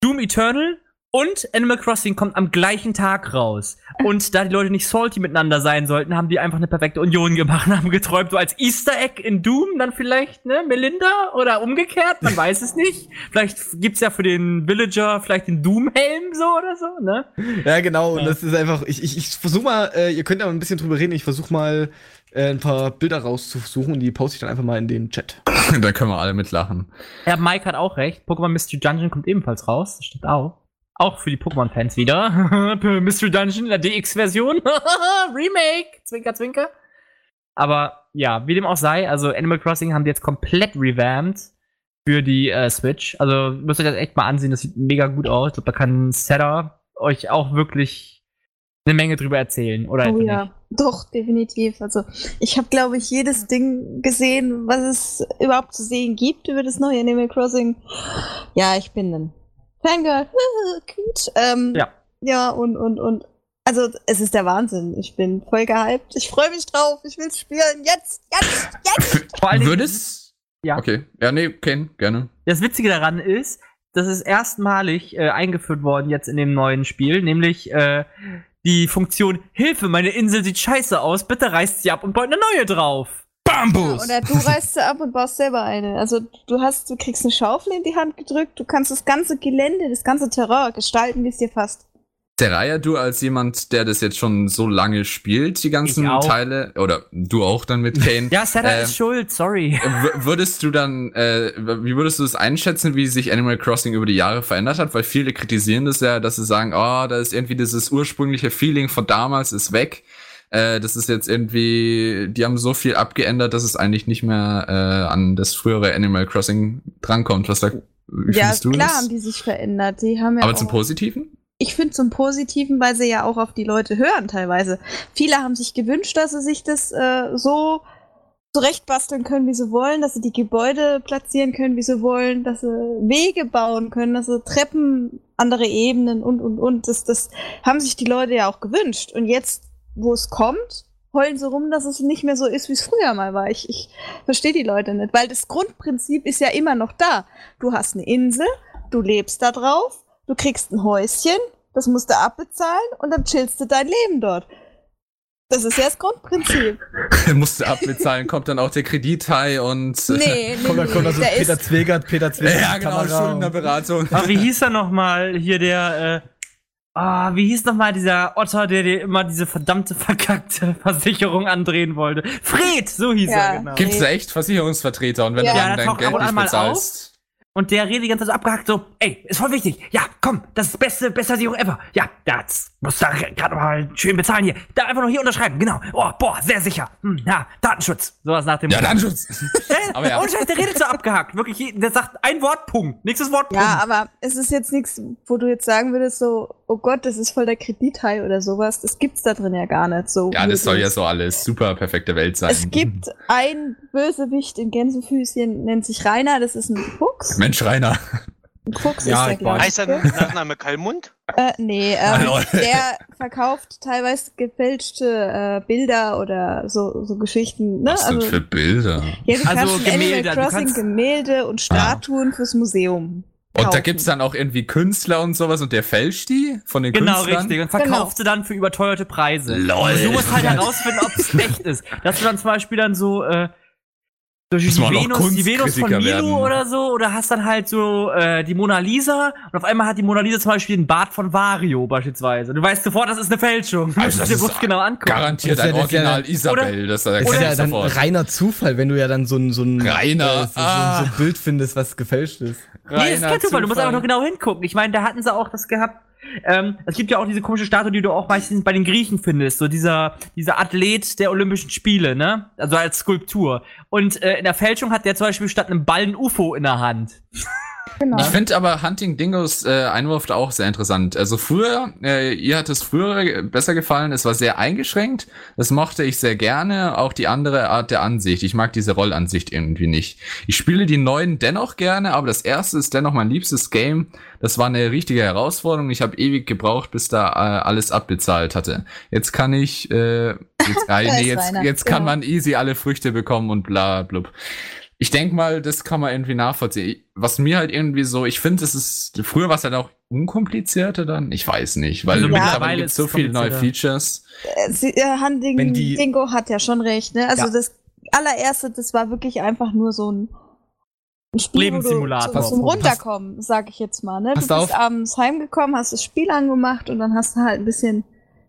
Doom Eternal und Animal Crossing kommt am gleichen Tag raus. Und da die Leute nicht salty miteinander sein sollten, haben die einfach eine perfekte Union gemacht und haben geträumt, so als Easter Egg in Doom dann vielleicht, ne, Melinda oder umgekehrt, man weiß es nicht. Vielleicht gibt's ja für den Villager vielleicht den Doom-Helm so oder so, ne? Ja, genau, und Ja. das ist einfach, ich, ich, ich versuch mal, äh, ihr könnt ja mal ein bisschen drüber reden, ich versuch mal äh, ein paar Bilder rauszusuchen und die poste ich dann einfach mal in den Chat. da können wir alle mitlachen. Ja, Mike hat auch recht. Pokémon Mystery Dungeon kommt ebenfalls raus. Das stimmt auch. Auch für die Pokémon-Fans wieder. Mystery Dungeon in der DX-Version. Remake. Zwinker, zwinker. Aber ja, wie dem auch sei, also Animal Crossing haben die jetzt komplett revamped für die äh, Switch. Also müsst ihr das echt mal ansehen. Das sieht mega gut aus. Ich glaube, da kann Setter euch auch wirklich eine Menge drüber erzählen. Oder Oh ja, nicht. doch, definitiv. Also ich habe, glaube ich, jedes Ding gesehen, was es überhaupt zu sehen gibt über das neue Animal Crossing. Ja, ich bin ein Fangirl. Cute. Ähm, Ja. Ja, und, und, und. Also es ist der Wahnsinn. Ich bin voll gehypt. Ich freue mich drauf. Ich will's spielen. Jetzt, jetzt, jetzt. Vor Dingen- Würdest? Ja. Okay. Ja, nee, Ken, gerne. Das Witzige daran ist, das ist erstmalig äh, eingeführt worden jetzt in dem neuen Spiel, nämlich äh, die Funktion Hilfe, meine Insel sieht scheiße aus, bitte reißt sie ab und baut eine neue drauf. Bambus! Oder du reißt sie ab und baust selber eine. Also du hast, du kriegst eine Schaufel in die Hand gedrückt. Du kannst das ganze Gelände, das ganze Terrain gestalten, wie es dir passt. Seraya, du als jemand, der das jetzt schon so lange spielt, die ganzen. Teile, oder du auch dann mit Kane. Ja, Sarah Ähm, ist schuld, sorry. Würdest du dann, äh, wie würdest du es einschätzen, wie sich Animal Crossing über die Jahre verändert hat? Weil viele kritisieren das ja, dass sie sagen, oh, da ist irgendwie dieses ursprüngliche Feeling von damals ist weg. Äh, das ist jetzt irgendwie, die haben so viel abgeändert, dass es eigentlich nicht mehr äh, an das frühere Animal Crossing drankommt. Was wie ja, findest du klar das? haben die sich verändert. Die haben ja Aber zum Positiven? ich finde zum Positiven, weil sie ja auch auf die Leute hören teilweise. Viele haben sich gewünscht, dass sie sich das äh, so zurechtbasteln können, wie sie wollen, dass sie die Gebäude platzieren können, wie sie wollen, dass sie Wege bauen können, dass sie Treppen, andere Ebenen und, und, und. Das, das haben sich die Leute ja auch gewünscht. Und jetzt, wo es kommt, heulen sie rum, dass es nicht mehr so ist, wie es früher mal war. Ich, ich verstehe die Leute nicht, weil das Grundprinzip ist ja immer noch da. Du hast eine Insel, du lebst da drauf, du kriegst ein Häuschen, das musst du abbezahlen und dann chillst du dein Leben dort. Das ist ja das Grundprinzip. Musst du abbezahlen, kommt dann auch der Kredithai und Nee, nee, Kommt da, kommt da so Peter Zwegert, Peter Zwegert. ja, genau, Kamera. Schuldnerberatung. Aber wie hieß er nochmal hier der, äh, ah, wie hieß nochmal dieser Otter, der dir immer diese verdammte verkackte Versicherung andrehen wollte? Fred, so hieß Ja. er, genau. Gibt's da echt Versicherungsvertreter und wenn Ja. du Ja, dann da dein Geld nicht bezahlst. Und der redet die ganze Zeit so abgehackt, so, ey, ist voll wichtig. Ja, komm, das ist beste, beste Versicherung ever. Ja, das muss da gerade mal schön bezahlen hier. Da einfach noch hier unterschreiben, genau. Oh, boah, sehr sicher. Hm, ja, Datenschutz. Sowas nach dem Ja. Datenschutz. Aber ja. Ohne Scheiß, der redet so abgehackt. Wirklich, der sagt ein Wort, Punkt. Nächstes Wort, Punkt. Ja, aber es ist jetzt nichts, wo du jetzt sagen würdest, so, oh Gott, das ist voll der Kredithai oder sowas. Das gibt's da drin ja gar nicht so. Ja, das soll ja so alles super perfekte Welt sein. Es gibt ein Bösewicht in Gänsefüßchen, nennt sich Rainer, das ist ein Fuchs. Mensch, Rainer. Fuchs Ja, ist der, Heißt dein Nachname Kalmund? Äh, nee, Ah, ähm, der verkauft teilweise gefälschte äh, Bilder oder so, so Geschichten. Ne? Was sind für Bilder? ja, du Also Gemälde, Animal du Crossing kannst- Gemälde und Statuen fürs Museum. Und da kaufen. gibt's dann auch irgendwie Künstler und sowas und der fälscht die von den Genau, Künstlern? richtig. Und verkauft sie dann für überteuerte Preise. Lol. Und du musst halt herausfinden, ob es echt ist. Dass du dann zum Beispiel dann so, äh, durch die Venus, die Venus von Milo werden. oder so, oder hast dann halt so äh, die Mona Lisa und auf einmal hat die Mona Lisa zum Beispiel den Bart von Vario beispielsweise. Du weißt sofort, das ist eine Fälschung. Du Also musst das dir ist bloß genau angucken. Garantiert Das ist ein das ist ja- Original Isabel, das da Das ist ja dann sofort. reiner Zufall, wenn du ja dann so ein, so ein, Reiner, äh, so, ah. so, ein Bild findest, was gefälscht ist. Nee, ist kein Zufall, du musst einfach nur genau hingucken. Ich meine, da hatten sie auch das gehabt. Ähm, es gibt ja auch diese komische Statue, die du auch meistens bei den Griechen findest, so dieser, dieser Athlet der Olympischen Spiele, ne? Also als Skulptur. Und äh, in der Fälschung hat der zum Beispiel statt einem Ball ein UFO in der Hand. Genau. Ich finde aber Hunting Dingos äh, Einwurf da auch sehr interessant. Also früher, äh, ihr hat es früher besser gefallen, es war sehr eingeschränkt. Das mochte ich sehr gerne, auch die andere Art der Ansicht. Ich mag diese Rollansicht irgendwie nicht. Ich spiele die neuen dennoch gerne, aber das erste ist dennoch mein liebstes Game. Das war eine richtige Herausforderung. Ich habe ewig gebraucht, bis da äh, alles abbezahlt hatte. Jetzt kann ich, äh, jetzt, äh, nee, jetzt, jetzt kann Genau. man easy alle Früchte bekommen und bla blub. Ich denk mal, das kann man irgendwie nachvollziehen. Was mir halt irgendwie so, ich finde, es ist, früher war es halt auch unkomplizierter dann. Ich weiß nicht, weil Also Ja. mittlerweile gibt so viele neue. Features. Äh, Sie, äh, Wenn die- Dingo hat ja schon recht, ne? Also Ja. das allererste, das war wirklich einfach nur so ein, ein Spiel, Lebenssimulator. wo du Pass zum, zum Runterkommen, sag ich jetzt mal, ne? Du bist auf. abends heimgekommen, hast das Spiel angemacht und dann hast du halt ein bisschen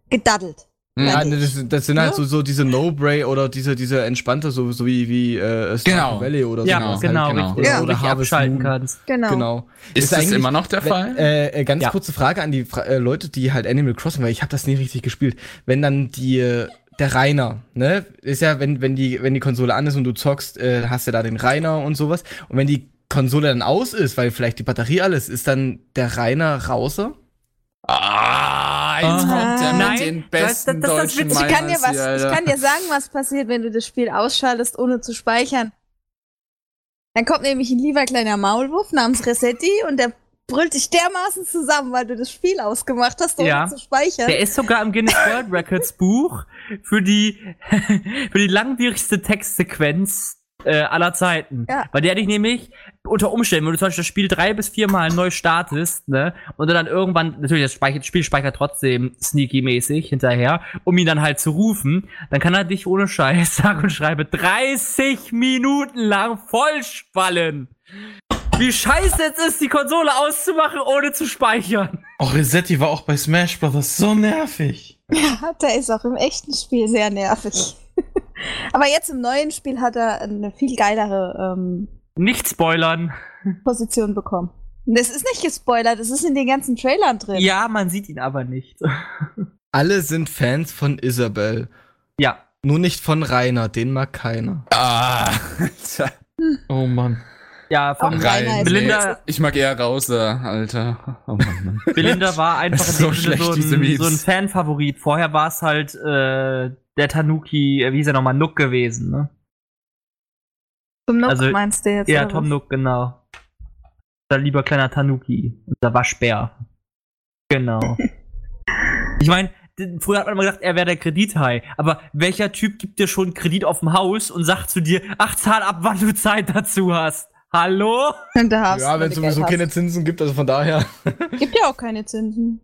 gedaddelt. Hm. Ja, ne, das, das sind halt Ja. so, so diese No-Bray oder diese, diese entspannte, so, so wie, wie äh, Stardew Genau. Valley oder Ja, sowas genau, halt. genau. Ja. Du Oder dich Harvest abschalten Moon. Genau. kannst. Genau. Ist das eigentlich- immer noch der Fall? Äh, äh, ganz Ja. kurze Frage an die Fra äh, Leute, die halt Animal Crossing, weil ich habe das nie richtig gespielt. Wenn dann die äh, der Rainer, ne, ist ja, wenn wenn die wenn die Konsole an ist und du zockst, äh, hast du da den Rainer und sowas. Und wenn die Konsole dann aus ist, weil vielleicht die Batterie alles, ist dann der Rainer rauser? Ah, jetzt Ah. kommt er mit Nein, den das- besten das- das ist deutschen witzig. Ich kann, dir was, hier, ich kann dir sagen, was passiert, wenn du das Spiel ausschaltest, ohne zu speichern. Dann kommt nämlich ein lieber kleiner Maulwurf namens Resetti und der brüllt dich dermaßen zusammen, weil du das Spiel ausgemacht hast, ohne Ja. zu speichern. Der ist sogar im Guinness World Records Buch für die, für die langwierigste Textsequenz äh, aller Zeiten. Ja. Weil der dich nämlich unter Umständen, wenn du zum Beispiel das Spiel drei bis viermal neu startest, ne, und du dann irgendwann, natürlich, das speichert, Spiel speichert trotzdem sneaky-mäßig hinterher, um ihn dann halt zu rufen, dann kann er dich ohne Scheiß, sag und schreibe, 30 Minuten lang vollspallen. Wie scheiße jetzt ist, die Konsole auszumachen, ohne zu speichern. Auch Resetti war auch bei Smash Brothers so nervig. Ja, der ist auch im echten Spiel sehr nervig. Aber jetzt im neuen Spiel hat er eine viel geilere ähm, Nicht spoilern. Position bekommen. Das ist nicht gespoilert, das ist in den ganzen Trailern drin. Ja, man sieht ihn aber nicht. Alle sind Fans von Isabel. Ja. Nur nicht von Rainer, den mag keiner. Ah, Alter. Oh Mann. Ja, von Auch Rein. Ist Belinda- Nee, ich mag eher Rauser, Alter. Oh Mann, Mann. Belinda war einfach ist so schlecht, so, ein, so ein Fanfavorit. Vorher war es halt äh, der Tanuki, äh, wie hieß er nochmal, Nook gewesen, ne? Zum Nook Also- meinst du jetzt? Ja, Tom was? Nook, genau. Der lieber kleiner Tanuki. Unser Waschbär. Genau. ich meine, früher hat man immer gesagt, er wäre der Kredithai. Aber welcher Typ gibt dir schon Kredit auf dem Haus und sagt zu dir, ach, zahl ab, wann du Zeit dazu hast? Hallo? Und da hast Ja, wenn es sowieso keine Zinsen gibt, also von daher. Gibt ja auch keine Zinsen.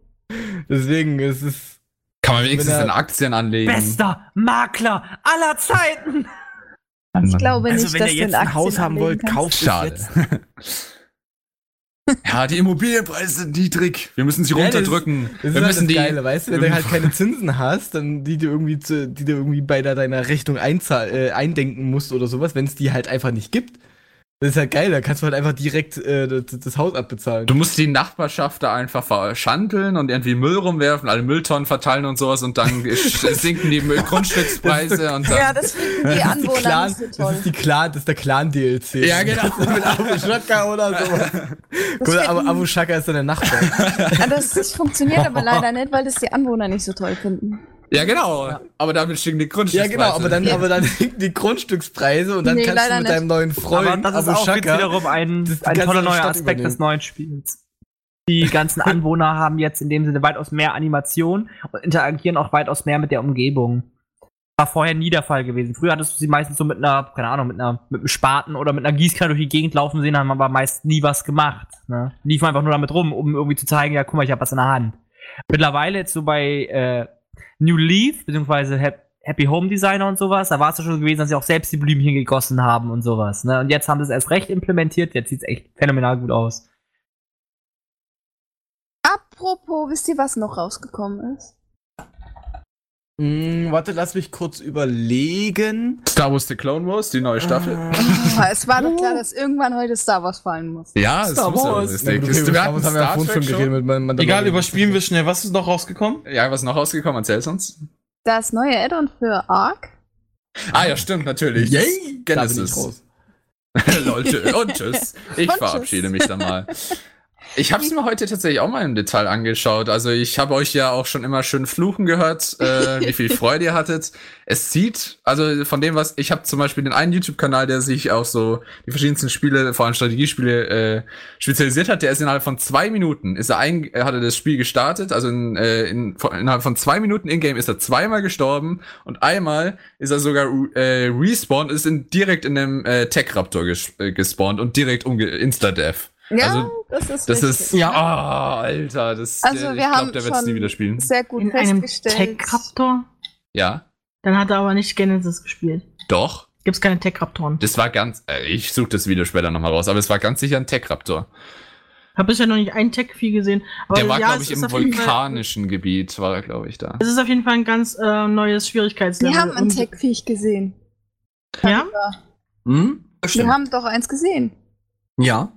Deswegen ist es. Kann man wenigstens in Aktien anlegen. Bester Makler aller Zeiten! Ich glaube Also, nicht, wenn dass du jetzt in ein Haus haben wollt, kannst. kauft es Schade. jetzt. ja, die Immobilienpreise sind niedrig. Wir müssen sie Ja, das- runterdrücken. Das Wir ist halt müssen das die. Geile, weißt du, wenn du halt keine Zinsen hast, dann die du irgendwie, zu, die du irgendwie bei deiner Rechnung einzahl, äh, eindenken musst oder sowas, wenn es die halt einfach nicht gibt, Das ist halt geil, da kannst du halt einfach direkt äh, das, das Haus abbezahlen. Du musst die Nachbarschaft da einfach verschandeln und irgendwie Müll rumwerfen, alle Mülltonnen verteilen und sowas und dann sinken die Grundstückspreise und dann. Ja, das finden die Das ist, die Anwohner Clan, nicht so das toll. ist die Clan, das ist der Clan-DLC. Ja, genau. Mit Abu Shaka oder sowas. Gut, aber Abu Shaka ist dann der Nachbar. Das, das funktioniert aber leider nicht, weil das die Anwohner nicht so toll finden. Ja, genau. Aber damit steigen die ja, Grundstückspreise. genau, aber dann, aber dann sinken die Grundstückspreise und dann Nee, kannst du mit nicht. deinem neuen Freund Aber das ist Abu auch jetzt Shaka wiederum ein, ein toller neuer Stadt Aspekt übernehmen. des neuen Spiels. Die ganzen Anwohner haben jetzt in dem Sinne weitaus mehr Animation und interagieren auch weitaus mehr mit der Umgebung. War vorher nie der Fall gewesen. Früher hattest du sie meistens so mit einer, keine Ahnung, mit einer, mit einem Spaten oder mit einer Gießkanne durch die Gegend laufen sehen, haben aber meist nie was gemacht. Ne? Liefen einfach nur damit rum, um irgendwie zu zeigen, ja, guck mal, ich habe was in der Hand. Mittlerweile jetzt so bei äh, New Leaf, beziehungsweise Hap- Happy Home Designer und sowas, da war es ja schon gewesen, dass sie auch selbst die Blümchen gegossen haben und sowas. Ne? Und jetzt haben sie es erst recht implementiert, jetzt sieht es echt phänomenal gut aus. Apropos, wisst ihr, was noch rausgekommen ist? Hm, warte, lass mich kurz überlegen. Star Wars The Clone Wars, die neue Staffel. Ah, es war doch klar, dass irgendwann heute Star Wars fallen muss. Ja, es Star muss Wars. lustig. Ja, Ist- okay, wir haben ja Star vorhin Trek schon geredet mit meinem. Egal, überspielen wir schnell. Was ist noch rausgekommen? Ja, was noch rausgekommen? Erzähl's uns. Das neue Add-on für Ark. Ah ja, stimmt, natürlich. Yay! Da bin ich Genesis. tschö- und tschüss. Ich Und tschüss. verabschiede mich dann mal. Ich habe es mir heute tatsächlich auch mal im Detail angeschaut. Also ich habe euch ja auch schon immer schön fluchen gehört, äh, wie viel Freude ihr hattet. Es sieht, also von dem, was ich habe zum Beispiel den einen YouTube-Kanal, der sich auf so die verschiedensten Spiele, vor allem Strategiespiele, äh, spezialisiert hat. Der ist innerhalb von zwei Minuten, ist er ein, er hatte das Spiel gestartet. Also in, äh, in, von, innerhalb von zwei Minuten in-game ist er zweimal gestorben und einmal ist er sogar äh, respawned, ist in, direkt in einem äh, Tech-Raptor ges äh, gespawnt und direkt umge Insta-Death. Ja, Also, das ist Das richtig. ist ja, oh, Alter, das Also, wir ich glaube, der wird es nie wieder spielen. sehr gut In einem festgestellt. Tech-Raptor? Ja, Dann hat er aber nicht Genesis gespielt. doch. Gibt's keine Tech-Raptoren. Das war ganz, äh, ich suche das Video später nochmal raus, aber es war ganz sicher ein Tech-Raptor. Hab bisher noch nicht ein Tech-Vieh gesehen. Aber Der war, ja, glaube es ich, im jeden Fall- vulkanischen Gebiet, war er, glaube ich, da. Es ist auf jeden Fall ein ganz äh, neues Schwierigkeitslevel. Wir haben ein Tech-Viech gesehen. Ja? Hm? Wir haben doch eins gesehen. Ja.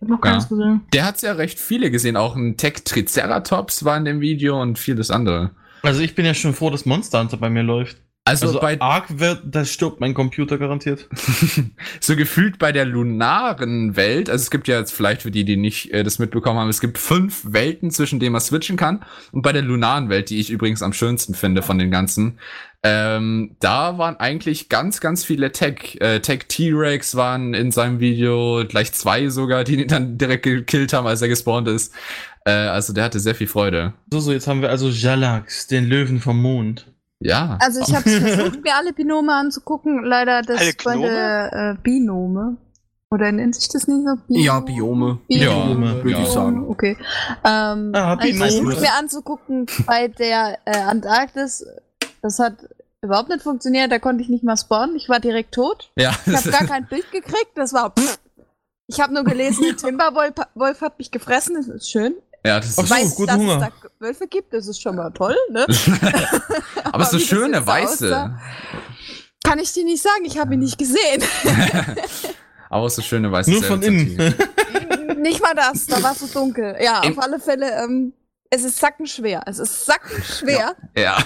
Ich hab noch keins Ja. gesehen. Der hat's ja recht viele gesehen, auch ein Tech-Triceratops war in dem Video und vieles andere. Also ich bin ja schon froh, dass Monster Hunter bei mir läuft. Also, Also, bei, Ark wird, da stirbt mein Computer garantiert. so gefühlt bei der lunaren Welt, also es gibt ja jetzt vielleicht für die, die nicht äh, das mitbekommen haben, es gibt fünf Welten, zwischen denen man switchen kann. Und bei der lunaren Welt, die ich übrigens am schönsten finde von den ganzen, ähm, da waren eigentlich ganz, ganz viele Tech. Äh, Tech T-Rex waren in seinem Video, gleich zwei sogar, die ihn dann direkt gekillt haben, als er gespawnt ist. Äh, also der hatte sehr viel Freude. So, so, jetzt haben wir also Jalax, den Löwen vom Mond. Ja. Also ich habe versucht, mir alle Binome anzugucken. Leider das Alle bei der äh, Binome. Oder nennt sich das nicht so? Binome? Ja, Biome. Binome. Würde Ja. ich sagen. Okay. Ähm, Ah, also ich Binome. versucht mir anzugucken bei der äh, Antarktis. Das hat überhaupt nicht funktioniert. Da konnte ich nicht mal spawnen. Ich war direkt tot. Ja. Ich habe gar kein Bild gekriegt. Das war. Pff. Ich habe nur gelesen, der Timberwolf Wolf hat mich gefressen. Das ist schön. Ja, das ist so, Weiß guten dass Hunger. es da Wölfe gibt. Das ist schon mal toll, ne? Aber so schöne jetzt weiße. aussah, Kann ich dir nicht sagen. Ich habe ihn nicht gesehen. Aber so schöne weiße Nur von innen. Nicht mal das. Da war es so dunkel. Ja, Im- auf alle Fälle. Ähm, es ist sackenschwer. Es ist sackenschwer. ja.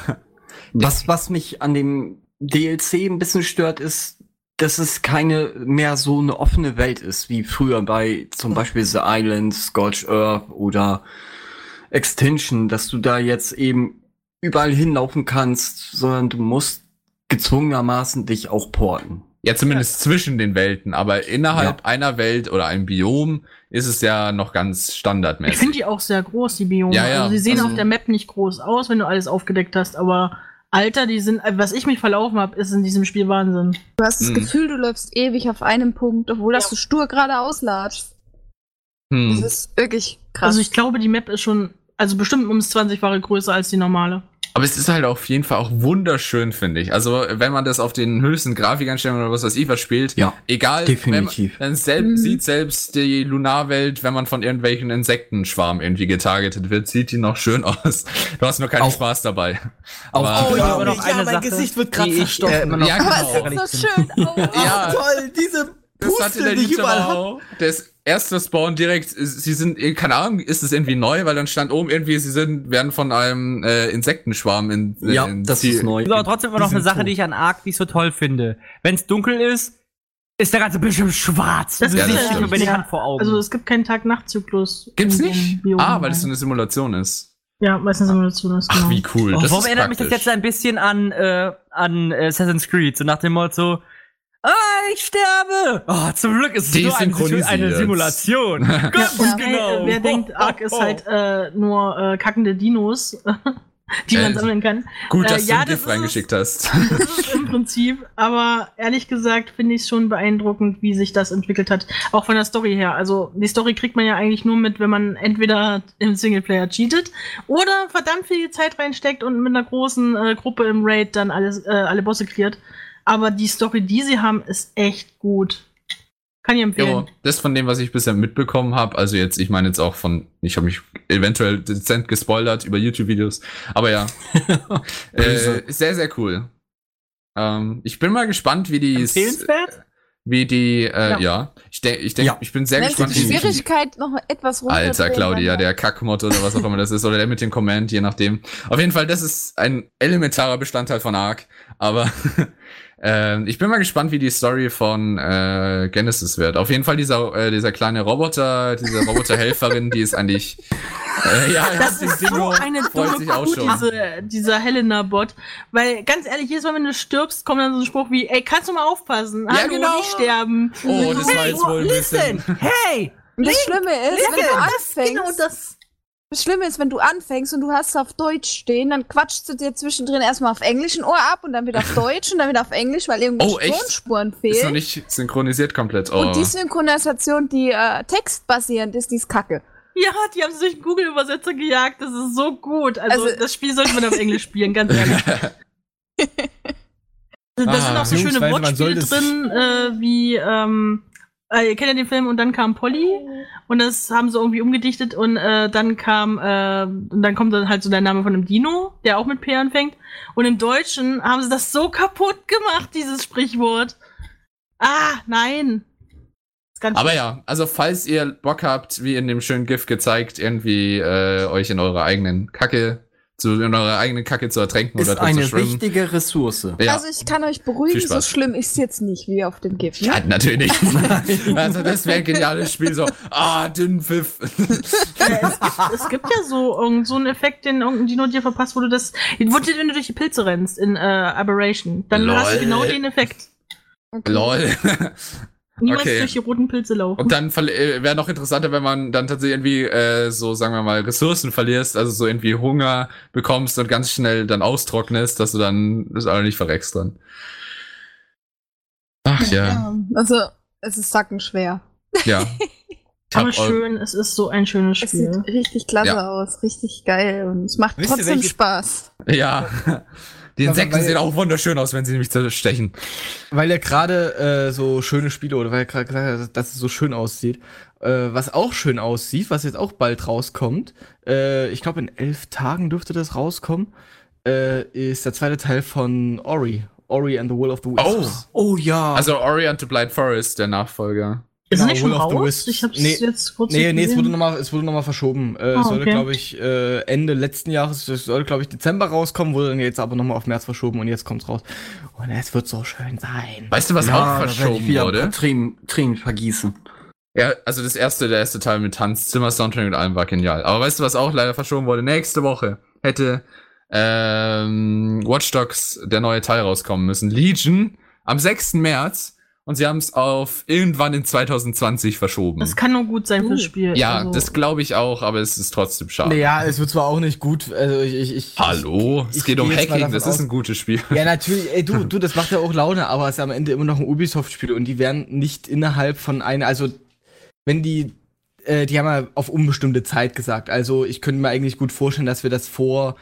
Was, was mich an dem DLC ein bisschen stört, ist, dass es keine mehr so eine offene Welt ist, wie früher bei zum Beispiel The Island, Scorched Earth oder Extinction, dass du da jetzt eben überall hinlaufen kannst, sondern du musst gezwungenermaßen dich auch porten. Ja, zumindest zwischen den Welten, aber innerhalb einer Welt oder einem Biom ist es ja noch ganz Ich standardmäßig. finde die auch sehr groß, die Biome. Ja, ja, Also sie sehen also- auf der Map nicht groß aus, wenn du alles aufgedeckt hast, aber Alter, die sind, was ich mich verlaufen habe, ist in diesem Spiel Wahnsinn. Du hast das Hm. Gefühl, du läufst ewig auf einem Punkt, obwohl dass du stur geradeaus latschst. Das hm. ist wirklich krass. Also ich glaube, die Map ist schon, also bestimmt ums 20-fache größer als die normale. Aber es ist halt auf jeden Fall auch wunderschön, finde ich. Also, wenn man das auf den höchsten Grafikeinstellungen oder was weiß ich was spielt, Ja, egal, definitiv. Wenn man, dann selbst, Mhm. sieht selbst die Lunarwelt, wenn man von irgendwelchen Insektenschwarm irgendwie getargetet wird, sieht die noch schön aus. Du hast nur keinen Auch- Spaß dabei. Auch Aber- die ja, aber noch eine mein Sache, Gesicht wird ich, verstochen. äh, Ja, Aber genau. es sieht so schön aus. Ja. Toll, diese Das hat in der auch. Das erste Spawn direkt, sie sind, keine Ahnung, ist es irgendwie neu, weil dann stand oben irgendwie, sie sind, werden von einem äh, Insektenschwarm in, Ja, in das Ziel- ist neu. Das ist aber trotzdem immer noch eine Sache, tot. die ich an Ark nicht so toll finde. Wenn es dunkel ist, ist der ganze Bildschirm schwarz. Das das nicht mehr stimmt. über die Hand vor Augen. Also es gibt keinen Tag-Nacht-Zyklus. Gibt's in nicht? Biom. Ah, weil das so eine Simulation ist. Ja, meistens Simulation ist Ach, genau. wie cool. Oh, Das warum ist erinnert mich das jetzt ein bisschen an, äh, an äh, Assassin's Creed? So nach dem Motto, ah, ich sterbe! Oh, zum Glück ist es nur eine, eine Simulation. Ganz Ja, genau. wer, wer denkt, Ark ist halt äh, nur äh, kackende Dinos, die man Äh, sammeln kann. Gut, Äh, dass ja, du ein das GIF reingeschickt hast. Das ist im Prinzip, aber ehrlich gesagt finde ich es schon beeindruckend, wie sich das entwickelt hat. Auch von der Story her. Also die Story kriegt man ja eigentlich nur mit, wenn man entweder im Singleplayer cheatet oder verdammt viel Zeit reinsteckt und mit einer großen äh, Gruppe im Raid dann alles, äh, alle Bosse kreiert. Aber die Story, die sie haben, ist echt gut. Kann ich empfehlen. Ja, das von dem, was ich bisher mitbekommen habe, also jetzt, ich meine jetzt auch von, ich habe mich eventuell dezent gespoilert über YouTube-Videos, aber ja, äh, sehr, sehr cool. Ähm, ich bin mal gespannt, wie die, Empfehlenswert? wie die, äh, ja. Ja. ich denke, ich denk, Ja. ich bin sehr Wenn du gespannt, die wie Schwierigkeit noch etwas runter Alter, Claudia, der Kackmod oder was auch immer das ist, oder der mit dem Comment, je nachdem. Auf jeden Fall, das ist ein elementarer Bestandteil von Ark, aber ähm, ich bin mal gespannt, wie die Story von äh, Genesis wird. Auf jeden Fall dieser, äh, dieser kleine Roboter, diese Roboterhelferin, die ist eigentlich, äh, ja, Das ist so eine dumme Kuh, diese, dieser Helena-Bot. Weil, ganz ehrlich, jedes Mal, wenn du stirbst, kommt dann so ein Spruch wie, ey, kannst du mal aufpassen? Ja, Hallo, genau. nicht sterben. Oh, das war jetzt wohl ein bisschen. Hey! Und das Schlimme ist, wenn du anfängst, Genau das. Das Schlimme ist, wenn du anfängst und du hast auf Deutsch stehen, dann quatschst du dir zwischendrin erstmal auf Englisch ein Ohr ab und dann wieder auf Deutsch und dann wieder auf Englisch, weil irgendwelche Oh, echt? Tonspuren Ist noch fehlen. nicht synchronisiert komplett. Oh. Und die Synchronisation, die äh, textbasierend ist, die ist kacke. Ja, die haben sich durch den Google-Übersetzer gejagt. Das ist so gut. Also, Also- das Spiel sollte man auf Englisch spielen, ganz ehrlich. Da Ah, sind auch so schöne Wortspiele drin, äh, wie, ähm, äh, ihr kennt ja den Film und dann kam Polly und das haben sie irgendwie umgedichtet und äh, dann kam, äh, und dann kommt dann halt so der Name von einem Dino, der auch mit P anfängt. Und im Deutschen haben sie das so kaputt gemacht, dieses Sprichwort. Ah, nein. Aber ja, also falls ihr Bock habt, wie in dem schönen GIF gezeigt, irgendwie äh, euch in eurer eigenen Kacke zu in eurer eigenen Kacke zu ertränken Ist oder eine zu schwimmen. wichtige Ressource. Ja, Also ich kann euch beruhigen, so schlimm ist es jetzt nicht wie auf dem Gift. ja, natürlich. also das wäre ein geniales Spiel so. Ah, Dünnpfiff. es gibt ja so irgend so einen Effekt, den irgendein Dino dir verpasst, wo du das, wo du, wenn du durch die Pilze rennst in äh, Aberration, dann Lol. hast du genau den Effekt. Lol. Niemals Okay. durch die roten Pilze laufen. Und dann äh, wäre noch interessanter, wenn man dann tatsächlich irgendwie äh, so, sagen wir mal, Ressourcen verlierst, also so irgendwie Hunger bekommst und ganz schnell dann austrocknest, dass du dann das auch nicht verreckst dann. Ach ja, Also, es ist sackenschwer. ja. Aber schön, es ist so ein schönes Es sieht Spiel. richtig klasse Ja. aus, richtig geil und es macht Wisst trotzdem Spaß. Ja. Die Insekten weil- sehen auch wunderschön aus, wenn sie mich zerstechen. Weil er gerade äh, so schöne Spiele oder weil er gerade gesagt hat, dass es so schön aussieht. Äh, was auch schön aussieht, was jetzt auch bald rauskommt, äh, ich glaube in elf Tagen dürfte das rauskommen, äh, ist der zweite Teil von Ori. Ori and the Will of the Wisps. Oh ja. Also Ori and the Blind Forest, der Nachfolger. Ist Genau, es nicht schon raus? Ich hab's Nee. jetzt kurz Nee, nee, es wurde nochmal, es wurde noch mal verschoben. Äh, Ah, es sollte, okay. glaube ich, äh, Ende letzten Jahres, es sollte, glaube ich, Dezember rauskommen, wurde dann jetzt aber nochmal auf März verschoben und jetzt kommt's raus. Und es wird so schön sein. Weißt du, was ja, auch verschoben wurde? Tränen, Tränen vergießen. Ja, also das erste, der erste Teil mit Hans Zimmer, Soundtrack und allem war genial. Aber weißt du, was auch leider verschoben wurde? Nächste Woche hätte ähm, Watch Dogs der neue Teil rauskommen müssen. Legion am 6. März und sie haben es auf irgendwann in 2020 verschoben. Das kann nur gut sein fürs Spiel. ja, also. das glaube ich auch, aber es ist trotzdem schade. Naja, es wird zwar auch nicht gut, also ich, ich, ich Hallo, es ich geht um Hacking, das ist ein gutes Spiel. Ja, natürlich, ey, du, du, das macht ja auch Laune, aber es ist am Ende immer noch ein Ubisoft-Spiel und die werden nicht innerhalb von einer, also wenn die, äh, die haben ja auf unbestimmte Zeit gesagt, also ich könnte mir eigentlich gut vorstellen, dass wir das vor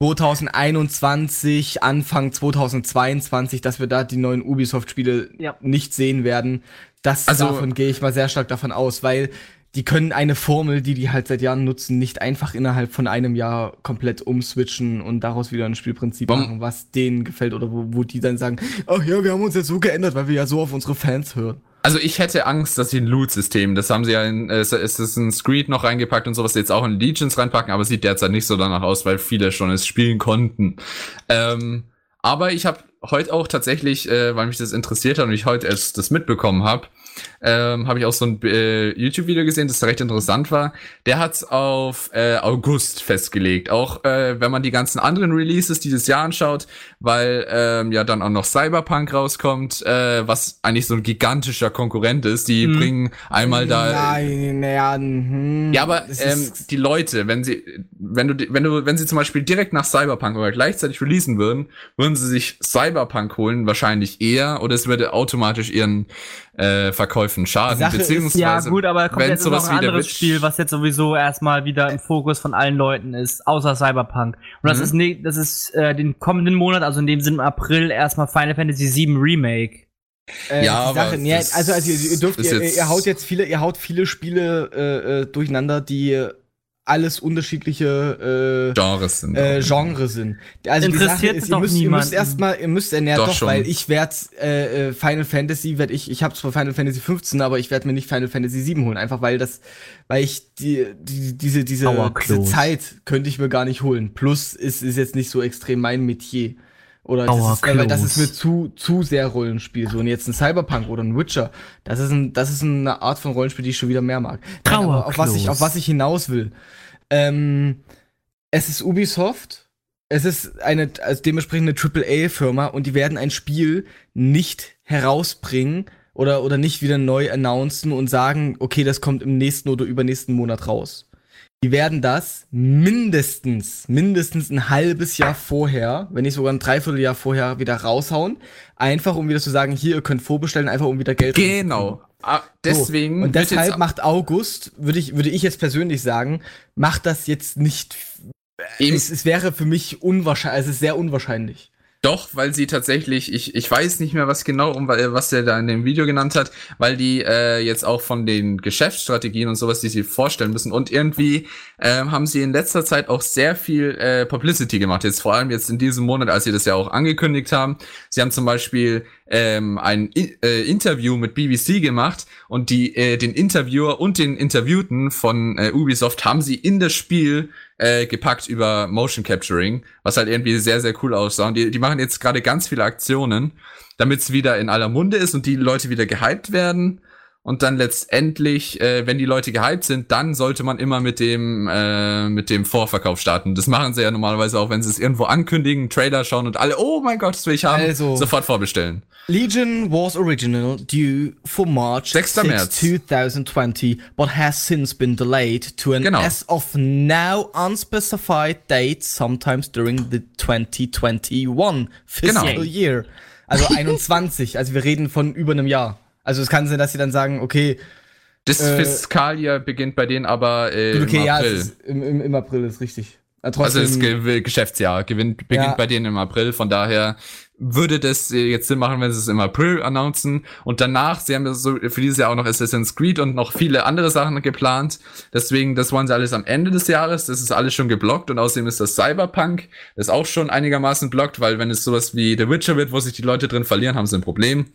2021, Anfang 2022, dass wir da die neuen Ubisoft-Spiele Ja. nicht sehen werden. Das Also- davon gehe ich mal sehr stark davon aus, weil die können eine Formel, die die halt seit Jahren nutzen, nicht einfach innerhalb von einem Jahr komplett umswitchen und daraus wieder ein Spielprinzip Warum- machen, was denen gefällt oder wo, wo die dann sagen, ach ja, wir haben uns jetzt so geändert, weil wir ja so auf unsere Fans hören. Also ich hätte Angst, dass sie ein Loot-System, das haben sie ja in, äh, es es ist in Screed noch reingepackt und sowas, jetzt auch in Legions reinpacken, aber sieht derzeit nicht so danach aus, weil viele schon es spielen konnten. Ähm, aber ich habe heute auch tatsächlich, äh, weil mich das interessiert hat und ich heute erst das mitbekommen habe, ähm, habe ich auch so ein äh, YouTube-Video gesehen, das recht interessant war. Der hat's auf äh, August festgelegt. Auch äh, wenn man die ganzen anderen Releases dieses Jahr anschaut, weil ähm, ja dann auch noch Cyberpunk rauskommt, äh, was eigentlich so ein gigantischer Konkurrent ist. Die Mhm. bringen einmal da. Nein, naja, hm, Ja, aber es ähm, die Leute, wenn sie, wenn du, wenn du, wenn sie zum Beispiel direkt nach Cyberpunk oder gleichzeitig releasen würden, würden sie sich Cyberpunk holen, wahrscheinlich eher, oder es würde automatisch ihren äh, Verkäufen schaden. Sache ist- beziehungsweise, Ja, gut, aber kommt wenn jetzt noch sowas ein wie der anderes Spiel, was jetzt sowieso erstmal wieder im Fokus von allen Leuten ist, außer Cyberpunk. Und das Mhm. ist ne, das ist äh, den kommenden Monat, also in dem Sinne im April erstmal Final Fantasy VII Remake. Äh, Ja, Sache, nee, also, also ihr, ihr dürft, ist ihr, ihr haut jetzt viele, ihr haut viele Spiele äh, äh, durcheinander, die alles unterschiedliche äh, Genres sind. äh, Genres sind. Also die Sache Interessiert ist, doch ihr müsst, ihr müsst erstmal, ihr müsst, äh, ja, Doch doch, schon. weil ich werde äh, äh, Final Fantasy, werde ich, ich habe zwar Final Fantasy 15, aber ich werde mir nicht Final Fantasy 7 holen, einfach weil das, weil ich die, die diese diese, diese. Zeit könnte ich mir gar nicht holen. Plus ist ist jetzt nicht so extrem mein Metier. Oder das ist, weil, das ist mir zu zu sehr Rollenspiel. So und jetzt ein Cyberpunk oder ein Witcher, das ist ein das ist eine Art von Rollenspiel, die ich schon wieder mehr mag. Nein, auf was ich auf was ich hinaus will. Ähm, es ist Ubisoft. Es ist eine also dementsprechend eine AAA-Firma und die werden ein Spiel nicht herausbringen oder, oder nicht wieder neu announcen und sagen, okay, das kommt im nächsten oder übernächsten Monat raus. Die werden das mindestens, mindestens ein halbes Jahr vorher, wenn nicht sogar ein Dreivierteljahr vorher wieder raushauen. Einfach um wieder zu sagen, hier, ihr könnt vorbestellen, einfach um wieder Geld Genau. Ah, deswegen. so, und deshalb macht August, würde ich, würde ich jetzt persönlich sagen, macht das jetzt nicht. Eben- Es, es wäre für mich unwahrscheinlich, es ist sehr unwahrscheinlich. Doch, weil sie tatsächlich, ich, ich weiß nicht mehr was genau, um, weil- was der da in dem Video genannt hat, weil die äh, jetzt auch von den Geschäftsstrategien und sowas, die sie vorstellen müssen und irgendwie ähm, haben sie in letzter Zeit auch sehr viel äh, Publicity gemacht. Jetzt vor allem jetzt in diesem Monat, als sie das ja auch angekündigt haben. Sie haben zum Beispiel ähm, ein I äh, Interview mit BBC gemacht und die äh, den Interviewer und den Interviewten von äh, Ubisoft haben sie in das Spiel äh, gepackt über Motion Capturing, was halt irgendwie sehr, sehr cool aussah. Und die, die machen jetzt gerade ganz viele Aktionen, damit es wieder in aller Munde ist und die Leute wieder gehypt werden. Und dann letztendlich, äh, wenn die Leute gehypt sind, dann sollte man immer mit dem äh, mit dem Vorverkauf starten. Das machen sie ja normalerweise auch, wenn sie es irgendwo ankündigen, Trailer schauen und alle, oh mein Gott, das will ich haben, Also- sofort vorbestellen. Legion was original due for March 6. 6, März. 2020, but has since been delayed to an Genau. as of now unspecified date, sometimes during the 2021 fiscal Genau. year. Also 21, also wir reden von über einem Jahr. Also es kann sein, dass sie dann sagen, okay, Das Äh, Fiskaljahr beginnt bei denen aber äh, okay, im ja, April. ist im, im, im April ist richtig. Aber Also das trotzdem- Ge Geschäftsjahr gewinnt, beginnt Ja. bei denen im April, von daher würde das äh, jetzt Sinn machen, wenn sie es im April announcen und danach, sie haben ja so für dieses Jahr auch noch Assassin's Creed und noch viele andere Sachen geplant, deswegen, das wollen sie alles am Ende des Jahres, das ist alles schon geblockt und außerdem ist das Cyberpunk, das ist auch schon einigermaßen blockt, weil wenn es sowas wie The Witcher wird, wo sich die Leute drin verlieren, haben sie ein Problem.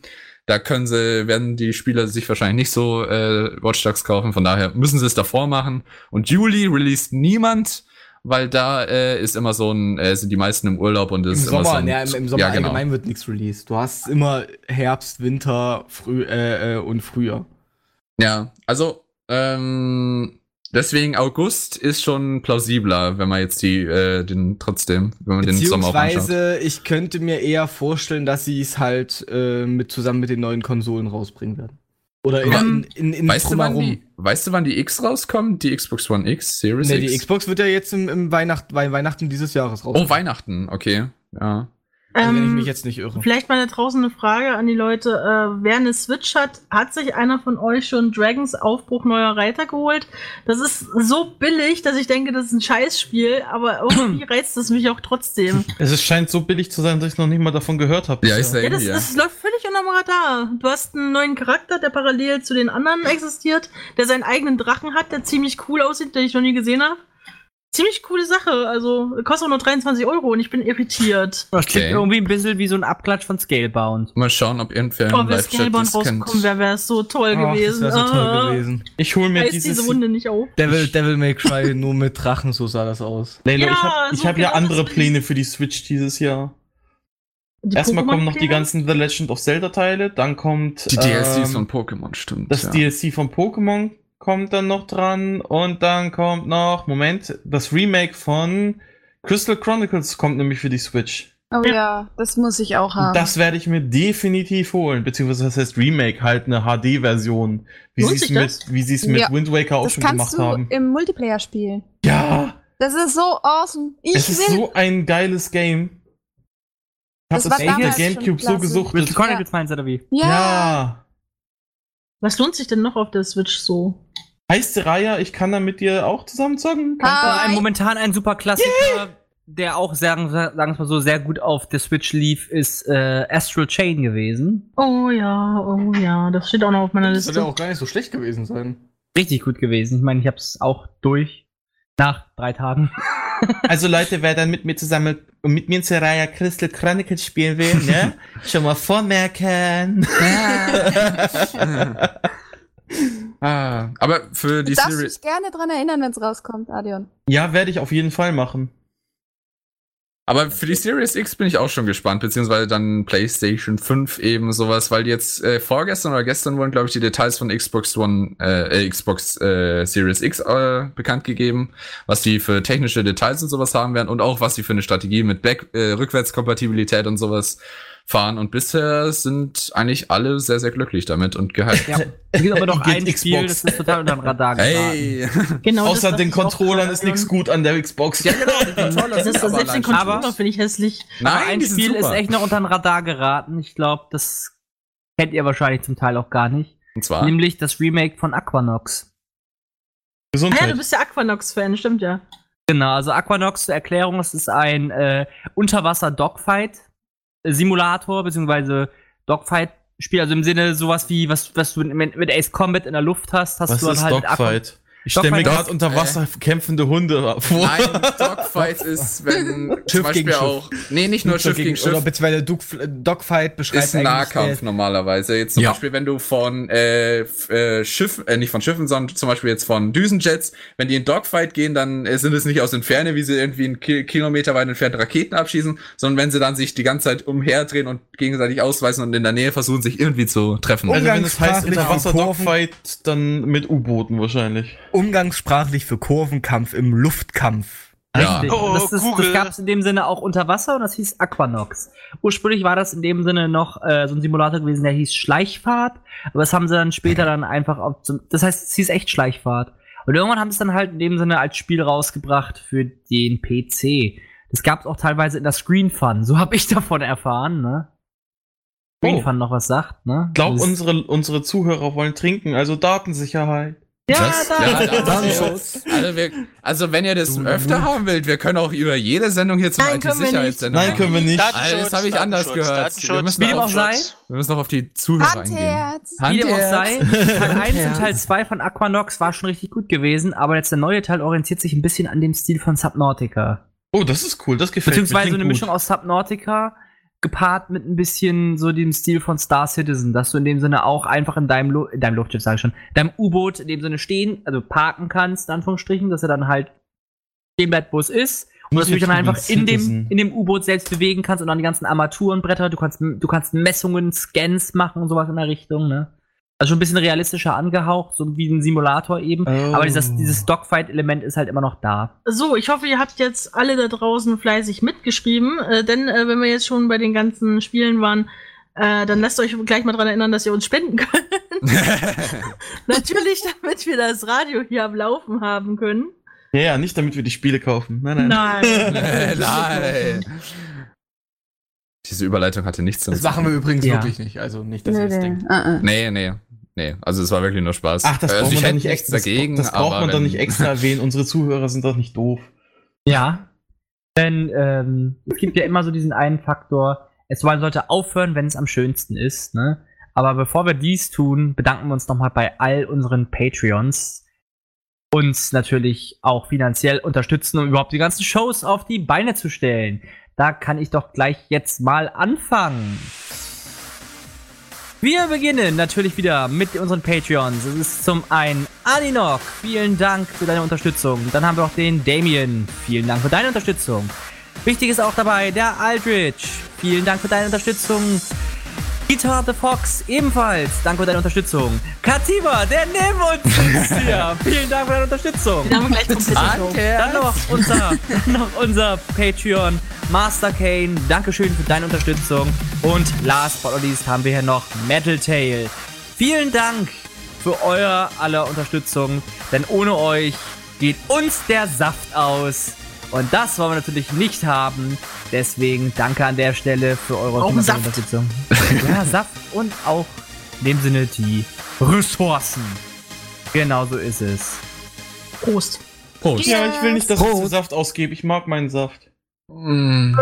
Da können sie, werden die Spieler sich wahrscheinlich nicht so äh, Watch Dogs kaufen, von daher müssen sie es davor machen. Und Juli released niemand, weil da äh, ist immer so ein, äh, sind die meisten im Urlaub und Im es ist immer so Sommer, ein, ja, im, im Sommer ja, genau. allgemein wird nichts released. Du hast immer Herbst, Winter, früh äh, äh, und Frühjahr. Ja, also ähm, deswegen August ist schon plausibler, wenn man jetzt die äh, den trotzdem, wenn man den Sommer auch. Beziehungsweise, ich könnte mir eher vorstellen, dass sie es halt äh, mit zusammen mit den neuen Konsolen rausbringen werden. Oder in, Ja. in, in, in Weißt du, wann die, weißt du, wann die X rauskommt? Die Xbox One X, Series Nee, X? die Xbox wird ja jetzt im, im Weihnacht, Wei- Weihnachten dieses Jahres raus. oh, Weihnachten, okay. Ja. Also, wenn ich Ähm, mich jetzt nicht irre. Vielleicht mal da draußen eine Frage an die Leute. Äh, wer eine Switch hat, hat sich einer von euch schon Dragons Aufbruch neuer Reiter geholt? Das ist so billig, dass ich denke, das ist ein Scheißspiel, aber irgendwie reizt es mich auch trotzdem. Es ist, scheint so billig zu sein, dass ich noch nicht mal davon gehört habe. Ja, ist ja Ja, das, ja. das läuft völlig am Radar. Du hast einen neuen Charakter, der parallel zu den anderen existiert, der seinen eigenen Drachen hat, der ziemlich cool aussieht, den ich noch nie gesehen habe. Ziemlich coole Sache. Also kostet auch nur 23 Euro und ich bin irritiert. Das klingt Okay. irgendwie ein bisschen wie so ein Abklatsch von Scalebound. Mal schauen, ob irgendwer Oh, im wenn Live-Chat Scalebound rausgekommen wäre, wäre es so toll Ach, gewesen. Das so toll Ah. gewesen. Ich hole mir Reiß dieses. diese Wunde nicht auf. Devil, Devil May Cry nur mit Drachen, so sah das aus. Lelo, Ja, ich habe so hab ja genau andere Pläne für die Switch dieses Jahr. Die Erstmal kommen noch die ganzen The Legend of Zelda Teile, dann kommt Die DLCs ähm, von Pokémon, stimmt. das ja. DLC von Pokémon kommt dann noch dran und dann kommt noch, Moment, das Remake von Crystal Chronicles kommt nämlich für die Switch. Oh ja, das muss ich auch haben. Das werde ich mir definitiv holen, beziehungsweise das heißt Remake, halt eine HD-Version, wie sie es mit, das? wie sie es mit Ja, Wind Waker auch das schon kannst gemacht du haben. im Multiplayer spielen. Ja, Das ist so awesome. Ich es ist will. so ein geiles Game. Ich Das habe war es auf der Gamecube so gesuchtet. Crystal Chronicles meinst du, oder wie? ja. Ja. Was lohnt sich denn noch auf der Switch so? Heißt Raya, ich kann da mit dir auch zusammen zocken? Ah. Ein, momentan ein super Klassiker, der auch, sagen, sagen wir mal so, sehr gut auf der Switch lief, ist äh, Astral Chain gewesen. Oh ja, oh ja, das steht auch noch auf meiner Das Liste. soll ja auch gar nicht so schlecht gewesen sein. Richtig gut gewesen. Ich meine, ich habe es auch durch. Nach drei Tagen. Also Leute, wer dann mit mir zusammen mit mir in Seraya Crystal Chronicles spielen will, ne? Schon mal vormerken. ah, aber für die Du darfst Series. dich gerne dran erinnern, wenn es rauskommt, Adion. ja, werde ich auf jeden Fall machen. Aber für die Series X bin ich auch schon gespannt, beziehungsweise dann PlayStation 5 eben sowas, weil jetzt äh, vorgestern oder gestern wurden, glaube ich, die Details von Xbox One, äh, äh, Xbox äh, Series X äh, bekannt gegeben, was die für technische Details und sowas haben werden und auch was die für eine Strategie mit Back äh, Rückwärtskompatibilität und sowas fahren. Und bisher sind eigentlich alle sehr, sehr glücklich damit und gehypt. Ja. Es gibt aber noch ein Spiel, Xbox. das ist total unter dem Radar geraten. Hey! Genau, Außer den Controllern ist nichts gut an der Xbox. ja, genau, die Controller Das sind ist aber selbst den Controller Aber- finde ich hässlich. Aber Nein, ein die sind Spiel ist echt noch unter den Radar geraten. Ich glaube, das kennt ihr wahrscheinlich zum Teil auch gar nicht. Und zwar. Nämlich das Remake von Aquanox. Ah ja, Gesundheit. du bist ja Aquanox-Fan, stimmt ja. Genau, also Aquanox zur Erklärung, es ist ein äh, Unterwasser-Dogfight-Simulator, beziehungsweise Dogfight-Spiel, also im Sinne sowas wie, was, was du mit, mit Ace Combat in der Luft hast, hast Was du dann ist halt Dogfight? Ich stelle mir gerade unter Wasser kämpfende Hunde vor. Nein, Dogfight ist, wenn zum Schiff Beispiel gegen Schiff. auch. Nee, nicht nur Schiff gegen Schiff. Oder beziehungsweise Dog, Dogfight beschreibt ist ein eigentlich, Nahkampf äh, normalerweise. Jetzt zum Ja. Beispiel, wenn du von äh, äh, Schiffen, äh, nicht von Schiffen, sondern zum Beispiel jetzt von Düsenjets, wenn die in Dogfight gehen, dann äh, sind es nicht aus Entferne, wie sie irgendwie einen Ki Kilometer weit entfernt Raketen abschießen, sondern wenn sie dann sich die ganze Zeit umherdrehen und gegenseitig ausweisen und in der Nähe versuchen, sich irgendwie zu treffen. Also wenn es heißt Umgangssprachlich unter Wasser für Kurven. Dogfight, dann mit U-Booten wahrscheinlich. Umgangssprachlich für Kurvenkampf im Luftkampf. Ja. Richtig. Oh, das, ist, das gab es in dem Sinne auch unter Wasser und das hieß Aquanox. Ursprünglich war das in dem Sinne noch äh, so ein Simulator gewesen, der hieß Schleichfahrt, aber das haben sie dann später dann einfach auf, zum, das heißt, es hieß echt Schleichfahrt. Und irgendwann haben sie es dann halt in dem Sinne als Spiel rausgebracht für den PC. Das gab es auch teilweise in der Screen Fun, so habe ich davon erfahren, ne? Screen Oh. Fun noch was sagt, ne? Ich glaube, Das- unsere, unsere Zuhörer wollen trinken, also Datensicherheit. Ja, Das- da. ja, da- Datenschutz. Also, wir, also wenn ihr das öfter haben wollt, wir können auch über jede Sendung hier zum Nein, können wir IT-Sicherheitssendung Nein, können wir nicht. Alter, das habe ich anders gehört. Wir müssen, Wie auch auf, sei. wir müssen noch auf die Zuhörer eingehen. Handherz. Wie dem auch sei. Teil 1 und Teil 2 von Aquanox war schon richtig gut gewesen, aber jetzt der neue Teil orientiert sich ein bisschen an dem Stil von Subnautica. Oh, das ist cool, das gefällt Beziehungsweise mir. eine klingt Mischung aus Subnautica gepaart mit ein bisschen so dem Stil von Star Citizen, dass du in dem Sinne auch einfach in deinem, Lu in deinem Luftschiff, sag ich schon, deinem U-Boot in dem Sinne stehen, also parken kannst, in Anführungsstrichen, dass er dann halt wo es ist. Und dass du dich dann einfach in dem, in dem U-Boot selbst bewegen kannst und dann die ganzen Armaturenbretter, du kannst, du kannst Messungen, Scans machen und sowas in der Richtung, ne? Also schon ein bisschen realistischer angehaucht, so wie ein Simulator eben. Oh. Aber dieses, dieses Dogfight-Element ist halt immer noch da. So, ich hoffe, ihr habt jetzt alle da draußen fleißig mitgeschrieben, äh, denn äh, wenn wir jetzt schon bei den ganzen Spielen waren, äh, dann lasst euch gleich mal dran erinnern, dass ihr uns spenden könnt. Natürlich, damit wir das Radio hier am Laufen haben können. Ja, ja, nicht damit wir die Spiele kaufen. Nein, nein. Nein. Nein. Diese Überleitung hatte nichts Das damit machen wir übrigens Ja. wirklich nicht. Also nicht, dass Nö, ihr das denkt. Ah, ah. Nee, nee, nee. Also es war wirklich nur Spaß. Ach, das also braucht man doch nicht extra. dagegen. das braucht man doch nicht extra erwähnen. Unsere Zuhörer sind doch nicht doof. Ja. Denn ähm, es gibt ja immer so diesen einen Faktor, Es soll- sollte aufhören, wenn es am schönsten ist, ne? Aber bevor wir dies tun, bedanken wir uns nochmal bei all unseren Patreons. Uns natürlich auch finanziell unterstützen, um überhaupt die ganzen Shows auf die Beine zu stellen. Da kann ich doch gleich jetzt mal anfangen. Wir beginnen natürlich wieder mit unseren Patreons. Es ist zum einen Aninok, vielen Dank für deine Unterstützung. Dann haben wir noch den Damien, vielen Dank für deine Unterstützung. Wichtig ist auch dabei der Aldrich, vielen Dank für deine Unterstützung. Peter the Fox ebenfalls, danke für deine Unterstützung. Katiba, der neben uns sitzt hier, vielen Dank für deine Unterstützung. Wir gleich komplett gekauft. Dann noch unser, noch unser Patreon Master Kane. Dankeschön für deine Unterstützung. Und last but not least haben wir hier noch Metal Tail. Vielen Dank für eure aller Unterstützung, denn ohne euch geht uns der Saft aus. Und das wollen wir natürlich nicht haben. Deswegen danke an der Stelle für eure Auch Saft. Unterstützung. ja, Saft und auch in dem Sinne die Ressourcen. Genau so ist es. Prost. Prost. Ja, ich will nicht, dass ich zu Saft ausgebe. Ich mag meinen Saft. Mm, ist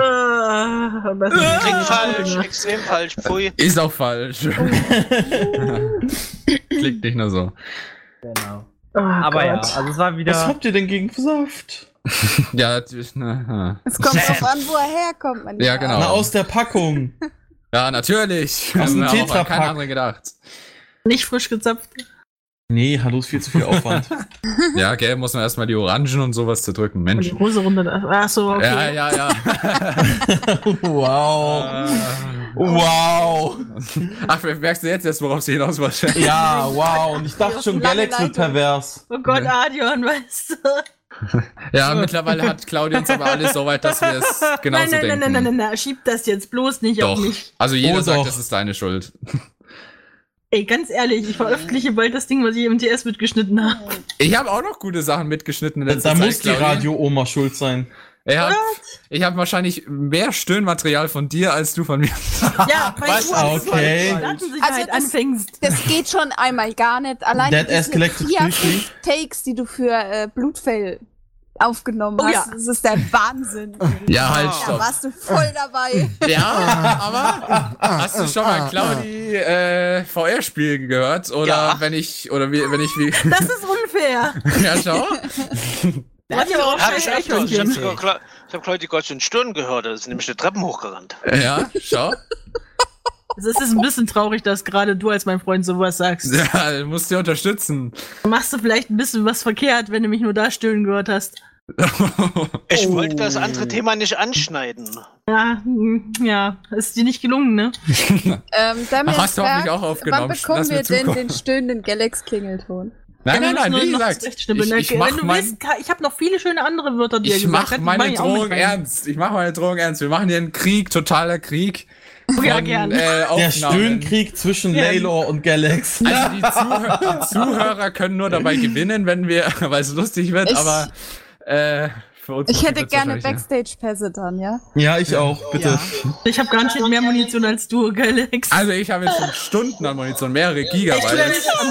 Klingt falsch, gut. extrem falsch. Pfui. ist auch falsch. Klingt nicht nur so. Genau. Oh Aber ja, Gott. also es war wieder. Was habt ihr denn gegen Saft? Ja, das- na, Es kommt drauf an, wo er herkommt, mein Ja, genau. Na, aus der Packung. ja, natürlich. Aus dem Haben wir auch an Tetrapack. keinen anderen gedacht. Nicht frisch gezapft. Nee, hallo, ist viel zu viel Aufwand. Ja, gell, muss man erstmal die Orangen und sowas zerdrücken. Und die Mensch. Hose runter. Ach so, okay. Ja, ja, ja. wow. Wow. Ach, merkst du jetzt erst, worauf sie hinaus war? Ja, wow. Und ich dachte schon, Lange Galax wird Leitung. pervers. Oh Gott. Adion, weißt du. Ja, mittlerweile hat Claudia uns aber alles so weit, dass wir es genauso nein, nein, denken. nein, nein, nein, nein, nein, schieb das jetzt bloß nicht Doch. auf mich. Also jeder Oh, sagt, doch. das ist deine Schuld. Ey, ganz ehrlich, ich veröffentliche bald das Ding, was ich im TS mitgeschnitten habe. Ich habe auch noch gute Sachen mitgeschnitten in Da, muss die. Radio-Oma schuld sein. Ich habe hab wahrscheinlich mehr Stöhnmaterial von dir als du von mir. Ja, weil Was? du als Okay. Also das- anfängst. Das geht schon einmal gar nicht. Allein diese vier, fünf Takes, die du für äh, Blutfell aufgenommen Oh hast, ja. das ist der Wahnsinn. Ja, halt, Da stopp. warst du voll dabei. Ja, aber hast du schon mal Claudi äh, VR spielen gehört oder Ja. wenn ich oder wie wenn ich wie Das ist unfair. ja schau Da hat ja auch Hab ich scheiß öfters. Ich habe ich hab Claudia Gott schon Stunden gehört. Da ist nämlich eine Treppen hochgerannt. ja schau Es ist ein bisschen traurig, dass gerade du als mein Freund sowas sagst. ja du musst dir unterstützen Machst du vielleicht ein bisschen was verkehrt, wenn du mich nur da stöhnen gehört hast. Ich Oh. wollte das andere Thema nicht anschneiden. Ja, hm, ja, ist dir nicht gelungen, ne? Ähm, Damien Hast du hoffentlich fragt, auch aufgenommen? Wann bekommen wir denn den stöhnenden Galax-Klingelton? Nein Ja, nein nein wie gesagt ich, ich Wenn mach mein willst, ich habe noch viele schöne andere Wörter, die ich gesagt mach die meine ich mit Drohung ernst ich mach meine Drohung ernst wir machen hier einen Krieg totaler Krieg Oh, ja, von, gern. äh, Der. Stöhnkrieg zwischen Ja. Laylor und Galax. Also die, Zuhör die Zuhörer können nur dabei gewinnen, wenn wir, weil es lustig wird, Ich- aber äh, Ich hätte gerne Backstage-Pässe dann, ja? Ja, ich auch, bitte. Ich habe gar nicht mehr Munition als du, Galax. ja. Also ich habe jetzt schon Stunden an Munition, mehrere Gigabyte.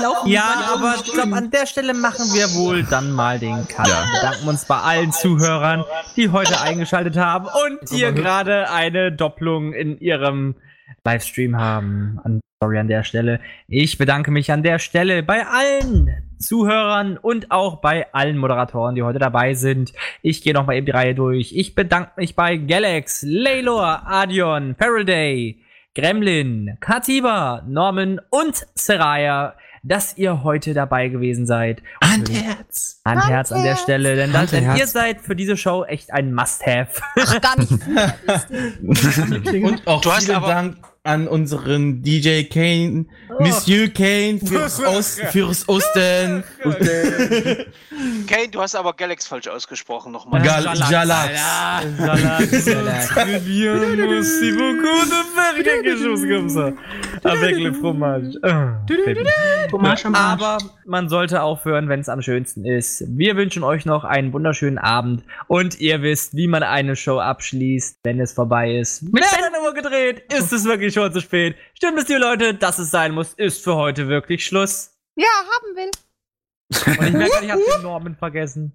ja. Ja, aber ich glaube, an der Stelle machen wir wohl dann mal den Cut. Ja. Wir bedanken uns bei allen Zuhörern, die heute eingeschaltet haben und die gerade eine Doppelung in ihrem Livestream haben. Sorry an der Stelle. Ich bedanke mich an der Stelle bei allen Zuhörern und auch bei allen Moderatoren, die heute dabei sind. Ich gehe noch mal eben die Reihe durch. Ich bedanke mich bei Galax, Laylor, Adion, Faraday, Gremlin, Katiba, Norman und Seraya, dass ihr heute dabei gewesen seid. Handherz. Handherz an der Handherz. Stelle, denn, das, denn ihr seid für diese Show echt ein Must-Have. Ach, gar nicht. Und auch Du hast vielen aber- Dank an unseren DJ Kane, Monsieur Kane, fürs, Ost, fürs Osten. Kane, du hast aber Galax falsch ausgesprochen nochmal. Gal Jalax. Merci beaucoup de faire quelque chose comme ça. Avec le fromage. Ah. Aber man sollte aufhören, wenn es am schönsten ist. Wir wünschen euch noch einen wunderschönen Abend und ihr wisst, wie man eine Show abschließt, wenn es vorbei ist. Mit einer Uhr gedreht ist es wirklich schon zu spät. Stimmt es dir, Leute, dass es sein muss, ist für heute wirklich Schluss. Ja, haben will. Und ich merke, ich habe den Norman vergessen.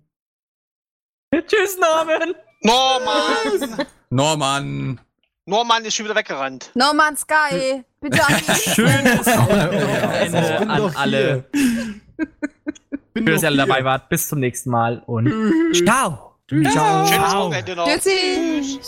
Tschüss, Norman! Norman! Norman. Norman ist schon wieder weggerannt. No Man's Sky. Bitte an die Schönes Wochenende an alle. Schön, dass ihr alle dabei wart. Bis zum nächsten Mal und ciao. Schönes Ciao. Wochenende noch. Tschüssi.